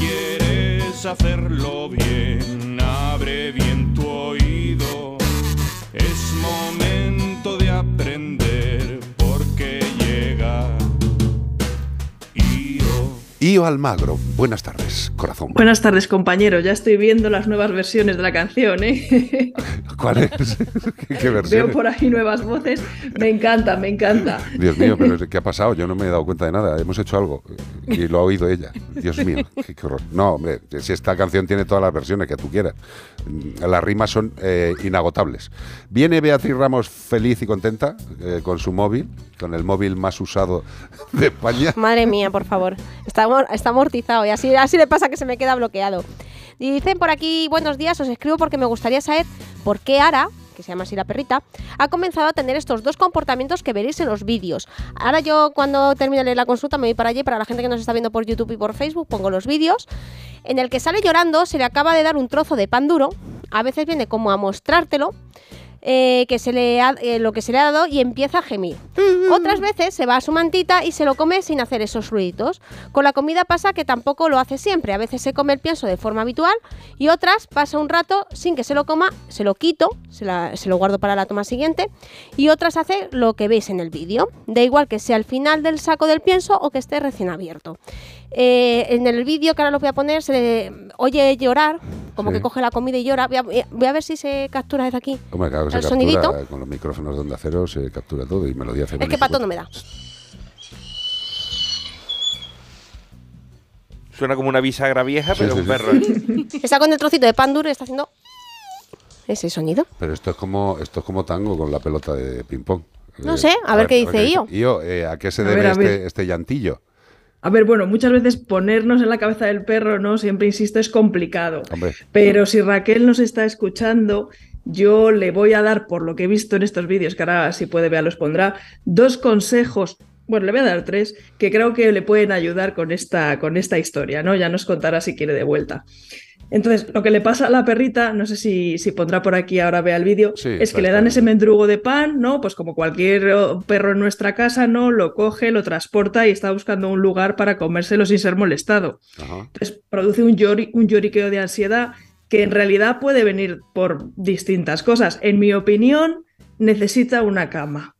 Quieres hacerlo bien, abre bien tu oído. Es momento de Io. Almagro, buenas tardes, corazón. Buenas tardes, compañero. Ya estoy viendo las nuevas versiones de la canción, ¿eh? ¿Cuál es? ¿Qué, qué Veo versión? por ahí nuevas voces. Me encanta, me encanta. Dios mío, pero ¿qué ha pasado? Yo no me he dado cuenta de nada. Hemos hecho algo y lo ha oído ella. Dios mío, qué, qué horror. No, hombre, si esta canción tiene todas las versiones que tú quieras. Las rimas son eh, inagotables. Viene Beatriz Ramos feliz y contenta eh, con su móvil, con el móvil más usado de España. Madre mía, por favor. Está, está amortizado y así, así le pasa que se me queda bloqueado. Y dicen por aquí, buenos días, os escribo porque me gustaría saber por qué Ara, que se llama así la perrita, ha comenzado a tener estos dos comportamientos que veréis en los vídeos. Ahora yo cuando termine la consulta me voy para allí, para la gente que nos está viendo por YouTube y por Facebook, pongo los vídeos. En el que sale llorando, se le acaba de dar un trozo de pan duro, a veces viene como a mostrártelo, eh, que se le ha- eh, lo que se le ha dado y empieza a gemir. Otras veces se va a su mantita y se lo come sin hacer esos ruiditos. Con la comida pasa que tampoco lo hace siempre. A veces se come el pienso de forma habitual y otras pasa un rato sin que se lo coma, se lo quito, se, la- se lo guardo para la toma siguiente y otras hace lo que veis en el vídeo. Da igual que sea al final del saco del pienso o que esté recién abierto. Eh, en el vídeo que ahora lo voy a poner se le oye llorar, como Sí. que coge la comida y llora. Voy a, voy a ver si se captura desde aquí. Hombre, claro que se el captura sonidito. con los micrófonos de onda cero, se captura todo y melodía Es femenina. que pato no me da. Suena como una bisagra vieja, Sí, pero sí, un sí. perro. ¿eh? Está con el trocito de pan duro y está haciendo ese sonido. Pero esto es como esto es como tango con la pelota de ping pong. No sé, a ver qué dice Io. Io, eh, ¿a qué se A debe ver, a este, este llantillo? A ver, bueno, muchas veces ponernos en la cabeza del perro, ¿no? Siempre insisto, es complicado. Hombre, Pero si Raquel nos está escuchando, yo le voy a dar, por lo que he visto en estos vídeos, que ahora si puede ver los pondrá, dos consejos. Bueno, le voy a dar tres que creo que le pueden ayudar con esta, con esta historia, ¿no? Ya nos contará si quiere de vuelta. Entonces, lo que le pasa a la perrita, no sé si, si pondrá por aquí ahora vea el vídeo, Sí, es que le dan ese mendrugo de pan, ¿no? Pues como cualquier oh, perro en nuestra casa, ¿no? Lo coge, lo transporta y está buscando un lugar para comérselo sin ser molestado. ajá. Entonces produce un, llori- un lloriqueo de ansiedad que en realidad puede venir por distintas cosas. En mi opinión, necesita una cama.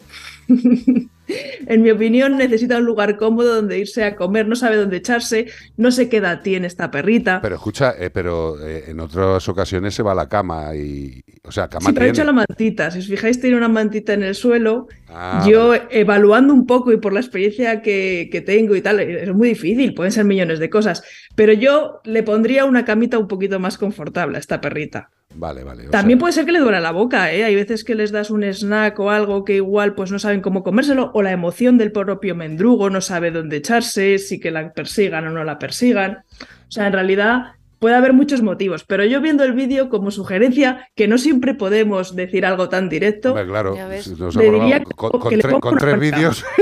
en mi opinión, necesita un lugar cómodo donde irse a comer, no sabe dónde echarse, no sé qué edad tiene esta perrita. Pero escucha, eh, pero eh, en otras ocasiones se va a la cama y. O sea, cama Sí, pero hecho la mantita. Si os fijáis, tiene una mantita en el suelo. Ah, Yo, evaluando un poco y por la experiencia que, que tengo y tal, es muy difícil, pueden ser millones de cosas. Pero yo le pondría una camita un poquito más confortable a esta perrita. Vale, vale. También sea, puede ser que le duela la boca, ¿eh? Hay veces que les das un snack o algo que igual pues no saben cómo comérselo, o la emoción del propio mendrugo, no sabe dónde echarse, si que la persigan o no la persigan. O sea, en realidad puede haber muchos motivos, pero yo viendo el vídeo como sugerencia, que no siempre podemos decir algo tan directo, hombre, claro, Ya ves. si nos Le diría con, que con tre- tres vídeos.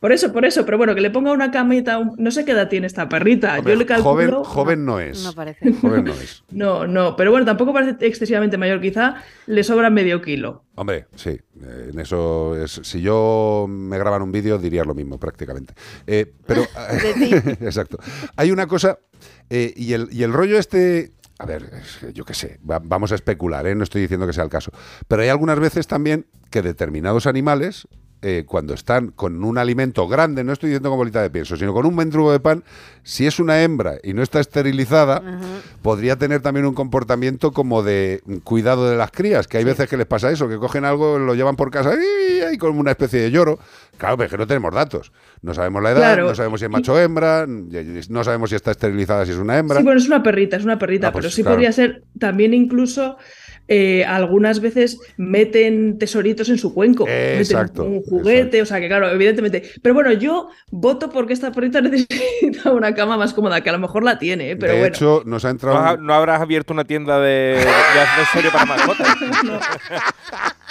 por eso, por eso, pero bueno, que le ponga una camita, un- no sé qué edad tiene esta perrita, Hombre, yo le calculo... joven, joven no es. No parece. Joven no es. No, no, pero bueno, tampoco parece excesivamente mayor, quizá le sobra medio kilo. Hombre, sí, eh, en eso es. Si yo me graban un vídeo diría lo mismo prácticamente. Eh, pero exacto. Hay una cosa eh, y el y el rollo este. A ver, yo qué sé, va- vamos a especular, ¿eh? no estoy diciendo que sea el caso. Pero hay algunas veces también que determinados animales, eh, cuando están con un alimento grande, no estoy diciendo con bolita de pienso, sino con un mendrugo de pan, si es una hembra y no está esterilizada, podría tener también un comportamiento como de cuidado de las crías, que hay veces que les pasa eso, que cogen algo, lo llevan por casa y hay como una especie de lloro. Claro, pero es que no tenemos datos. No sabemos la edad, Claro. no sabemos si es macho o hembra, no sabemos si está esterilizada, si es una hembra. Sí, bueno, es una perrita, es una perrita, Ah, pues pero sí claro. podría ser también incluso eh, algunas veces meten tesoritos en su cuenco, meten Exacto, un juguete, o sea que claro, evidentemente. Pero bueno, yo voto porque esta perrita necesita una cama más cómoda, que a lo mejor la tiene, ¿eh? pero de bueno. hecho, nos ha ¿No, entrado. no habrás abierto una tienda de, de accesorio para mascotas?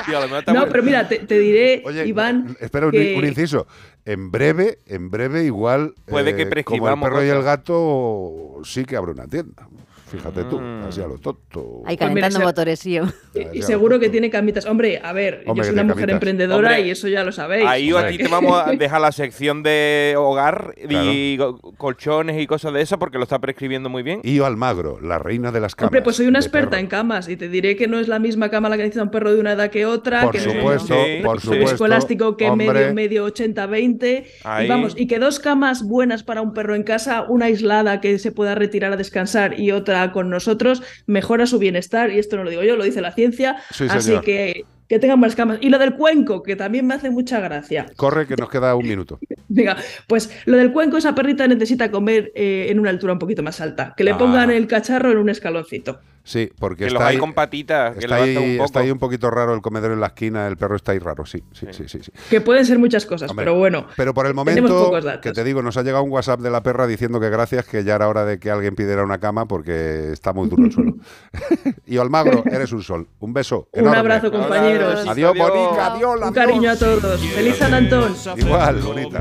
Tío, No, pero mira, te, te diré, Oye, Iván. Espera un, que- un inciso. En breve, en breve igual. Puede que como el perro y el gato sí que abre una tienda. Fíjate tú, Mm. así a lo tonto. Ahí Pues calentando motores. Y seguro que tiene camitas. Hombre, a ver, Hombre, yo soy una mujer camitas. emprendedora Hombre, y eso ya lo sabéis. Ahí O a ti te vamos a dejar la sección de hogar y co- colchones y cosas de eso porque lo está prescribiendo muy bien. Io Almagro, la reina de las camas. Hombre, pues soy una experta perro. en camas y te diré que no es la misma cama la que necesita un perro de una edad que otra, Por que supuesto, por supuesto, viscoelástico que hombre. medio, medio 80-20. Y vamos, y que dos camas buenas para un perro en casa, una aislada que se pueda retirar a descansar y otra con nosotros, mejora su bienestar. Y esto no lo digo yo, lo dice la ciencia. Sí, Así señor. que que tengan más camas. Y lo del cuenco, que también me hace mucha gracia. Corre, que nos queda un minuto. Venga, pues lo del cuenco, esa perrita necesita comer eh, en una altura un poquito más alta. Que le Ah. pongan el cacharro en un escaloncito. Sí, porque Que está los hay ahí, con patitas, que está, ahí, un poco. está ahí un poquito raro el comedor en la esquina, el perro está ahí raro, sí, sí, sí, sí. sí. Que pueden ser muchas cosas, Hombre, pero bueno. Pero por el momento, que te digo, nos ha llegado un WhatsApp de la perra diciendo que gracias, que ya era hora de que alguien pidiera una cama porque está muy duro el suelo. y Almagro, eres un sol. Un beso. Un enorme. abrazo, compañeros. Adiós, Bonica, adiós, Un adiós. cariño a todos. Feliz San Antón. Igual, bonita.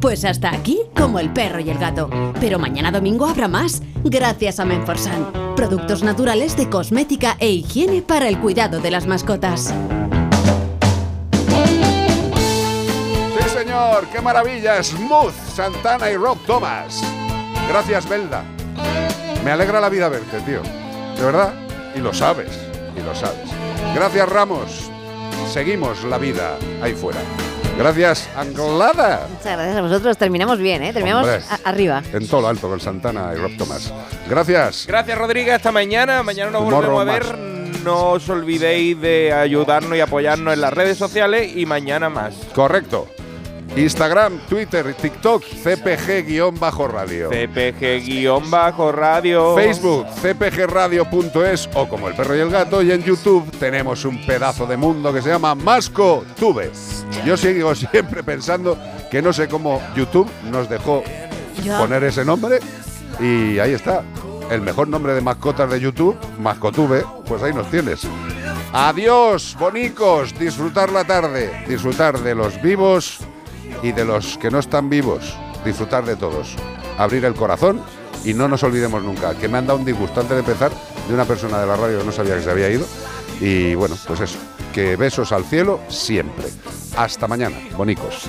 Pues hasta aquí, como el perro y el gato. Pero mañana domingo habrá más, gracias a Menforsan. Productos naturales de cosmética e higiene para el cuidado de las mascotas. Sí, señor, qué maravilla. Smooth, Santana y Rob Thomas. Gracias, Belda. Me alegra la vida verte, tío. De verdad. Y lo sabes. Y lo sabes. Gracias, Ramos. Seguimos la vida ahí fuera. Gracias, Anglada. Muchas gracias a vosotros. Terminamos bien, ¿eh? Terminamos Hombre. arriba. En todo lo alto con Santana y Rob Thomas. Gracias. Gracias, Rodríguez. Hasta mañana. Mañana nos Tomorrow volvemos a ver. No os olvidéis de ayudarnos y apoyarnos en las redes sociales y mañana más. Correcto. Instagram, Twitter, TikTok, CPG-radio. CPG-radio. Facebook, cpgradio.es o como el perro y el gato. Y en YouTube tenemos un pedazo de mundo que se llama Masco Tube. Yo sigo siempre pensando que no sé cómo YouTube nos dejó Ya. poner ese nombre. Y ahí está. El mejor nombre de mascotas de YouTube, Mascotube, pues ahí nos tienes. Adiós, bonicos. Disfrutar la tarde. Disfrutar de los vivos y de los que no están vivos. Disfrutar de todos. Abrir el corazón y no nos olvidemos nunca que me han dado un disgusto antes de empezar de una persona de la radio que no sabía que se había ido. Y bueno, pues eso. Que besos al cielo siempre. Hasta mañana, bonicos.